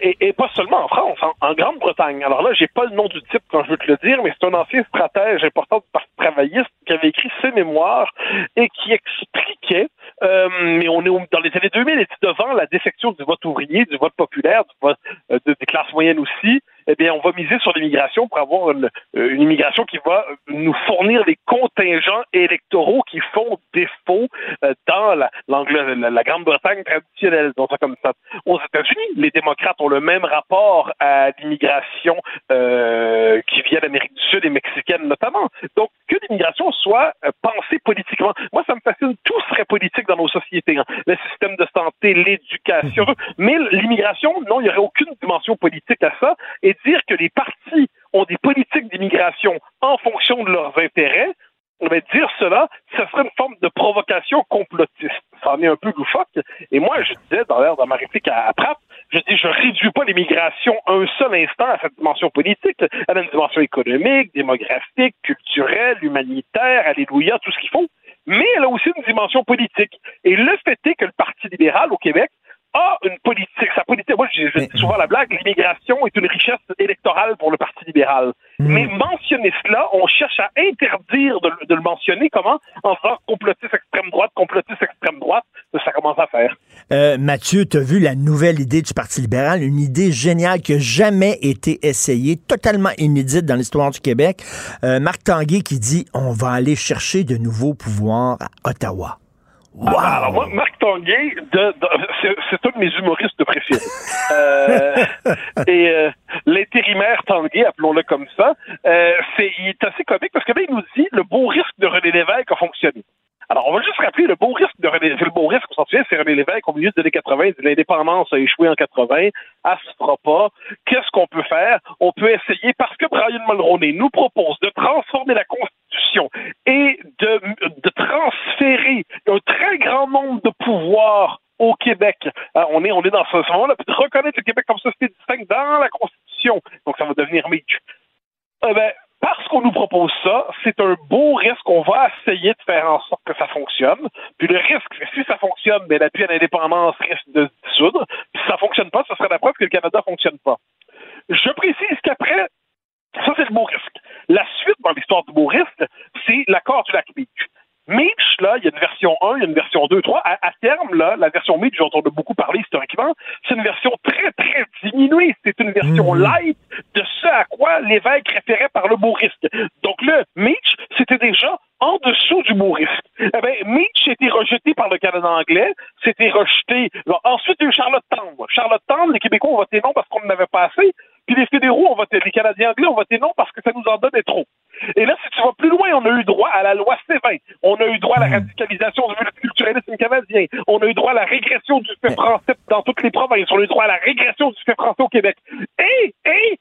et, pas seulement en France, en, Grande-Bretagne. Alors là, j'ai pas le nom du type quand je veux te le dire, mais c'est un ancien stratège important du Parti travailliste qui avait écrit ses mémoires et qui expliquait, euh, mais on est dans les années 2000, et devant la défection du vote ouvrier, du vote populaire, du vote euh, de, des classes moyennes aussi, eh bien, on va miser sur l'immigration pour avoir une, une, immigration qui va nous fournir les contingents électoraux qui font défaut euh, dans la, la, la Grande-Bretagne traditionnelle. Donc, comme ça. Aux États-Unis, les démocrates ont le même rapport à l'immigration euh, qui vient d'Amérique du Sud et mexicaine notamment. Donc, que l'immigration soit euh, pensée politiquement. Moi, ça me fascine. Tout serait politique dans nos sociétés. Hein. Le système de santé, l'éducation. Mais l'immigration, non, il n'y aurait aucune dimension politique à ça. Et dire que les partis ont des politiques d'immigration en fonction de leurs intérêts, mais dire cela, ce serait une forme de provocation complotiste. Ça en est un peu loufoque. Et moi, je disais dans, dans ma réplique à, à je dis, je réduis pas l'immigration un seul instant à cette dimension politique. Elle a une dimension économique, démographique, culturelle, humanitaire, alléluia, tout ce qu'il faut. Mais elle a aussi une dimension politique. Et le fait est que le Parti libéral au Québec a une politique. Sa politique, moi, je, dis souvent la blague, l'immigration est une richesse électorale pour le Parti libéral. Mm. Mais mentionner cela, on cherche à interdire de, de, le mentionner. Comment? En faisant complotiste extrême droite, complotiste extrême droite, ça commence à faire. Euh, Mathieu, tu as vu la nouvelle idée du Parti libéral, une idée géniale qui n'a jamais été essayée, totalement inédite dans l'histoire du Québec. Euh, Marc Tanguay qui dit on va aller chercher de nouveaux pouvoirs à Ottawa. Wow. Alors moi, Marc Tanguay, c'est un de mes humoristes préférés. euh, [laughs] et euh, l'intérimaire Tanguay, appelons-le comme ça, euh, c'est il est assez comique parce que là, il nous dit le beau risque de René Lévesque a fonctionné. Alors, on va juste rappeler le beau risque de René, le beau risque, on s'en souvient, c'est René Lévesque au milieu des années 80, l'indépendance a échoué en 80, elle se fera pas. Qu'est-ce qu'on peut faire? On peut essayer, parce que Brian Mulroney nous propose de transformer la Constitution et de, transférer un très grand nombre de pouvoirs au Québec. Alors, on est, on est dans ce, moment-là, de reconnaître le Québec comme société distincte dans la Constitution. Donc, ça va devenir Mitch. Eh ben, parce qu'on nous propose ça, c'est un beau risque. On va essayer de faire en sorte que ça fonctionne. Puis le risque, si ça fonctionne, ben, l'appui à l'indépendance risque de se dissoudre. Puis si ça fonctionne pas, ce serait la preuve que le Canada fonctionne pas. Je précise qu'après, ça c'est risque. La suite dans l'histoire risque, c'est l'accord du lac Beach. Mitch, là, il y a une version 1, il y a une version 2, 3. À, à terme, là, la version Mitch, j'entends beaucoup parler historiquement, c'est une version très, très diminuée. C'est une version mmh. light de ce à quoi l'évêque référait par le beau risque. Donc le Mitch, c'était déjà en dessous du beau risque. Eh bien, Mitch a été rejeté par le Canada anglais, c'était rejeté. ensuite, il y a eu Charlotte Tendre. Charlotte Tendre, les Québécois ont voté non parce qu'on n'avait pas assez, puis les fédéraux ont voté, les Canadiens anglais ont voté non parce que ça nous en donnait trop. Et là, si tu vas plus loin, on a eu droit à la loi C20. On a eu droit à la hmm. radicalisation du multiculturalisme canadien. On a eu droit à la régression du fait français dans toutes les provinces. On a eu droit à la régression du fait français au Québec. Et, et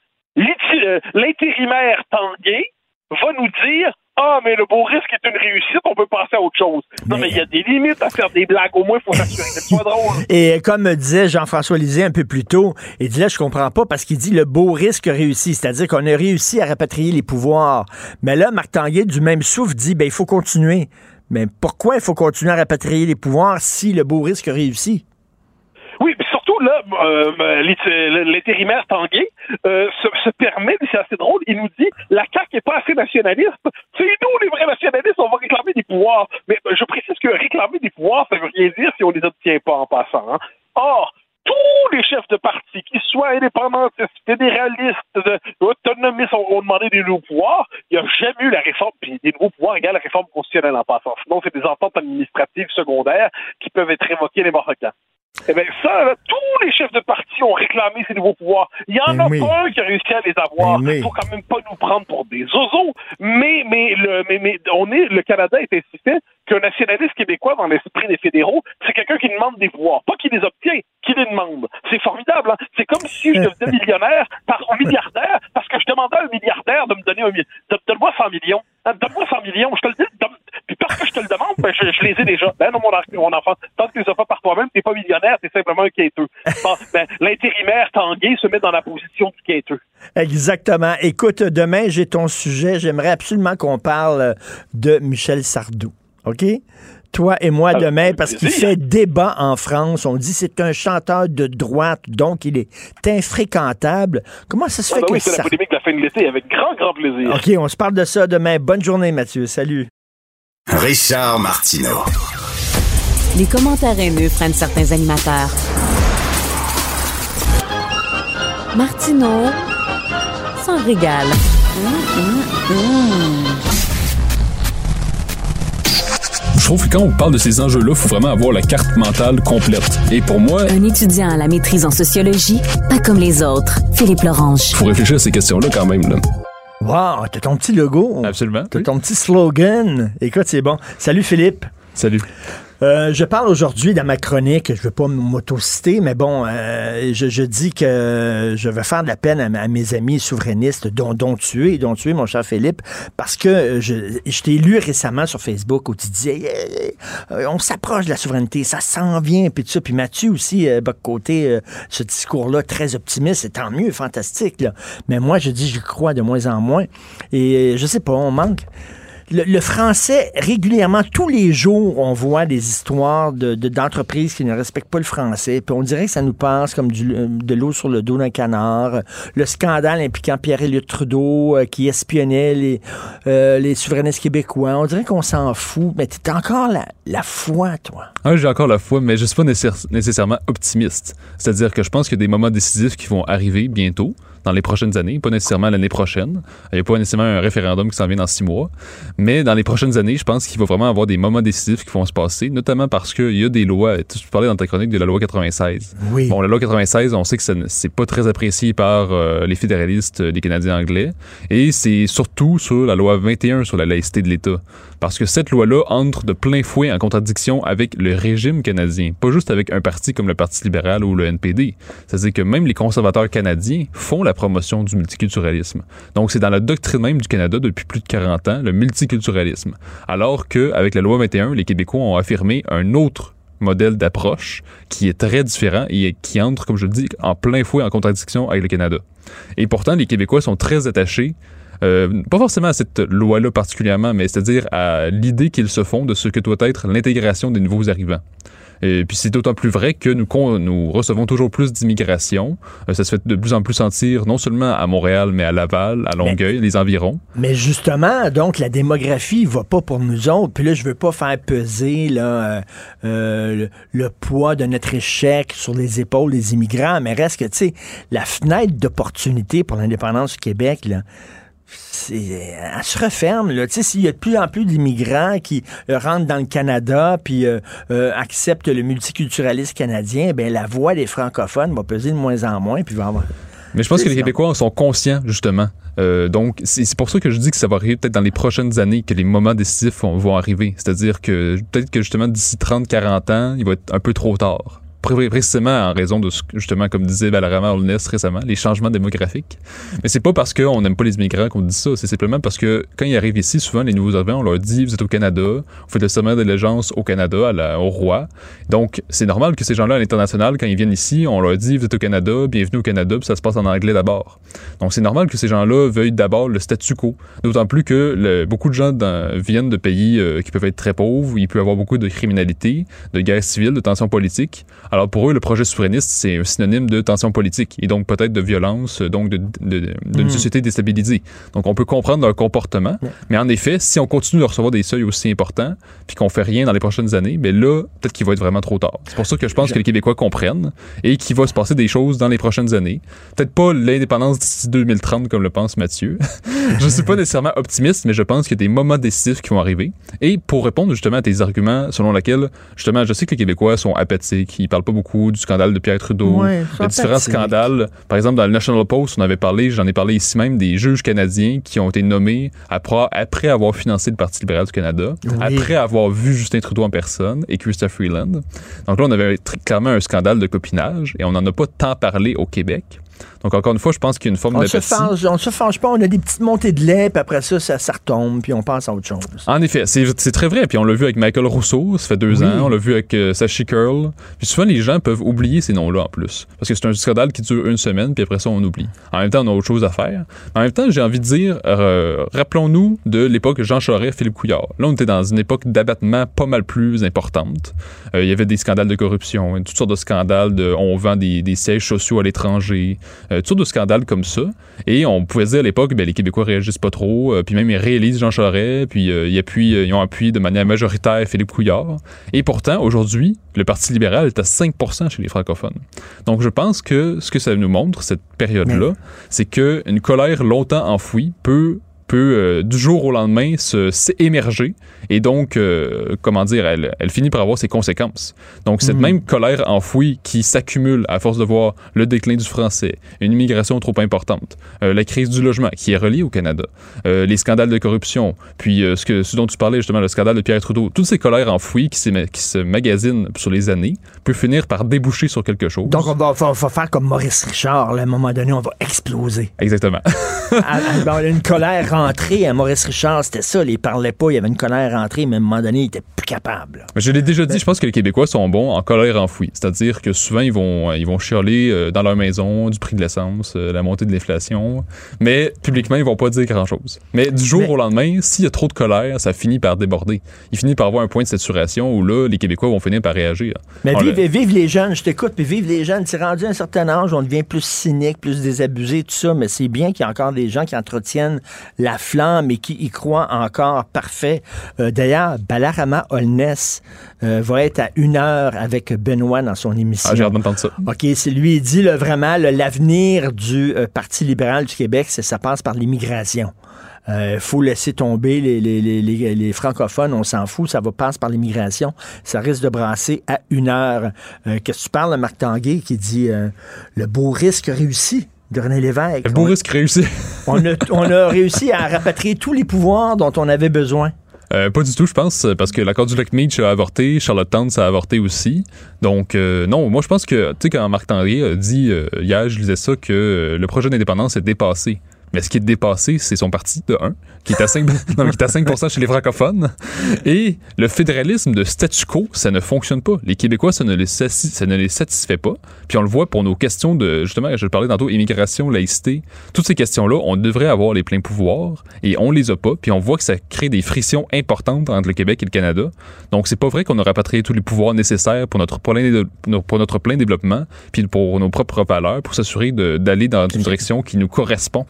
l'intérimaire Tanguay va nous dire ah, mais le beau risque est une réussite, on peut passer à autre chose. Non, mais il y a des limites à faire des blagues. Au moins, il faut s'assurer que ce soit drôle. [laughs] Et comme disait Jean-François Lisée un peu plus tôt, il dit là, je comprends pas parce qu'il dit le beau risque réussi, c'est-à-dire qu'on a réussi à rapatrier les pouvoirs. Mais là, Marc Tanguay, du même souffle, dit ben, il faut continuer. Mais pourquoi il faut continuer à rapatrier les pouvoirs si le beau risque réussit? Oui, mais là, euh, l'intérimaire Tanguay euh, se, permet, c'est assez drôle, il nous dit la CAQ n'est pas assez nationaliste. C'est nous, les vrais nationalistes, on va réclamer des pouvoirs. Mais euh, je précise que réclamer des pouvoirs, ça veut rien dire si on les obtient pas en passant. Hein. Or, tous les chefs de parti, qu'ils soient indépendantistes, fédéralistes, autonomistes, ont, demandé des nouveaux pouvoirs. Il n'y a jamais eu la réforme, puis des nouveaux pouvoirs égale la réforme constitutionnelle en passant. Sinon, c'est des ententes administratives secondaires qui peuvent être évoquées n'importe quand. Eh bien, ça, tous les chefs de parti ont réclamé ces nouveaux pouvoirs. Il y en a pas un qui a réussi à les avoir. Il faut quand même pas nous prendre pour des oiseaux. Mais, mais, le, mais, mais on est, le Canada est insisté qu'un nationaliste québécois dans l'esprit des fédéraux, c'est quelqu'un qui demande des pouvoirs. Pas qui les obtient, qui les demande. C'est formidable. Hein? C'est comme si je devenais millionnaire par un milliardaire parce que je demandais à un milliardaire de me donner un Donne-moi 100 millions. Hein, donne-moi 100 millions. Je te le dis. Puis parce que je te le demande, ben, je, les ai déjà. Ben non, mon, enfant. Tant que tu les as pas par toi-même, t'es pas millionnaire, t'es simplement un quêteux. ben, l'intérimaire Tanguay se met dans la position du quêteux. Exactement. Écoute, demain, j'ai ton sujet. J'aimerais absolument qu'on parle de Michel Sardou. OK? Toi et moi ah, demain, parce qu'il fait débat en France. On dit c'est un chanteur de droite, donc il est infréquentable. Comment ça se ah, fait bah que oui, c'est la polémique de la fin de l'été, avec grand, grand plaisir. OK, on se parle de ça demain. Bonne journée, Mathieu. Salut. Richard Martineau. Les commentaires haineux prennent certains animateurs. Martineau s'en régale. Mmh, Je trouve que quand on parle de ces enjeux-là, il faut vraiment avoir la carte mentale complète. Et pour moi... Un étudiant à la maîtrise en sociologie, pas comme les autres. Philippe Lorange. faut réfléchir à ces questions-là quand même. Là. Wow, t'as ton petit logo. Absolument. T'as ton petit slogan. Écoute, c'est bon. Salut Philippe. Salut. Euh, je parle aujourd'hui dans ma chronique, je ne veux pas m'autociter, mais bon, euh, je, dis que je veux faire de la peine à, mes amis souverainistes, dont, tu es, dont tu es, mon cher Philippe, parce que je, je t'ai lu récemment sur Facebook où tu disais on s'approche de la souveraineté, ça s'en vient, puis tout ça. Puis Mathieu aussi, euh, côté ce discours-là très optimiste, c'est tant mieux, fantastique. Mais moi, je dis, je crois de moins en moins. Et je sais pas, on manque le, français, régulièrement, tous les jours, on voit des histoires de, d'entreprises qui ne respectent pas le français. Puis on dirait que ça nous passe comme euh, de l'eau sur le dos d'un canard. Le scandale impliquant Pierre-Éliott Trudeau euh, qui espionnait les, euh, les souverainistes québécois. On dirait qu'on s'en fout. Mais t'as encore la, la foi, toi. Ah, j'ai encore la foi, mais je suis pas nécessairement optimiste. C'est-à-dire que je pense qu'il y a des moments décisifs qui vont arriver bientôt dans les prochaines années, pas nécessairement l'année prochaine. Il n'y a pas nécessairement un référendum qui s'en vient dans six mois. Mais dans les prochaines années, je pense qu'il va vraiment avoir des moments décisifs qui vont se passer, notamment parce qu'il y a des lois. Tu parlais dans ta chronique de la loi 96. Oui. Bon, la loi 96, on sait que c'est pas très apprécié par euh, les fédéralistes, les Canadiens anglais. Et c'est surtout sur la loi 21 sur la laïcité de l'État parce que cette loi-là entre de plein fouet en contradiction avec le régime canadien, pas juste avec un parti comme le Parti libéral ou le NPD. C'est-à-dire que même les conservateurs canadiens font la promotion du multiculturalisme. Donc c'est dans la doctrine même du Canada depuis plus de 40 ans, le multiculturalisme. Alors qu'avec la loi 21, les Québécois ont affirmé un autre modèle d'approche qui est très différent et qui entre, comme je le dis, en plein fouet en contradiction avec le Canada. Et pourtant, les Québécois sont très attachés euh, pas forcément à cette loi-là particulièrement, mais c'est-à-dire à, l'idée qu'ils se font de ce que doit être l'intégration des nouveaux arrivants. Et puis c'est d'autant plus vrai que nous, nous recevons toujours plus d'immigration. Euh, ça se fait de plus en plus sentir, non seulement à Montréal, mais à Laval, à Longueuil, les environs. Mais justement, donc la démographie va pas pour nous autres. Puis là, je veux pas faire peser là, euh, euh, le, le, poids de notre échec sur les épaules des immigrants, mais reste que, tu sais, la fenêtre d'opportunité pour l'indépendance du Québec, là, elle se referme. Là. S'il y a de plus en plus d'immigrants qui euh, rentrent dans le Canada puis euh, euh, acceptent le multiculturalisme canadien, ben la voix des francophones va peser de moins en moins. Puis va Mais je pense que les Québécois sont conscients, justement. donc, c'est pour ça que je dis que ça va arriver peut-être dans les prochaines années que les moments décisifs vont, vont arriver. C'est-à-dire que peut-être que justement d'ici 30-40 ans, il va être un peu trop tard précisément en raison de ce justement, comme disait Valarama Holness récemment, les changements démographiques. Mais c'est pas parce qu'on n'aime pas les immigrants qu'on dit ça, c'est simplement parce que quand ils arrivent ici, souvent les nouveaux arrivants, on leur dit vous êtes au Canada, vous faites le serment d'allégeance au Canada, à la, au roi. Donc c'est normal que ces gens-là à l'international, quand ils viennent ici, on leur dit vous êtes au Canada, bienvenue au Canada, puis ça se passe en anglais d'abord. Donc c'est normal que ces gens-là veuillent d'abord le statu quo. D'autant plus que beaucoup de gens viennent de pays euh, qui peuvent être très pauvres, où il peut y avoir beaucoup de criminalité, de guerre civile, de tensions politiques. Alors pour eux, le projet souverainiste, c'est un synonyme de tension politique et donc peut-être de violence, donc d'une de, de, mm. société déstabilisée. Donc on peut comprendre leur comportement, mais en effet, si on continue de recevoir des seuils aussi importants, puis qu'on fait rien dans les prochaines années, mais ben là, peut-être qu'il va être vraiment trop tard. C'est pour ça que je pense que les Québécois comprennent et qu'il va se passer des choses dans les prochaines années. Peut-être pas l'indépendance d'ici 2030 comme le pense Mathieu. [laughs] je suis pas nécessairement optimiste, mais je pense qu'il y a des moments décisifs qui vont arriver. Et pour répondre justement à tes arguments selon lesquels, justement, je sais que les Québécois sont apathiques, ils parlent pas beaucoup du scandale de Pierre Trudeau, de différents scandales. Par exemple, dans le National Post, on avait parlé, j'en ai parlé ici même, des juges canadiens qui ont été nommés après, après avoir financé le Parti libéral du Canada, après avoir vu Justin Trudeau en personne et Christopher Freeland. Donc là, on avait clairement un scandale de copinage et on n'en a pas tant parlé au Québec. Donc, encore une fois, je pense qu'il y a une forme de On ne se fâche pas, on a des petites montées de lait, puis après ça, ça, retombe, puis on passe à autre chose. En effet, c'est très vrai. Puis on l'a vu avec Michael Rousseau, ça fait deux ans. On l'a vu avec euh, Sachi Curl. Puis souvent, les gens peuvent oublier ces noms-là en plus. Parce que c'est un scandale qui dure une semaine, puis après ça, on oublie. En même temps, on a autre chose à faire. En même temps, j'ai envie de dire, euh, rappelons-nous de l'époque Jean Charest, Philippe Couillard. Là, on était dans une époque d'abattement pas mal plus importante. Euh, il y avait des scandales de corruption, toutes sortes de scandales de on vend des, des sièges sociaux à l'étranger, toutes sortes de scandales comme ça. Et on pouvait dire à l'époque, ben, les Québécois réagissent pas trop, euh, puis même ils réalisent Jean Charest, puis ils, appuient, ils ont appuyé de manière majoritaire Philippe Couillard. Et pourtant, aujourd'hui, le Parti libéral est à 5% chez les francophones. Donc je pense que ce que ça nous montre, cette période-là, c'est qu'une colère longtemps enfouie peut peut euh, du jour au lendemain se s'émerger et donc euh, comment dire elle, elle finit par avoir ses conséquences. Donc cette mhm. même colère enfouie qui s'accumule à force de voir le déclin du français, une immigration trop importante, euh, la crise du logement qui est reliée au Canada, les scandales de corruption, puis ce que ce dont tu parlais justement le scandale de Pierre Trudeau, toutes ces colères enfouies qui, qui se magasinent sur les années peut finir par déboucher sur quelque chose. Donc on va, faire comme Maurice Richard, à un moment donné on va exploser. Exactement. [laughs] Ah, ah, une colère à Maurice Richard, c'était ça. Il parlait pas, il y avait une colère rentrée, mais à un moment donné, il était plus capable. Je l'ai déjà dit, je pense que les Québécois sont bons en colère enfouie. C'est-à-dire que souvent, ils vont, ils vont chialer euh, dans leur maison du prix de l'essence, euh, la montée de l'inflation, mais publiquement, ils vont pas dire grand-chose. Mais du jour au lendemain, s'il y a trop de colère, ça finit par déborder. Il finit par avoir un point de saturation où là, les Québécois vont finir par réagir. Mais vive, les jeunes, je t'écoute, puis vive les jeunes. C'est rendu à un certain âge, on devient plus cynique, plus désabusé, tout ça, mais c'est bien qu'il y a encore des gens qui entretiennent la flamme et qui y croient encore parfait. Euh, d'ailleurs, Balarama Holness euh, va être à une heure avec Benoît dans son émission. Ah, j'ai hâte d'entendre ça. OK, c'est lui, il dit vraiment l'avenir du euh, Parti libéral du Québec, c'est ça passe par l'immigration. Il faut laisser tomber les, les, les, les francophones, on s'en fout, ça va passer par l'immigration. Ça risque de brasser à une heure. Qu'est-ce que tu parles, Marc Tanguay, qui dit le beau risque réussi? De René Lévesque. Risque réussi. on, a, on a réussi à rapatrier tous les pouvoirs dont on avait besoin. Euh, pas du tout, je pense, parce que l'accord du lac Meach a avorté, Charlottetown, ça a avorté aussi. Donc, euh, non, moi, je pense que, tu sais, quand Marc Tanguay a dit, euh, hier, je disais ça, que le projet d'indépendance est dépassé Mais ce qui est dépassé, c'est son parti, de 1, qui est à 5, [laughs] non, qui est à 5 chez les francophones. Et le fédéralisme de statu quo, ça ne fonctionne pas. Les Québécois, ça ne les, ça ne les satisfait pas. Puis on le voit pour nos questions de, justement, je parlais tantôt, immigration, laïcité. Toutes ces questions-là, on devrait avoir les pleins pouvoirs et on les a pas. Puis on voit que ça crée des frictions importantes entre le Québec et le Canada. Donc c'est pas vrai qu'on a rapatrié tous les pouvoirs nécessaires pour notre plein, pour notre plein développement, puis pour nos propres valeurs, pour s'assurer d'aller dans une direction qui nous correspond.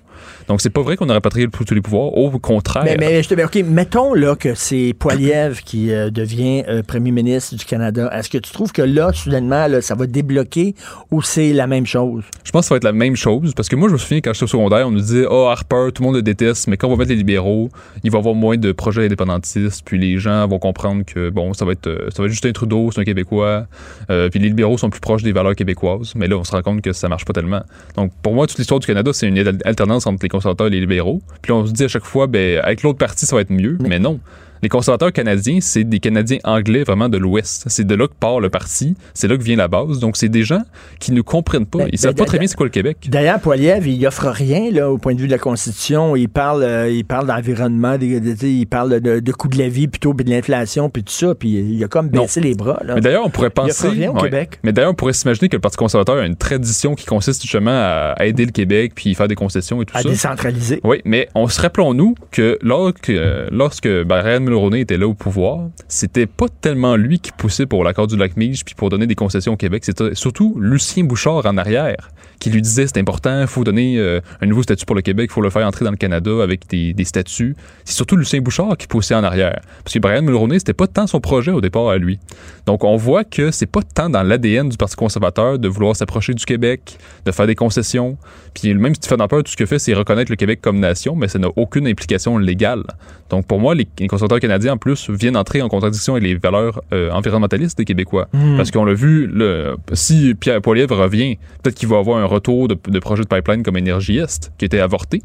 Donc, c'est pas vrai qu'on aurait rapatrié tous les pouvoirs. Au contraire. Mais, mais, mais OK, mettons là que c'est Poiliev qui euh, devient euh, premier ministre du Canada. Est-ce que tu trouves que là, soudainement, là, ça va débloquer ou c'est la même chose? Je pense que ça va être la même chose parce que moi, je me souviens quand j'étais au secondaire, on nous disait Oh, Harper, tout le monde le déteste, mais quand on va mettre les libéraux, il va y avoir moins de projets indépendantistes, puis les gens vont comprendre que, bon, ça va être, euh, ça va être Justin Trudeau, c'est un Québécois, puis les libéraux sont plus proches des valeurs québécoises. Mais là, on se rend compte que ça marche pas tellement. Donc, pour moi, toute l'histoire du Canada, c'est une alternance entre les conservateurs et les libéraux. Puis on se dit à chaque fois, ben, avec l'autre parti, ça va être mieux. mais non les conservateurs canadiens, c'est des Canadiens anglais vraiment de l'Ouest. C'est de là que part le parti, c'est là que vient la base. Donc, c'est des gens qui ne comprennent pas. Ils ne savent pas très bien c'est quoi le Québec. D'ailleurs, Poiliev, il offre rien là, au point de vue de la Constitution. Il parle, euh, il parle d'environnement, il parle de, coût de la vie plutôt, puis de l'inflation, puis tout ça. Puis il a comme baissé les bras. Là. Mais d'ailleurs, on pourrait penser. Il rien au Québec. Mais d'ailleurs, on pourrait s'imaginer que le Parti conservateur a une tradition qui consiste justement à aider le Québec puis faire des concessions et tout ça. À décentraliser. Oui, mais on se rappelons-nous que lorsque, lorsque ben, Mulroney était là au pouvoir, c'était pas tellement lui qui poussait pour l'accord du lac Mige puis pour donner des concessions au Québec, c'était surtout Lucien Bouchard en arrière qui lui disait c'est important, faut donner euh, un nouveau statut pour le Québec, faut le faire entrer dans le Canada avec des, statuts. C'est surtout Lucien Bouchard qui poussait en arrière. Parce que Brian Mulroney, c'était pas tant son projet au départ à lui. Donc on voit que c'est pas tant dans l'ADN du Parti conservateur de vouloir s'approcher du Québec, de faire des concessions. Puis même Stephen Harper, tout ce qu'il fait, c'est reconnaître le Québec comme nation, mais ça n'a aucune implication légale. Donc pour moi, les, conservateurs canadiens, en plus, viennent entrer en contradiction avec les valeurs euh, environnementalistes des Québécois. Hmm. Parce qu'on l'a vu, le, si Pierre Poilievre revient, peut-être qu'il va avoir un retour de, de projets de pipeline comme Énergie Est, qui était avorté.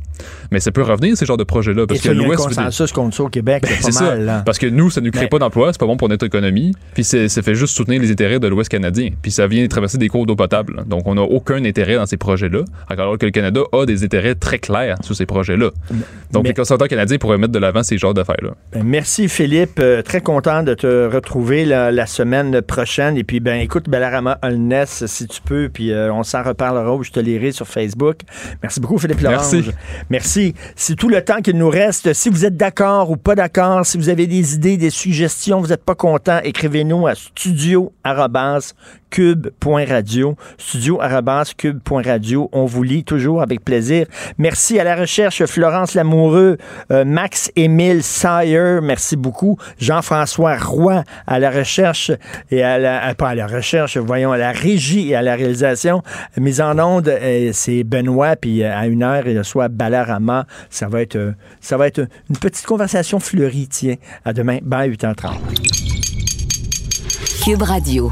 Mais ça peut revenir, ces genres de projets-là. Parce que l'Ouest. consensus contre ça au Québec, c'est pas mal. Parce que nous, ça ne nous crée pas d'emploi, c'est pas bon pour notre économie. Puis ça fait juste soutenir les intérêts de l'Ouest canadien. Puis ça vient traverser des cours d'eau potable. Donc on n'a aucun intérêt dans ces projets-là. Alors que le Canada a des intérêts très clairs sur ces projets-là. Donc les conservateurs canadiens pourraient mettre de l'avant ces genres d'affaires-là. Ben, merci Philippe. Euh, très content de te retrouver la, semaine prochaine. Et puis, ben écoute, Bellarama Holness, si tu peux, puis euh, on s'en reparlera ou je te lirai sur Facebook. Merci beaucoup, Philippe Lorange. Merci. Merci. C'est tout le temps qu'il nous reste. Si vous êtes d'accord ou pas d'accord, si vous avez des idées, des suggestions, vous n'êtes pas content, écrivez-nous à studio cube.radio, studio.cube.radio. On vous lit toujours avec plaisir. Merci à la recherche Florence Lamoureux, euh, Max Émile Sayer, merci beaucoup. Jean-François Roy à la recherche et à la, pas à la recherche, voyons, à la régie et à la réalisation. Mise en onde, euh, c'est Benoît, puis euh, à une heure, il reçoit Balarama. Ça va être, ça va être une petite conversation fleurie, tiens. À demain, ben 8h30. Cube Radio.